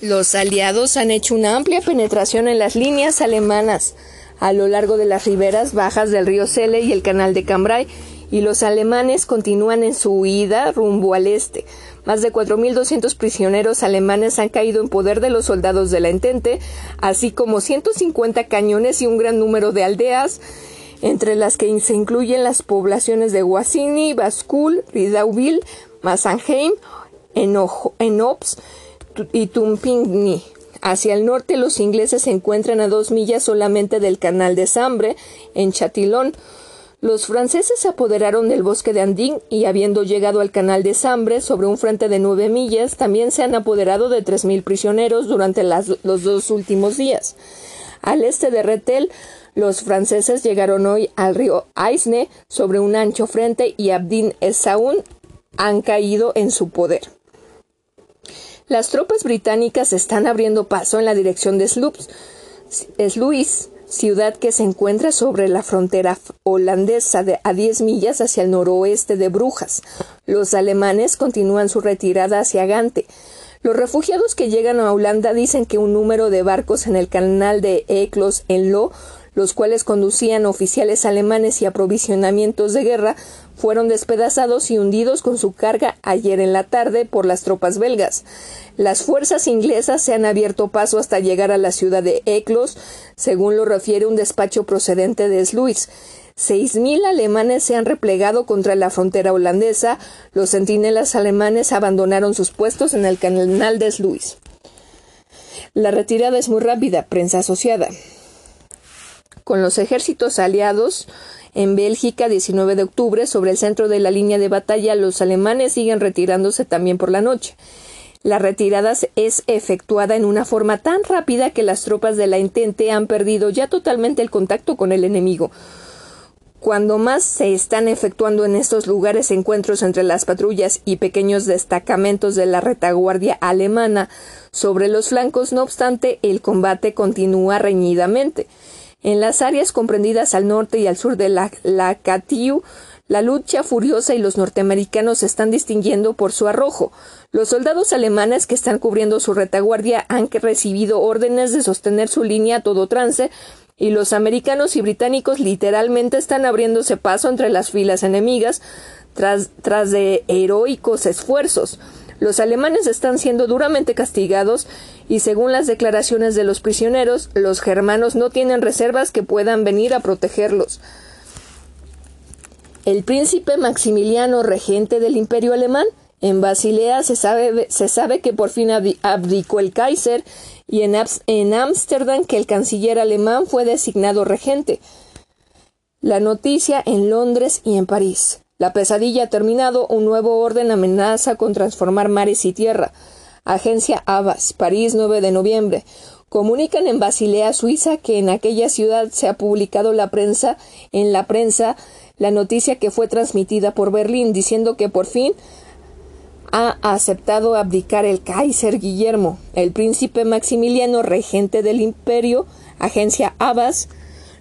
los aliados han hecho una amplia penetración en las líneas alemanas a lo largo de las riberas bajas del río Sele y el canal de Cambrai, y los alemanes continúan en su huida rumbo al este. Más de 4.200 prisioneros alemanes han caído en poder de los soldados de la Entente, así como 150 cañones y un gran número de aldeas, entre las que se incluyen las poblaciones de Wasini, Baskul, Ridauville, Massenheim, Enops y Tumpingni. Hacia el norte los ingleses se encuentran a dos millas solamente del canal de Sambre, en Chatillon, los franceses se apoderaron del bosque de Andín y, habiendo llegado al canal de Sambre sobre un frente de nueve millas, también se han apoderado de tres mil prisioneros durante los dos últimos días. Al este de Retel, los franceses llegaron hoy al río Aisne sobre un ancho frente y Abdin Essaoun han caído en su poder. Las tropas británicas están abriendo paso en la dirección de Sluis, ciudad que se encuentra sobre la frontera holandesa de a 10 millas hacia el noroeste de Brujas. Los alemanes continúan su retirada hacia Gante. Los refugiados que llegan a Holanda dicen que un número de barcos en el canal de Eclos en Lo los cuales conducían oficiales alemanes y aprovisionamientos de guerra, fueron despedazados y hundidos con su carga ayer en la tarde por las tropas belgas. Las fuerzas inglesas se han abierto paso hasta llegar a la ciudad de Eclos, según lo refiere un despacho procedente de Sluis. Seis mil alemanes se han replegado contra la frontera holandesa. Los centinelas alemanes abandonaron sus puestos en el canal de Sluis. La retirada es muy rápida, prensa asociada con los ejércitos aliados en Bélgica 19 de octubre sobre el centro de la línea de batalla los alemanes siguen retirándose también por la noche. La retirada es efectuada en una forma tan rápida que las tropas de la Entente han perdido ya totalmente el contacto con el enemigo. Cuando más se están efectuando en estos lugares encuentros entre las patrullas y pequeños destacamentos de la retaguardia alemana sobre los flancos, no obstante, el combate continúa reñidamente. En las áreas comprendidas al norte y al sur de la, la la lucha furiosa y los norteamericanos se están distinguiendo por su arrojo. Los soldados alemanes que están cubriendo su retaguardia han recibido órdenes de sostener su línea a todo trance, y los americanos y británicos literalmente están abriéndose paso entre las filas enemigas tras, tras de heroicos esfuerzos. Los alemanes están siendo duramente castigados y según las declaraciones de los prisioneros, los germanos no tienen reservas que puedan venir a protegerlos. El príncipe Maximiliano, regente del imperio alemán, en Basilea se sabe, se sabe que por fin abdicó el Kaiser y en Ámsterdam que el canciller alemán fue designado regente. La noticia en Londres y en París. La pesadilla ha terminado, un nuevo orden amenaza con transformar mares y tierra. Agencia Abbas, París, 9 de noviembre. Comunican en Basilea, Suiza, que en aquella ciudad se ha publicado la prensa, en la prensa, la noticia que fue transmitida por Berlín, diciendo que por fin ha aceptado abdicar el Kaiser Guillermo, el príncipe Maximiliano, regente del imperio, agencia Abbas,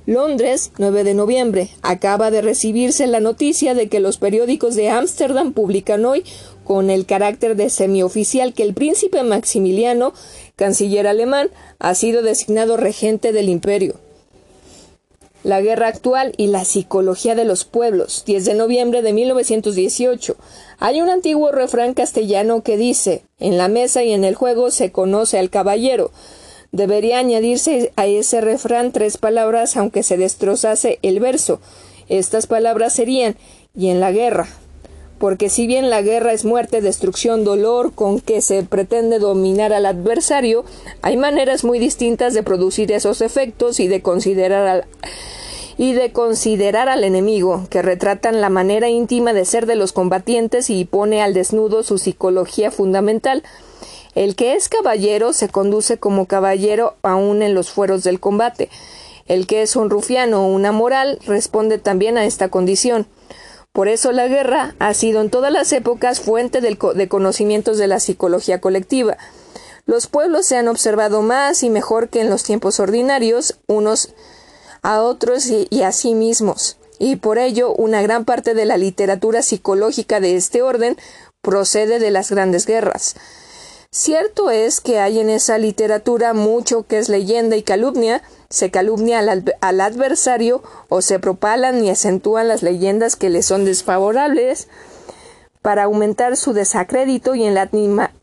Londres, 9 de noviembre. Acaba de recibirse la noticia de que los periódicos de Ámsterdam publican hoy, con el carácter de semioficial, que el príncipe Maximiliano, canciller alemán, ha sido designado regente del imperio. La guerra actual y la psicología de los pueblos, 10 de noviembre de 1918. Hay un antiguo refrán castellano que dice: En la mesa y en el juego se conoce al caballero. Debería añadirse a ese refrán tres palabras aunque se destrozase el verso. Estas palabras serían y en la guerra. Porque si bien la guerra es muerte, destrucción, dolor con que se pretende dominar al adversario, hay maneras muy distintas de producir esos efectos y de considerar al y de considerar al enemigo, que retratan la manera íntima de ser de los combatientes y pone al desnudo su psicología fundamental. El que es caballero se conduce como caballero aún en los fueros del combate. El que es un rufiano o una moral responde también a esta condición. Por eso la guerra ha sido en todas las épocas fuente de conocimientos de la psicología colectiva. Los pueblos se han observado más y mejor que en los tiempos ordinarios, unos a otros y, a sí mismos. Y por ello una gran parte de la literatura psicológica de este orden procede de las grandes guerras. Cierto es que hay en esa literatura mucho que es leyenda y calumnia, se calumnia al, adversario o se propalan y acentúan las leyendas que le son desfavorables para aumentar su desacrédito y en la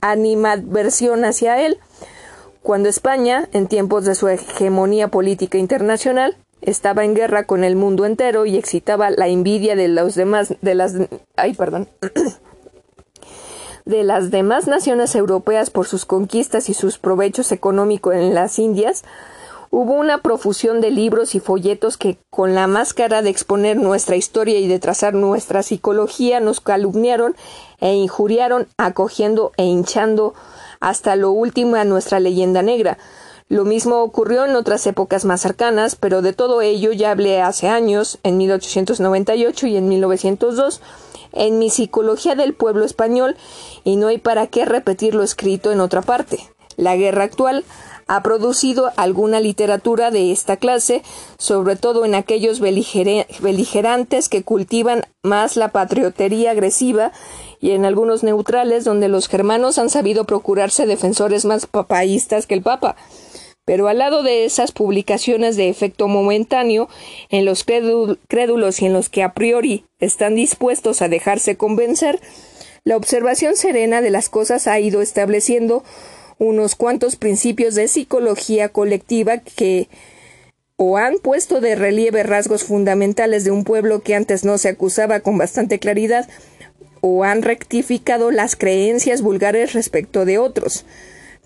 animadversión hacia él. Cuando España, en tiempos de su hegemonía política internacional, estaba en guerra con el mundo entero y excitaba la envidia de los demás de las ay perdón de las demás naciones europeas por sus conquistas y sus provechos económicos en las Indias, hubo una profusión de libros y folletos que, con la máscara de exponer nuestra historia y de trazar nuestra psicología, nos calumniaron e injuriaron, acogiendo e hinchando hasta lo último a nuestra leyenda negra. Lo mismo ocurrió en otras épocas más cercanas, pero de todo ello ya hablé hace años, en 1898 y en 1902, en mi Psicología del Pueblo Español y no hay para qué repetir lo escrito en otra parte. La guerra actual ha producido alguna literatura de esta clase, sobre todo en aquellos beligerantes que cultivan más la patriotería agresiva y en algunos neutrales donde los germanos han sabido procurarse defensores más papaístas que el Papa. Pero al lado de esas publicaciones de efecto momentáneo, en los crédulos y en los que a priori están dispuestos a dejarse convencer, la observación serena de las cosas ha ido estableciendo unos cuantos principios de psicología colectiva que o han puesto de relieve rasgos fundamentales de un pueblo que antes no se acusaba con bastante claridad, o han rectificado las creencias vulgares respecto de otros.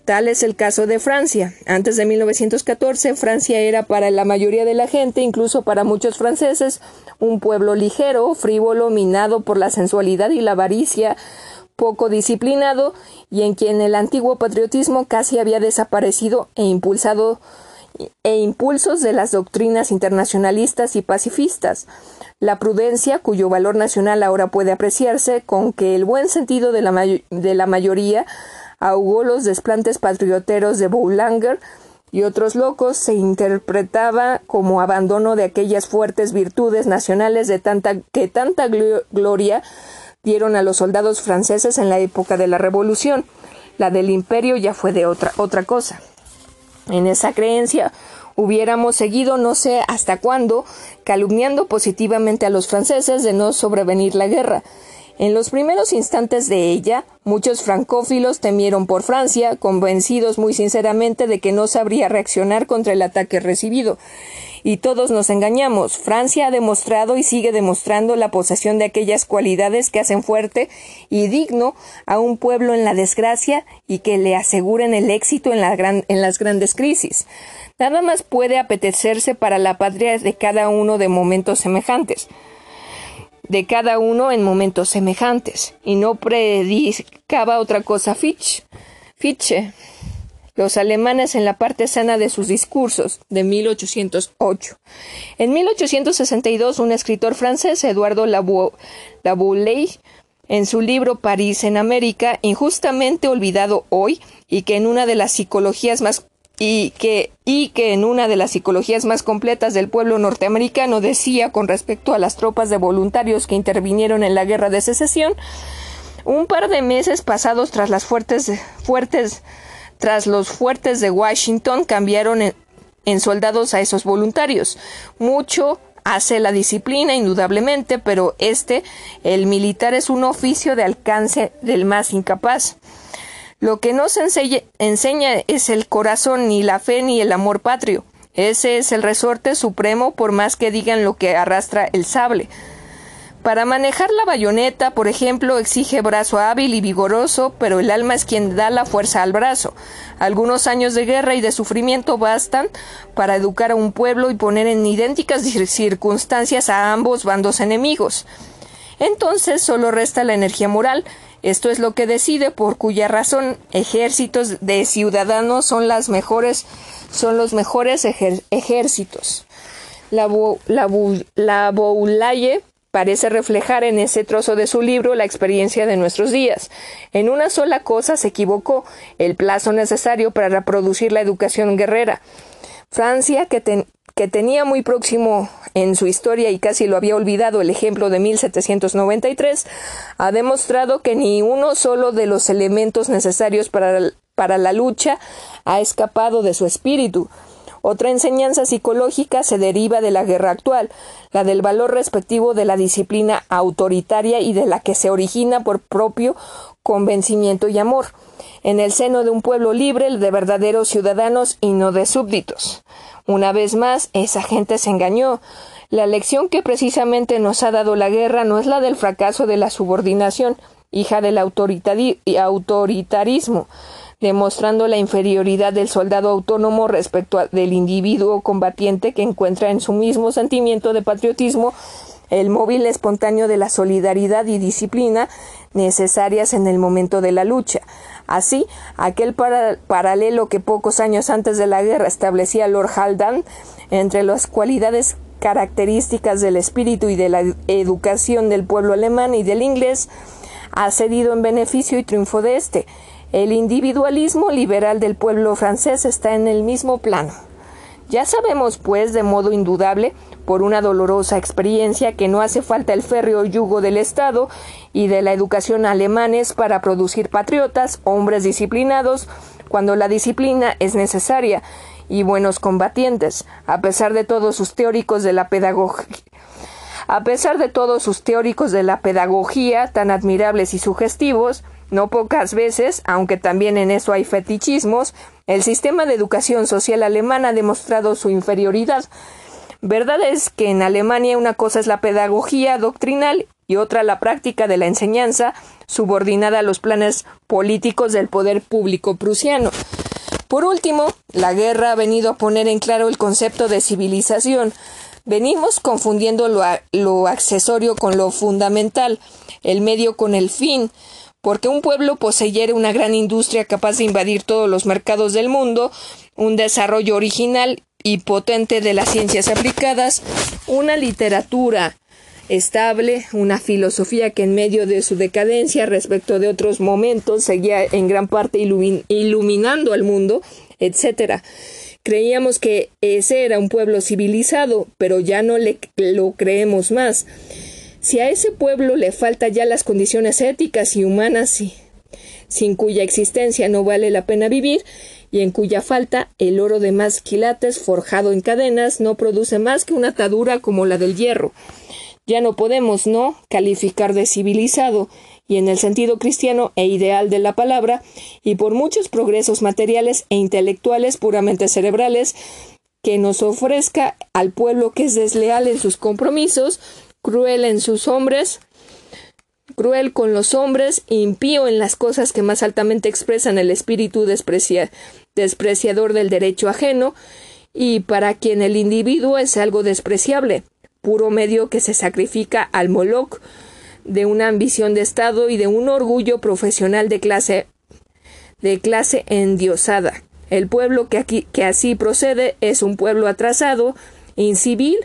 Tal es el caso de Francia. Antes de 1914, Francia era para la mayoría de la gente, incluso para muchos franceses, un pueblo ligero, frívolo, minado por la sensualidad y la avaricia, poco disciplinado y en quien el antiguo patriotismo casi había desaparecido e impulsado e impulsos de las doctrinas internacionalistas y pacifistas. La prudencia, cuyo valor nacional ahora puede apreciarse, con que el buen sentido de la, de la mayoría ahogó los desplantes patrioteros de Boulanger y otros locos, se interpretaba como abandono de aquellas fuertes virtudes nacionales de tanta, que tanta gloria dieron a los soldados franceses en la época de la Revolución. La del imperio ya fue de otra, otra cosa. En esa creencia hubiéramos seguido no sé hasta cuándo calumniando positivamente a los franceses de no sobrevenir la guerra. En los primeros instantes de ella, muchos francófilos temieron por Francia, convencidos muy sinceramente de que no sabría reaccionar contra el ataque recibido. Y todos nos engañamos. Francia ha demostrado y sigue demostrando la posesión de aquellas cualidades que hacen fuerte y digno a un pueblo en la desgracia y que le aseguren el éxito en, en las grandes crisis. Nada más puede apetecerse para la patria de cada uno de momentos semejantes de cada uno en momentos semejantes, y no predicaba otra cosa Fitch. Fichte. Los alemanes en la parte sana de sus discursos, de 1808. En 1862, un escritor francés, Eduardo Laboulaye, en su libro París en América, injustamente olvidado hoy, y que en una de las psicologías más y que, y que en una de las psicologías más completas del pueblo norteamericano decía con respecto a las tropas de voluntarios que intervinieron en la guerra de secesión, un par de meses pasados tras las fuertes, fuertes tras los fuertes de Washington cambiaron en, en soldados a esos voluntarios. Mucho hace la disciplina, indudablemente, pero este, el militar, es un oficio de alcance del más incapaz. Lo que no se enseña es el corazón, ni la fe, ni el amor patrio. Ese es el resorte supremo por más que digan lo que arrastra el sable. Para manejar la bayoneta, por ejemplo, exige brazo hábil y vigoroso, pero el alma es quien da la fuerza al brazo. Algunos años de guerra y de sufrimiento bastan para educar a un pueblo y poner en idénticas circunstancias a ambos bandos enemigos. Entonces solo resta la energía moral, esto es lo que decide por cuya razón ejércitos de ciudadanos son las mejores son los mejores ejércitos. La, la, la Boulaye parece reflejar en ese trozo de su libro la experiencia de nuestros días. En una sola cosa se equivocó, el plazo necesario para reproducir la educación guerrera. Francia, que, que tenía muy próximo en su historia y casi lo había olvidado el ejemplo de 1793, ha demostrado que ni uno solo de los elementos necesarios para, para la lucha ha escapado de su espíritu. Otra enseñanza psicológica se deriva de la guerra actual, la del valor respectivo de la disciplina autoritaria y de la que se origina por propio convencimiento y amor, en el seno de un pueblo libre de verdaderos ciudadanos y no de súbditos. Una vez más, esa gente se engañó. La lección que precisamente nos ha dado la guerra no es la del fracaso de la subordinación, hija del autoritarismo, demostrando la inferioridad del soldado autónomo respecto del individuo combatiente que encuentra en su mismo sentimiento de patriotismo el móvil espontáneo de la solidaridad y disciplina necesarias en el momento de la lucha. Así, aquel paralelo que pocos años antes de la guerra establecía Lord Haldane entre las cualidades características del espíritu y de la educación del pueblo alemán y del inglés ha cedido en beneficio y triunfo de éste. El individualismo liberal del pueblo francés está en el mismo plano. Ya sabemos, pues, de modo indudable, por una dolorosa experiencia, que no hace falta el férreo yugo del Estado y de la educación alemanes para producir patriotas, hombres disciplinados, cuando la disciplina es necesaria, y buenos combatientes, a pesar de todos sus teóricos de la pedagogía. A pesar de todos sus teóricos de la pedagogía tan admirables y sugestivos, no pocas veces, aunque también en eso hay fetichismos, el sistema de educación social alemán ha demostrado su inferioridad. Verdad es que en Alemania una cosa es la pedagogía doctrinal y otra la práctica de la enseñanza, subordinada a los planes políticos del poder público prusiano. Por último, la guerra ha venido a poner en claro el concepto de civilización. Venimos confundiendo lo, lo accesorio con lo fundamental, el medio con el fin, porque un pueblo poseyere una gran industria capaz de invadir todos los mercados del mundo, un desarrollo original y potente de las ciencias aplicadas, una literatura estable, una filosofía que en medio de su decadencia respecto de otros momentos seguía en gran parte iluminando al mundo, etc. Creíamos que ese era un pueblo civilizado, pero ya no le, lo creemos más. Si a ese pueblo le falta ya las condiciones éticas y humanas sin cuya existencia no vale la pena vivir, y en cuya falta el oro de más quilates forjado en cadenas no produce más que una atadura como la del hierro. Ya no podemos no calificar de civilizado, y en el sentido cristiano e ideal de la palabra, y por muchos progresos materiales e intelectuales puramente cerebrales, que nos ofrezca al pueblo que es desleal en sus compromisos, cruel en sus hombres, cruel con los hombres, impío en las cosas que más altamente expresan el espíritu despreciador del derecho ajeno, y para quien el individuo es algo despreciable, puro medio que se sacrifica al Moloch de una ambición de Estado y de un orgullo profesional de clase de clase endiosada. El pueblo que aquí que así procede es un pueblo atrasado, incivil,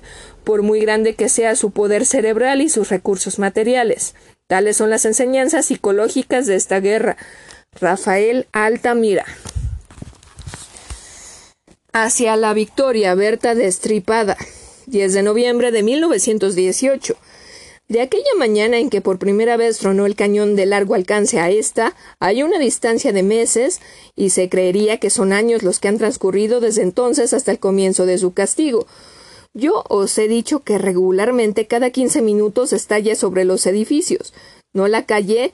por muy grande que sea su poder cerebral y sus recursos materiales. Tales son las enseñanzas psicológicas de esta guerra. Rafael Altamira. Hacia la victoria, Berta destripada. 10 de noviembre de 1918. De aquella mañana en que por primera vez tronó el cañón de largo alcance a esta, hay una distancia de meses, y se creería que son años los que han transcurrido desde entonces hasta el comienzo de su castigo. Yo os he dicho que regularmente cada quince minutos estalla sobre los edificios. No la calle,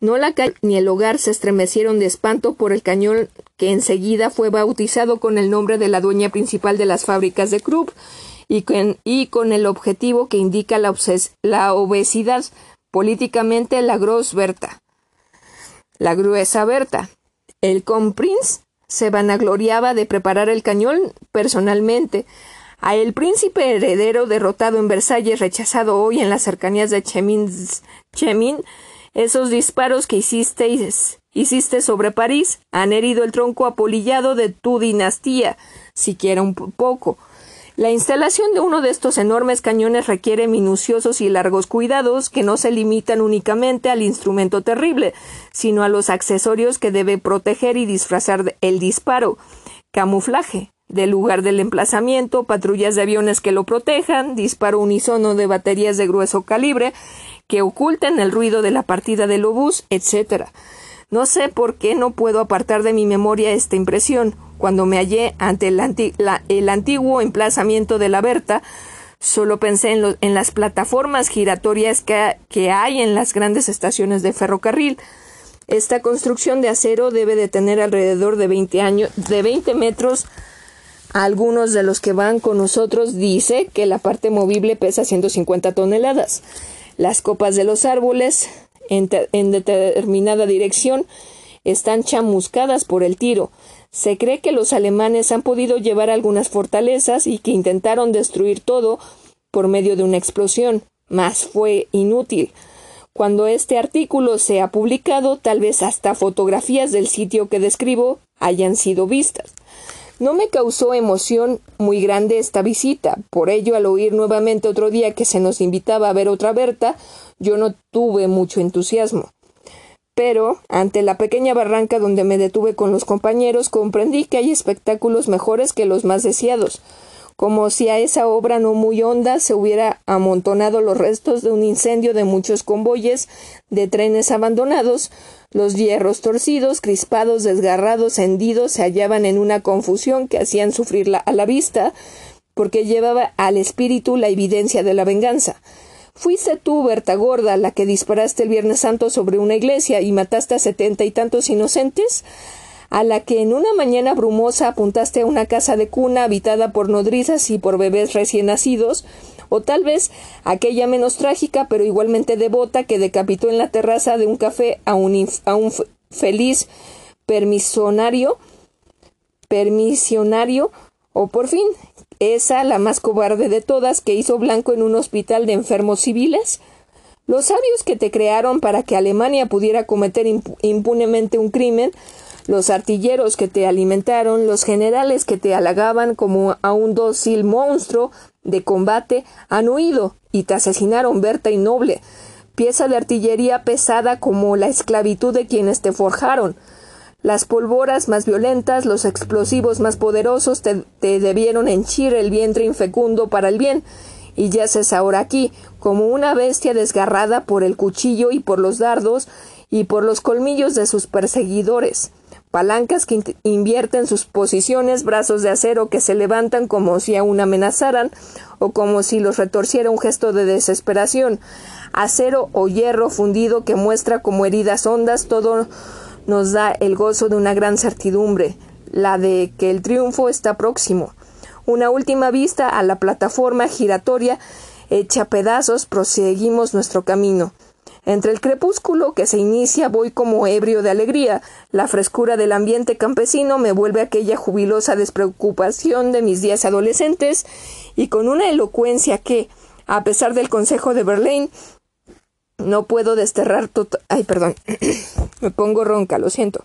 no la calle ni el hogar se estremecieron de espanto por el cañón que enseguida fue bautizado con el nombre de la dueña principal de las fábricas de Krupp y con, el objetivo que indica la, la obesidad, políticamente la Gross Berta. La gruesa Berta. El Comprince se vanagloriaba de preparar el cañón personalmente, a el príncipe heredero derrotado en Versalles, rechazado hoy en las cercanías de Chemin, Chemin esos disparos que hicisteis, hiciste sobre París han herido el tronco apolillado de tu dinastía, siquiera un poco. La instalación de uno de estos enormes cañones requiere minuciosos y largos cuidados que no se limitan únicamente al instrumento terrible, sino a los accesorios que debe proteger y disfrazar el disparo. Camuflaje, del lugar del emplazamiento, patrullas de aviones que lo protejan, disparo unisono de baterías de grueso calibre que oculten el ruido de la partida del obús, etc. No sé por qué no puedo apartar de mi memoria esta impresión. Cuando me hallé ante el, antiguo emplazamiento de la Berta, solo pensé en, en las plataformas giratorias que, que hay en las grandes estaciones de ferrocarril. Esta construcción de acero debe de tener alrededor de 20 años, de 20 metros algunos de los que van con nosotros dice que la parte movible pesa 150 toneladas. Las copas de los árboles en, en determinada dirección están chamuscadas por el tiro. Se cree que los alemanes han podido llevar algunas fortalezas y que intentaron destruir todo por medio de una explosión, mas fue inútil. Cuando este artículo sea publicado, tal vez hasta fotografías del sitio que describo hayan sido vistas. No me causó emoción muy grande esta visita, por ello al oír nuevamente otro día que se nos invitaba a ver otra Berta, yo no tuve mucho entusiasmo. pero, ante la pequeña barranca donde me detuve con los compañeros, comprendí que hay espectáculos mejores que los más deseados, como si a esa obra no muy honda se hubiera amontonado los restos de un incendio de muchos convoyes de trenes abandonados, los hierros torcidos, crispados, desgarrados, hendidos, se hallaban en una confusión que hacían sufrir a la vista, porque llevaba al espíritu la evidencia de la venganza. Fuiste tú, Berta Gorda, la que disparaste el Viernes Santo sobre una iglesia y mataste a setenta y tantos inocentes, a la que en una mañana brumosa apuntaste a una casa de cuna habitada por nodrizas y por bebés recién nacidos, o tal vez aquella menos trágica pero igualmente devota que decapitó en la terraza de un café a un, a un feliz permisionario, permisionario, o por fin esa, la más cobarde de todas, que hizo blanco en un hospital de enfermos civiles? Los sabios que te crearon para que Alemania pudiera cometer impunemente un crimen, los artilleros que te alimentaron, los generales que te halagaban como a un dócil monstruo de combate, han huido y te asesinaron Berta y Noble, pieza de artillería pesada como la esclavitud de quienes te forjaron. Las polvoras más violentas, los explosivos más poderosos te, debieron henchir el vientre infecundo para el bien, y yaces ahora aquí, como una bestia desgarrada por el cuchillo y por los dardos y por los colmillos de sus perseguidores, palancas que invierten sus posiciones, brazos de acero que se levantan como si aún amenazaran, o como si los retorciera un gesto de desesperación, acero o hierro fundido que muestra como heridas hondas todo nos da el gozo de una gran certidumbre, la de que el triunfo está próximo. Una última vista a la plataforma giratoria hecha pedazos, proseguimos nuestro camino. Entre el crepúsculo que se inicia voy como ebrio de alegría. La frescura del ambiente campesino me vuelve aquella jubilosa despreocupación de mis días adolescentes y con una elocuencia que, a pesar del consejo de Berlín, no puedo desterrar. Ay, perdón. Me pongo ronca, lo siento.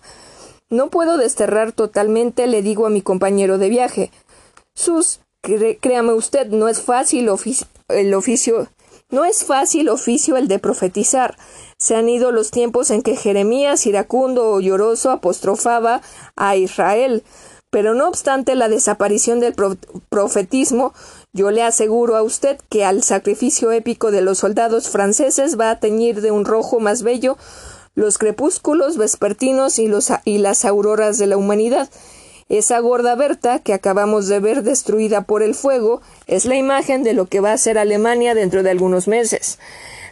No puedo desterrar totalmente, le digo a mi compañero de viaje. Sus, créame usted, no es fácil el oficio. No es fácil oficio el de profetizar. Se han ido los tiempos en que Jeremías, iracundo o lloroso, apostrofaba a Israel. Pero no obstante la desaparición del profetismo, yo le aseguro a usted que al sacrificio épico de los soldados franceses va a teñir de un rojo más bello los crepúsculos vespertinos y, los, y las auroras de la humanidad. Esa gorda Berta que acabamos de ver destruida por el fuego es la imagen de lo que va a ser Alemania dentro de algunos meses.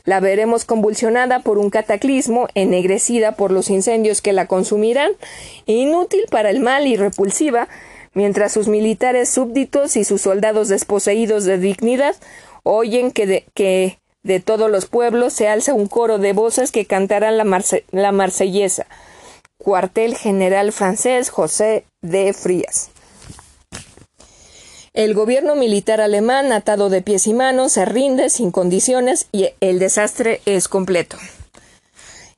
La veremos convulsionada por un cataclismo, ennegrecida por los incendios que la consumirán, inútil para el mal y repulsiva, mientras sus militares súbditos y sus soldados desposeídos de dignidad oyen que de, que de todos los pueblos se alza un coro de voces que cantarán la, la marsellesa. Cuartel General francés José de Frías. El gobierno militar alemán, atado de pies y manos, se rinde sin condiciones y el desastre es completo.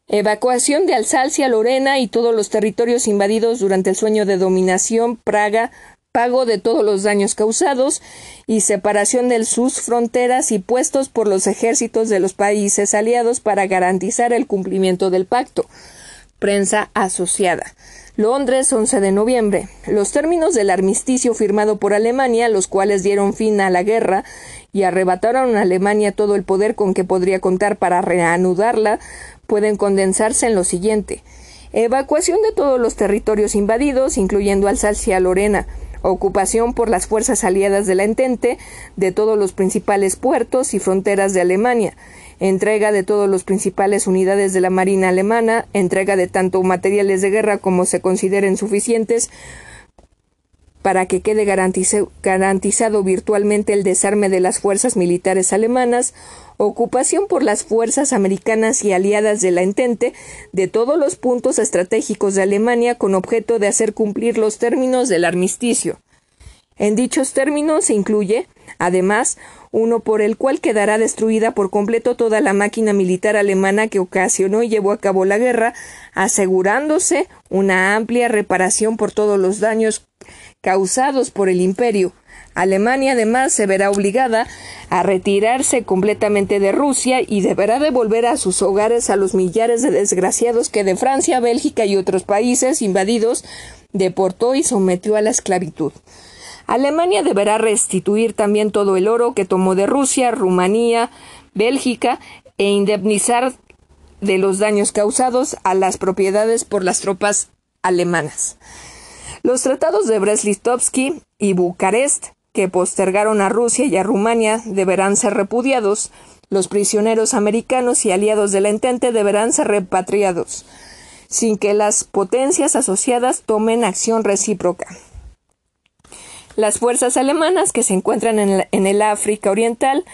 Evacuación de Alsacia, Lorena y todos los territorios invadidos durante el sueño de dominación, Praga, pago de todos los daños causados y separación de sus fronteras y puestos por los ejércitos de los países aliados para garantizar el cumplimiento del pacto. Prensa asociada. Londres, 11 de noviembre. Los términos del armisticio firmado por Alemania, los cuales dieron fin a la guerra y arrebataron a Alemania todo el poder con que podría contar para reanudarla, pueden condensarse en lo siguiente. Evacuación de todos los territorios invadidos, incluyendo Alsacia-Lorena, ocupación por las fuerzas aliadas de la Entente de todos los principales puertos y fronteras de Alemania, entrega de todas las principales unidades de la Marina alemana, entrega de tanto materiales de guerra como se consideren suficientes para que quede garantizado virtualmente el desarme de las fuerzas militares alemanas, ocupación por las fuerzas americanas y aliadas de la Entente de todos los puntos estratégicos de Alemania con objeto de hacer cumplir los términos del armisticio. En dichos términos se incluye, además, uno por el cual quedará destruida por completo toda la máquina militar alemana que ocasionó y llevó a cabo la guerra, asegurándose una amplia reparación por todos los daños causados por el imperio. Alemania además se verá obligada a retirarse completamente de Rusia y deberá devolver a sus hogares a los millares de desgraciados que de Francia, Bélgica y otros países invadidos deportó y sometió a la esclavitud. Alemania deberá restituir también todo el oro que tomó de Rusia, Rumanía, Bélgica e indemnizar de los daños causados a las propiedades por las tropas alemanas. Los tratados de Brest-Litovsky y Bucarest que postergaron a Rusia y a Rumania deberán ser repudiados, los prisioneros americanos y aliados de la Entente deberán ser repatriados, sin que las potencias asociadas tomen acción recíproca. Las fuerzas alemanas que se encuentran en, el África Oriental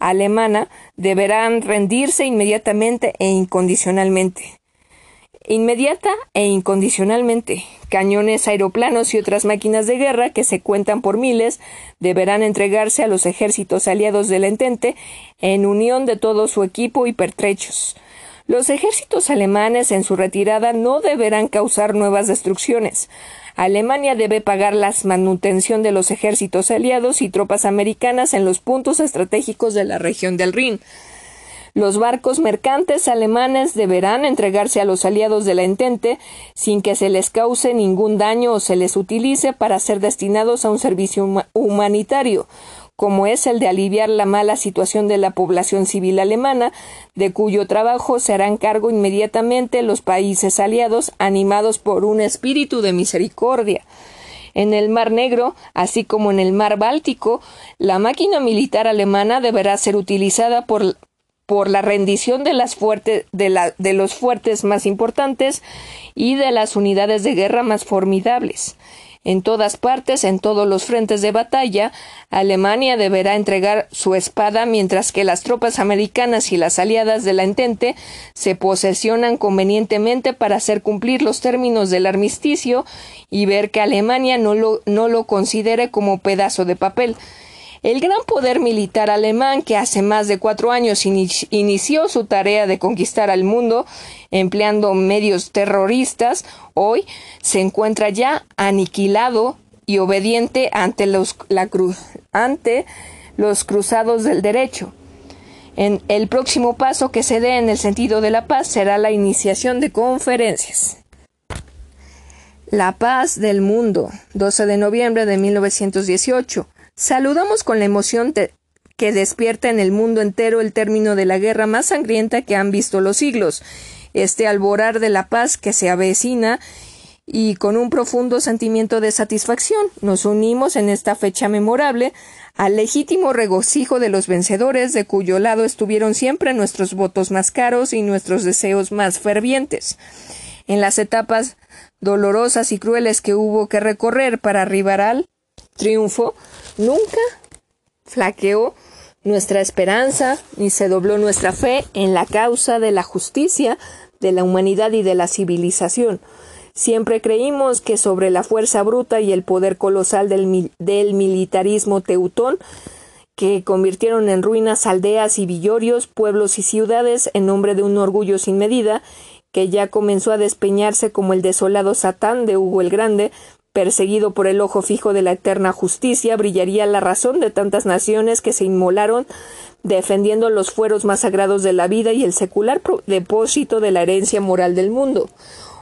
alemana deberán rendirse inmediatamente e incondicionalmente inmediata e incondicionalmente. Cañones, aeroplanos y otras máquinas de guerra, que se cuentan por miles, deberán entregarse a los ejércitos aliados del Entente en unión de todo su equipo y pertrechos. Los ejércitos alemanes en su retirada no deberán causar nuevas destrucciones. Alemania debe pagar la manutención de los ejércitos aliados y tropas americanas en los puntos estratégicos de la región del Rin. Los barcos mercantes alemanes deberán entregarse a los aliados de la Entente sin que se les cause ningún daño o se les utilice para ser destinados a un servicio humanitario, como es el de aliviar la mala situación de la población civil alemana, de cuyo trabajo se harán cargo inmediatamente los países aliados, animados por un espíritu de misericordia. En el Mar Negro, así como en el Mar Báltico, la máquina militar alemana deberá ser utilizada por, por la rendición de, las de los fuertes más importantes y de las unidades de guerra más formidables. En todas partes, en todos los frentes de batalla, Alemania deberá entregar su espada mientras que las tropas americanas y las aliadas de la Entente se posesionan convenientemente para hacer cumplir los términos del armisticio y ver que Alemania no lo, no lo considere como pedazo de papel, el gran poder militar alemán, que hace más de cuatro años inició su tarea de conquistar al mundo empleando medios terroristas, hoy se encuentra ya aniquilado y obediente ante los, ante los cruzados del derecho. En el próximo paso que se dé en el sentido de la paz será la iniciación de conferencias. La paz del mundo, 12 de noviembre de 1918. Saludamos con la emoción que despierta en el mundo entero el término de la guerra más sangrienta que han visto los siglos, este alborar de la paz que se avecina y con un profundo sentimiento de satisfacción nos unimos en esta fecha memorable al legítimo regocijo de los vencedores, de cuyo lado estuvieron siempre nuestros votos más caros y nuestros deseos más fervientes. En las etapas dolorosas y crueles que hubo que recorrer para arribar al triunfo, nunca flaqueó nuestra esperanza ni se dobló nuestra fe en la causa de la justicia, de la humanidad y de la civilización. Siempre creímos que sobre la fuerza bruta y el poder colosal del, militarismo teutón, que convirtieron en ruinas aldeas y villorios, pueblos y ciudades en nombre de un orgullo sin medida, que ya comenzó a despeñarse como el desolado Satán de Hugo el Grande, perseguido por el ojo fijo de la eterna justicia, brillaría la razón de tantas naciones que se inmolaron defendiendo los fueros más sagrados de la vida y el secular depósito de la herencia moral del mundo.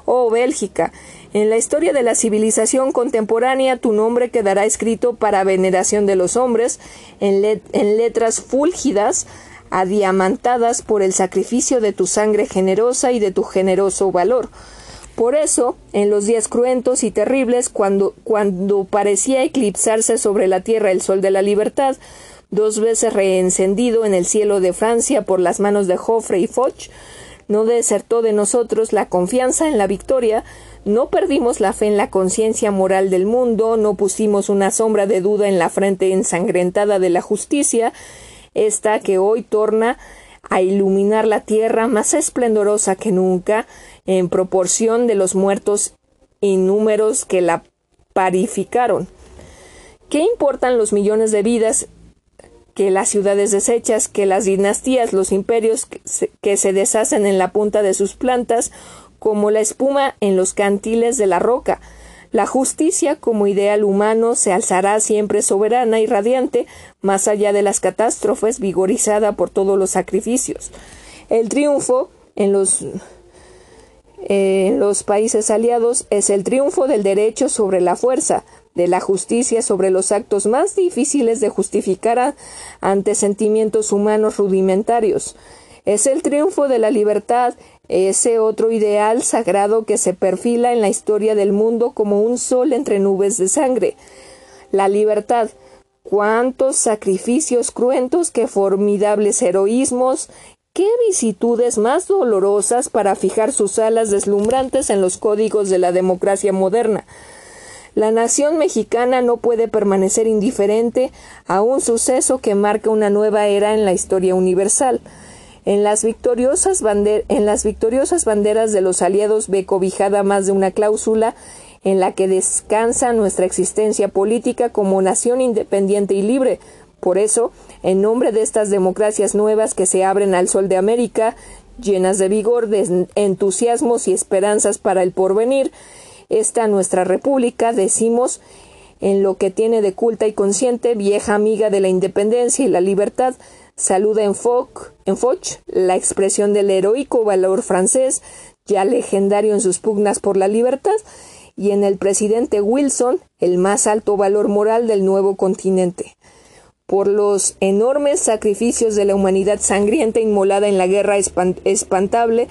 Oh Bélgica, en la historia de la civilización contemporánea tu nombre quedará escrito para veneración de los hombres, en, letras fúlgidas, adiamantadas por el sacrificio de tu sangre generosa y de tu generoso valor. Por eso, en los días cruentos y terribles, cuando, cuando parecía eclipsarse sobre la tierra el sol de la libertad, dos veces reencendido en el cielo de Francia por las manos de Joffre y Foch, no desertó de nosotros la confianza en la victoria, no perdimos la fe en la conciencia moral del mundo, no pusimos una sombra de duda en la frente ensangrentada de la justicia, esta que hoy torna a iluminar la tierra más esplendorosa que nunca, en proporción de los muertos innúmeros que la parificaron. ¿Qué importan los millones de vidas que las ciudades deshechas, que las dinastías, los imperios que se, deshacen en la punta de sus plantas, como la espuma en los cantiles de la roca? La justicia como ideal humano se alzará siempre soberana y radiante, más allá de las catástrofes, vigorizada por todos los sacrificios. El triunfo en los, en los países aliados es el triunfo del derecho sobre la fuerza, de la justicia sobre los actos más difíciles de justificar ante sentimientos humanos rudimentarios. Es el triunfo de la libertad, ese otro ideal sagrado que se perfila en la historia del mundo como un sol entre nubes de sangre. La libertad, cuántos sacrificios cruentos, qué formidables heroísmos, qué vicitudes más dolorosas para fijar sus alas deslumbrantes en los códigos de la democracia moderna. La nación mexicana no puede permanecer indiferente a un suceso que marca una nueva era en la historia universal. En las, victoriosas en las victoriosas banderas de los aliados ve cobijada más de una cláusula en la que descansa nuestra existencia política como nación independiente y libre. Por eso, en nombre de estas democracias nuevas que se abren al sol de América, llenas de vigor, de entusiasmos y esperanzas para el porvenir, esta nuestra república, decimos, en lo que tiene de culta y consciente, vieja amiga de la independencia y la libertad, saluda en Foch, en Foch la expresión del heroico valor francés, ya legendario en sus pugnas por la libertad, y en el presidente Wilson el más alto valor moral del nuevo continente. Por los enormes sacrificios de la humanidad sangrienta inmolada en la guerra espantable,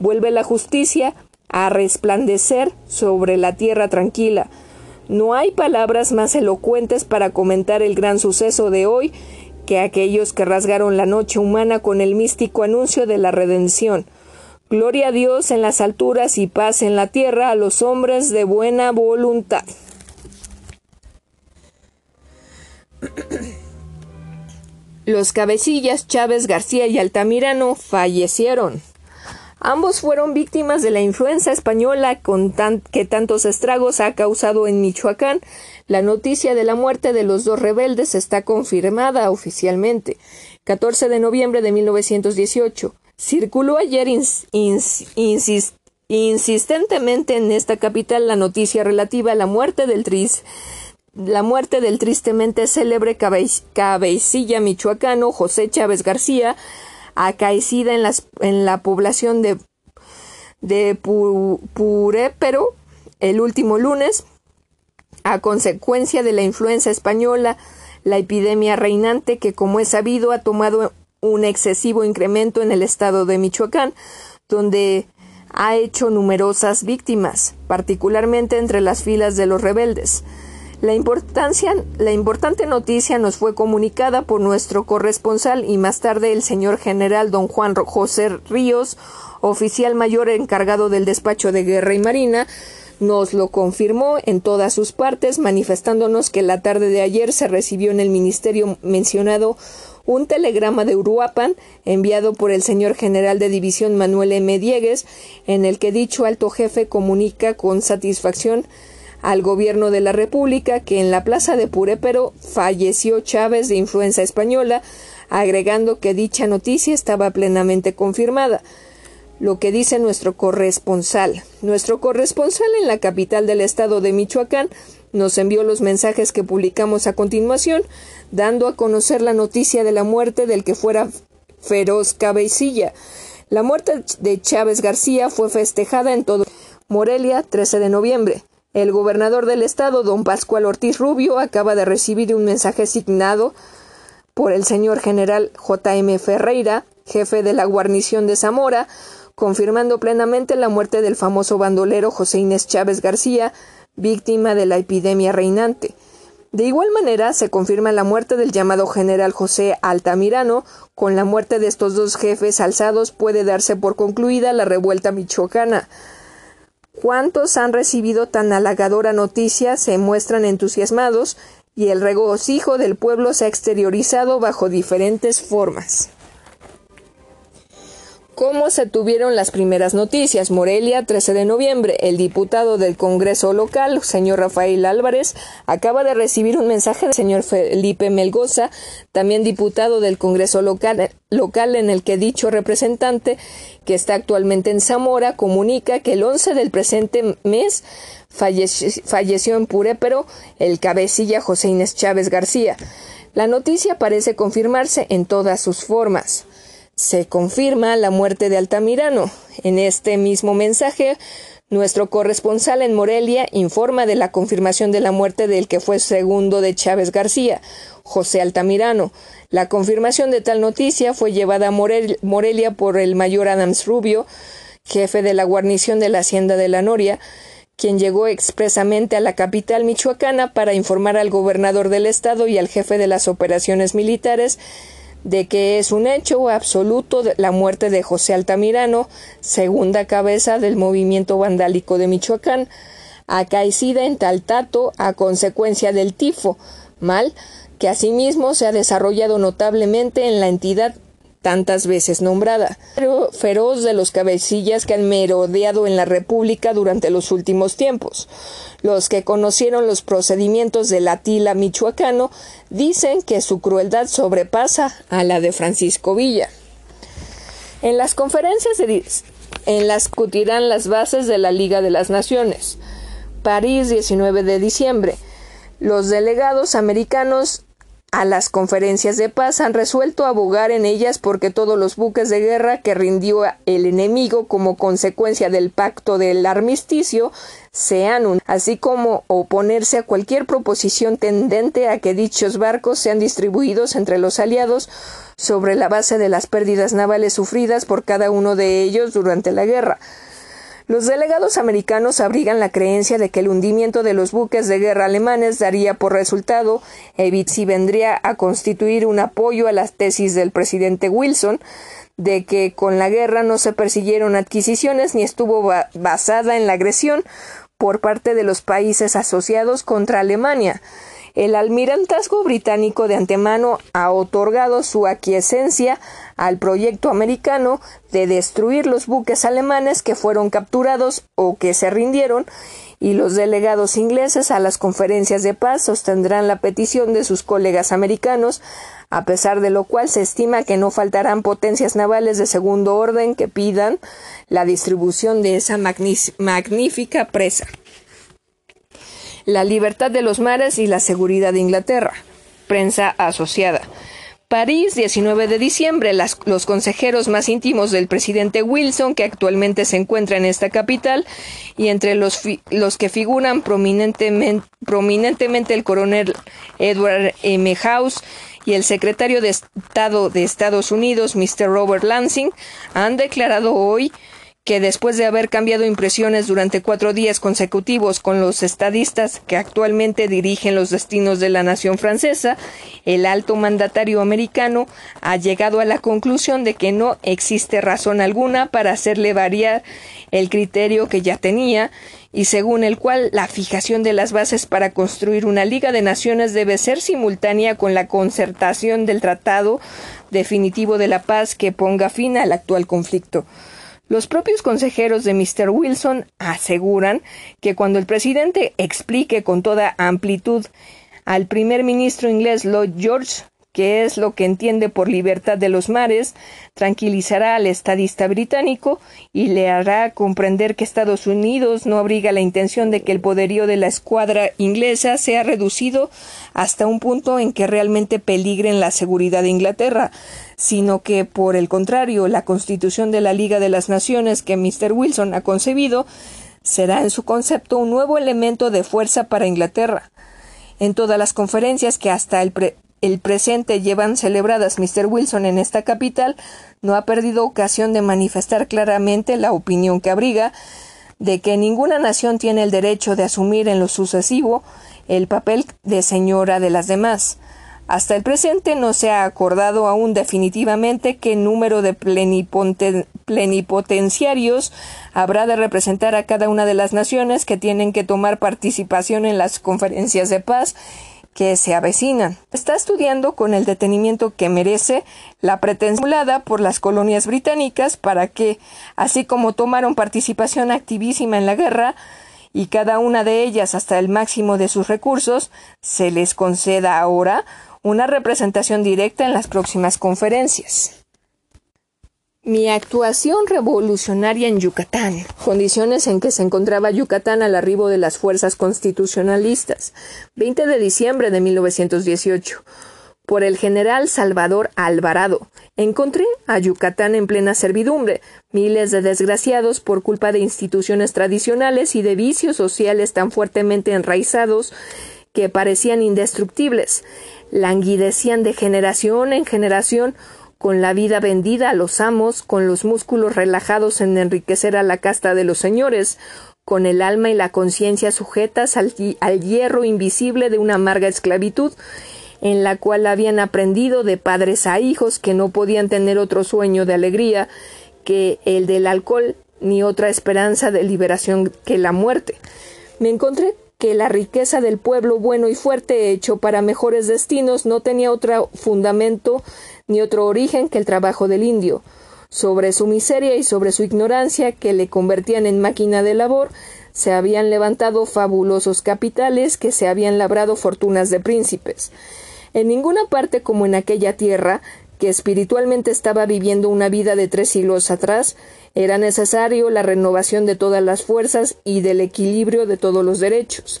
vuelve la justicia a resplandecer sobre la tierra tranquila. No hay palabras más elocuentes para comentar el gran suceso de hoy que aquellos que rasgaron la noche humana con el místico anuncio de la redención. Gloria a Dios en las alturas y paz en la tierra a los hombres de buena voluntad. Los cabecillas Chávez García y Altamirano fallecieron. Ambos fueron víctimas de la influenza española con que tantos estragos ha causado en Michoacán. La noticia de la muerte de los dos rebeldes está confirmada oficialmente. 14 de noviembre de 1918. Circuló ayer insistentemente en esta capital la noticia relativa a la muerte del la muerte del tristemente célebre cabecilla michoacano José Chávez García, acaecida en, las, en la población de, de Purépero el último lunes, a consecuencia de la influenza española, la epidemia reinante que, como es sabido, ha tomado un excesivo incremento en el estado de Michoacán, donde ha hecho numerosas víctimas, particularmente entre las filas de los rebeldes. La, importancia, la importante noticia nos fue comunicada por nuestro corresponsal y más tarde el señor general don Juan José Ríos, oficial mayor encargado del despacho de guerra y marina, nos lo confirmó en todas sus partes, manifestándonos que la tarde de ayer se recibió en el ministerio mencionado un telegrama de Uruapan enviado por el señor general de división Manuel M. Diegues, en el que dicho alto jefe comunica con satisfacción al gobierno de la República que en la plaza de Purépero falleció Chávez de influenza española, agregando que dicha noticia estaba plenamente confirmada. Lo que dice nuestro corresponsal. Nuestro corresponsal en la capital del estado de Michoacán nos envió los mensajes que publicamos a continuación, dando a conocer la noticia de la muerte del que fuera feroz cabecilla. La muerte de Chávez García fue festejada en todo Morelia 13 de noviembre. El gobernador del estado, don Pascual Ortiz Rubio, acaba de recibir un mensaje signado por el señor general J. M. Ferreira, jefe de la guarnición de Zamora, confirmando plenamente la muerte del famoso bandolero José Inés Chávez García, víctima de la epidemia reinante. De igual manera, se confirma la muerte del llamado general José Altamirano. Con la muerte de estos dos jefes alzados puede darse por concluida la revuelta michoacana. Cuantos han recibido tan halagadora noticia se muestran entusiasmados y el regocijo del pueblo se ha exteriorizado bajo diferentes formas. ¿Cómo se tuvieron las primeras noticias? Morelia, 13 de noviembre. El diputado del Congreso local, señor Rafael Álvarez, acaba de recibir un mensaje del señor Felipe Melgoza, también diputado del Congreso local, local en el que dicho representante, que está actualmente en Zamora, comunica que el 11 del presente mes falleció en Purépero el cabecilla José Inés Chávez García. La noticia parece confirmarse en todas sus formas se confirma la muerte de Altamirano. En este mismo mensaje, nuestro corresponsal en Morelia informa de la confirmación de la muerte del que fue segundo de Chávez García, José Altamirano. La confirmación de tal noticia fue llevada a Morelia por el mayor Adams Rubio, jefe de la guarnición de la Hacienda de la Noria, quien llegó expresamente a la capital michoacana para informar al gobernador del estado y al jefe de las operaciones militares de que es un hecho absoluto la muerte de José Altamirano, segunda cabeza del movimiento vandálico de Michoacán, acaecida en Taltato a consecuencia del tifo, mal que asimismo se ha desarrollado notablemente en la entidad tantas veces nombrada, feroz de los cabecillas que han merodeado en la República durante los últimos tiempos. Los que conocieron los procedimientos del Atila michoacano dicen que su crueldad sobrepasa a la de Francisco Villa. En las conferencias en las discutirán las bases de la Liga de las Naciones. París, 19 de diciembre. Los delegados americanos a las conferencias de paz han resuelto abogar en ellas porque todos los buques de guerra que rindió el enemigo como consecuencia del pacto del armisticio sean un, así como oponerse a cualquier proposición tendente a que dichos barcos sean distribuidos entre los aliados sobre la base de las pérdidas navales sufridas por cada uno de ellos durante la guerra. Los delegados americanos abrigan la creencia de que el hundimiento de los buques de guerra alemanes daría por resultado si vendría a constituir un apoyo a las tesis del presidente Wilson de que con la guerra no se persiguieron adquisiciones ni estuvo basada en la agresión por parte de los países asociados contra Alemania. El almirantazgo británico de antemano ha otorgado su aquiescencia al proyecto americano de destruir los buques alemanes que fueron capturados o que se rindieron y los delegados ingleses a las conferencias de paz sostendrán la petición de sus colegas americanos, a pesar de lo cual se estima que no faltarán potencias navales de segundo orden que pidan la distribución de esa magnífica presa la libertad de los mares y la seguridad de Inglaterra. Prensa asociada. París, 19 de diciembre, los consejeros más íntimos del presidente Wilson, que actualmente se encuentra en esta capital, y entre los, los que figuran prominentemente, prominentemente el coronel Edward M. House y el secretario de Estado de Estados Unidos, Mr. Robert Lansing, han declarado hoy que después de haber cambiado impresiones durante cuatro días consecutivos con los estadistas que actualmente dirigen los destinos de la nación francesa, el alto mandatario americano ha llegado a la conclusión de que no existe razón alguna para hacerle variar el criterio que ya tenía y según el cual la fijación de las bases para construir una Liga de Naciones debe ser simultánea con la concertación del Tratado definitivo de la paz que ponga fin al actual conflicto. Los propios consejeros de Mr. Wilson aseguran que cuando el presidente explique con toda amplitud al primer ministro inglés Lord George que es lo que entiende por libertad de los mares, tranquilizará al estadista británico y le hará comprender que Estados Unidos no abriga la intención de que el poderío de la escuadra inglesa sea reducido hasta un punto en que realmente peligren la seguridad de Inglaterra, sino que, por el contrario, la constitución de la Liga de las Naciones que Mr. Wilson ha concebido será en su concepto un nuevo elemento de fuerza para Inglaterra. En todas las conferencias que hasta el, el presente llevan celebradas Mr. Wilson en esta capital, no ha perdido ocasión de manifestar claramente la opinión que abriga de que ninguna nación tiene el derecho de asumir en lo sucesivo el papel de señora de las demás. Hasta el presente no se ha acordado aún definitivamente qué número de plenipotenciarios habrá de representar a cada una de las naciones que tienen que tomar participación en las conferencias de paz que se avecinan. Está estudiando con el detenimiento que merece la pretensión por las colonias británicas para que, así como tomaron participación activísima en la guerra, y cada una de ellas hasta el máximo de sus recursos, se les conceda ahora una representación directa en las próximas conferencias. Mi actuación revolucionaria en Yucatán, condiciones en que se encontraba Yucatán al arribo de las fuerzas constitucionalistas, 20 de diciembre de 1918, por el general Salvador Alvarado. Encontré a Yucatán en plena servidumbre, miles de desgraciados por culpa de instituciones tradicionales y de vicios sociales tan fuertemente enraizados que parecían indestructibles, languidecían de generación en generación con la vida vendida a los amos, con los músculos relajados en enriquecer a la casta de los señores, con el alma y la conciencia sujetas al, hierro invisible de una amarga esclavitud, en la cual habían aprendido de padres a hijos que no podían tener otro sueño de alegría que el del alcohol, ni otra esperanza de liberación que la muerte. Me encontré que la riqueza del pueblo bueno y fuerte hecho para mejores destinos no tenía otro fundamento ni otro origen que el trabajo del indio. Sobre su miseria y sobre su ignorancia, que le convertían en máquina de labor, se habían levantado fabulosos capitales que se habían labrado fortunas de príncipes. En ninguna parte como en aquella tierra, que espiritualmente estaba viviendo una vida de tres siglos atrás, era necesario la renovación de todas las fuerzas y del equilibrio de todos los derechos.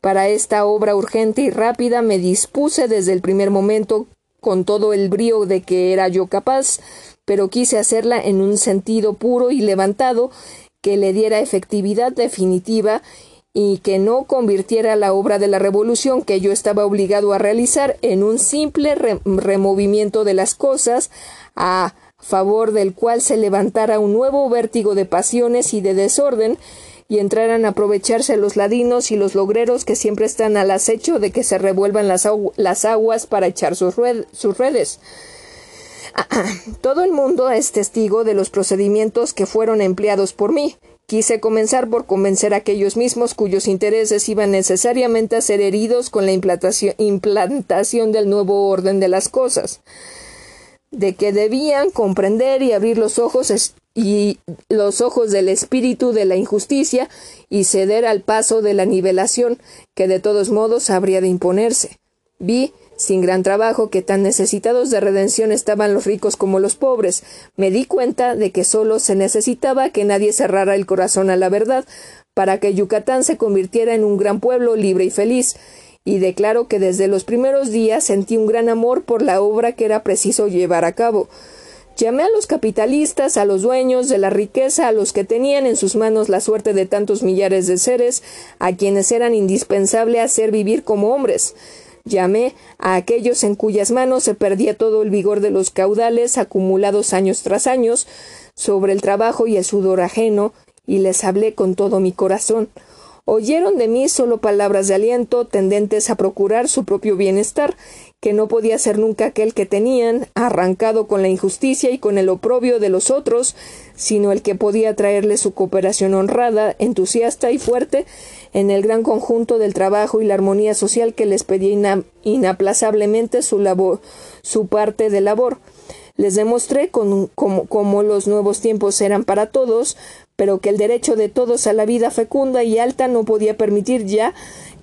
Para esta obra urgente y rápida me dispuse desde el primer momento con todo el brío de que era yo capaz, pero quise hacerla en un sentido puro y levantado que le diera efectividad definitiva y que no convirtiera la obra de la revolución que yo estaba obligado a realizar en un simple removimiento de las cosas a favor del cual se levantara un nuevo vértigo de pasiones y de desorden y entraran a aprovecharse los ladinos y los logreros que siempre están al acecho de que se revuelvan las, aguas para echar sus, sus redes. Todo el mundo es testigo de los procedimientos que fueron empleados por mí. Quise comenzar por convencer a aquellos mismos cuyos intereses iban necesariamente a ser heridos con la implantación, del nuevo orden de las cosas, de que debían comprender y abrir los ojos y los ojos del espíritu de la injusticia y ceder al paso de la nivelación que de todos modos habría de imponerse. Vi, sin gran trabajo, que tan necesitados de redención estaban los ricos como los pobres. Me di cuenta de que solo se necesitaba que nadie cerrara el corazón a la verdad para que Yucatán se convirtiera en un gran pueblo libre y feliz. Y declaro que desde los primeros días sentí un gran amor por la obra que era preciso llevar a cabo. Llamé a los capitalistas, a los dueños de la riqueza, a los que tenían en sus manos la suerte de tantos millares de seres, a quienes eran indispensable hacer vivir como hombres. Llamé a aquellos en cuyas manos se perdía todo el vigor de los caudales acumulados años tras años sobre el trabajo y el sudor ajeno, y les hablé con todo mi corazón. Oyeron de mí solo palabras de aliento tendentes a procurar su propio bienestar, que no podía ser nunca aquel que tenían, arrancado con la injusticia y con el oprobio de los otros, sino el que podía traerle su cooperación honrada, entusiasta y fuerte en el gran conjunto del trabajo y la armonía social que les pedía inaplazablemente su, labor, su parte de labor. Les demostré cómo los nuevos tiempos eran para todos, pero que el derecho de todos a la vida fecunda y alta no podía permitir ya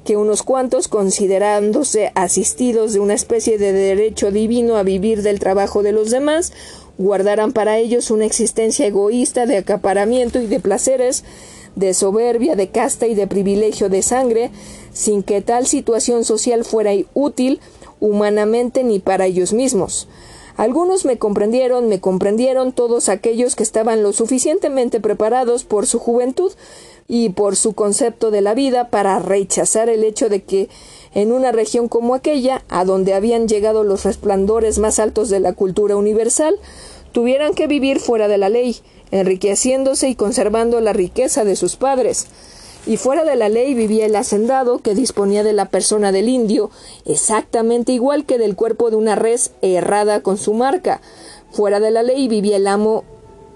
que unos cuantos, considerándose asistidos de una especie de derecho divino a vivir del trabajo de los demás, guardaran para ellos una existencia egoísta de acaparamiento y de placeres, de soberbia, de casta y de privilegio de sangre, sin que tal situación social fuera útil humanamente ni para ellos mismos. Algunos me comprendieron, me comprendieron todos aquellos que estaban lo suficientemente preparados por su juventud y por su concepto de la vida para rechazar el hecho de que en una región como aquella, a donde habían llegado los resplandores más altos de la cultura universal, tuvieran que vivir fuera de la ley, enriqueciéndose y conservando la riqueza de sus padres. Y fuera de la ley vivía el hacendado que disponía de la persona del indio, exactamente igual que del cuerpo de una res errada con su marca. Fuera de la ley vivía el amo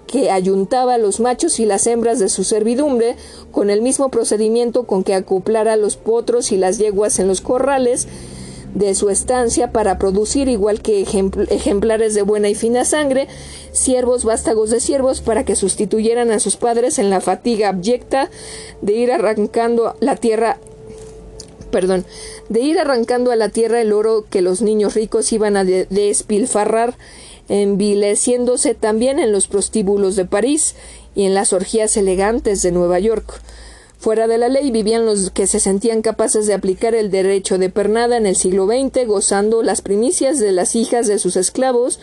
que ayuntaba los machos y las hembras de su servidumbre con el mismo procedimiento con que acoplara los potros y las yeguas en los corrales, de su estancia para producir, igual que ejemplares de buena y fina sangre, siervos vástagos de siervos para que sustituyeran a sus padres en la fatiga abyecta de ir arrancando la tierra perdón, de ir arrancando a la tierra el oro que los niños ricos iban a despilfarrar, envileciéndose también en los prostíbulos de París y en las orgías elegantes de Nueva York. Fuera de la ley vivían los que se sentían capaces de aplicar el derecho de pernada en el siglo XX, gozando las primicias de las hijas de sus esclavos,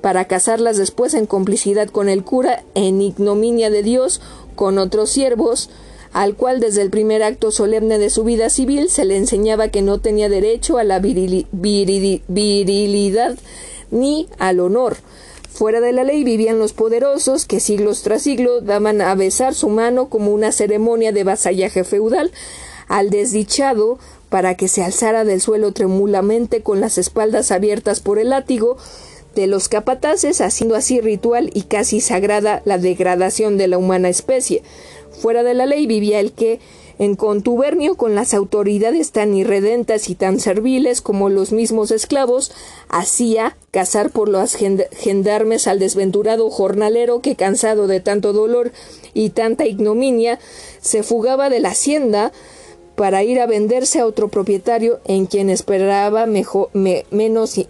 para casarlas después en complicidad con el cura, en ignominia de Dios, con otros siervos, al cual desde el primer acto solemne de su vida civil se le enseñaba que no tenía derecho a la virilidad ni al honor. Fuera de la ley vivían los poderosos que siglos tras siglos daban a besar su mano como una ceremonia de vasallaje feudal al desdichado para que se alzara del suelo tremulamente con las espaldas abiertas por el látigo de los capataces, haciendo así ritual y casi sagrada la degradación de la humana especie. Fuera de la ley vivía el que, en contubernio con las autoridades tan irredentas y tan serviles como los mismos esclavos, hacía cazar por los gendarmes al desventurado jornalero que, cansado de tanto dolor y tanta ignominia, se fugaba de la hacienda para ir a venderse a otro propietario en quien esperaba mejor, menos,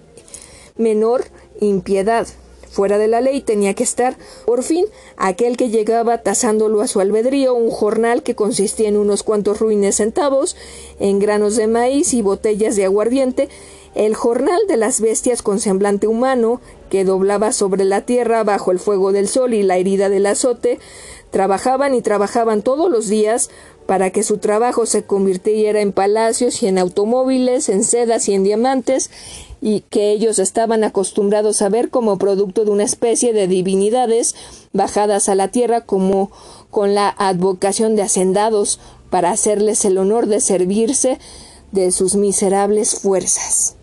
menor impiedad fuera de la ley tenía que estar, por fin, aquel que llegaba tasándolo a su albedrío, un jornal que consistía en unos cuantos ruines centavos, en granos de maíz y botellas de aguardiente, el jornal de las bestias con semblante humano, que doblaba sobre la tierra bajo el fuego del sol y la herida del azote, trabajaban y trabajaban todos los días para que su trabajo se convirtiera en palacios y en automóviles, en sedas y en diamantes, y que ellos estaban acostumbrados a ver como producto de una especie de divinidades bajadas a la tierra como con la advocación de hacendados para hacerles el honor de servirse de sus miserables fuerzas.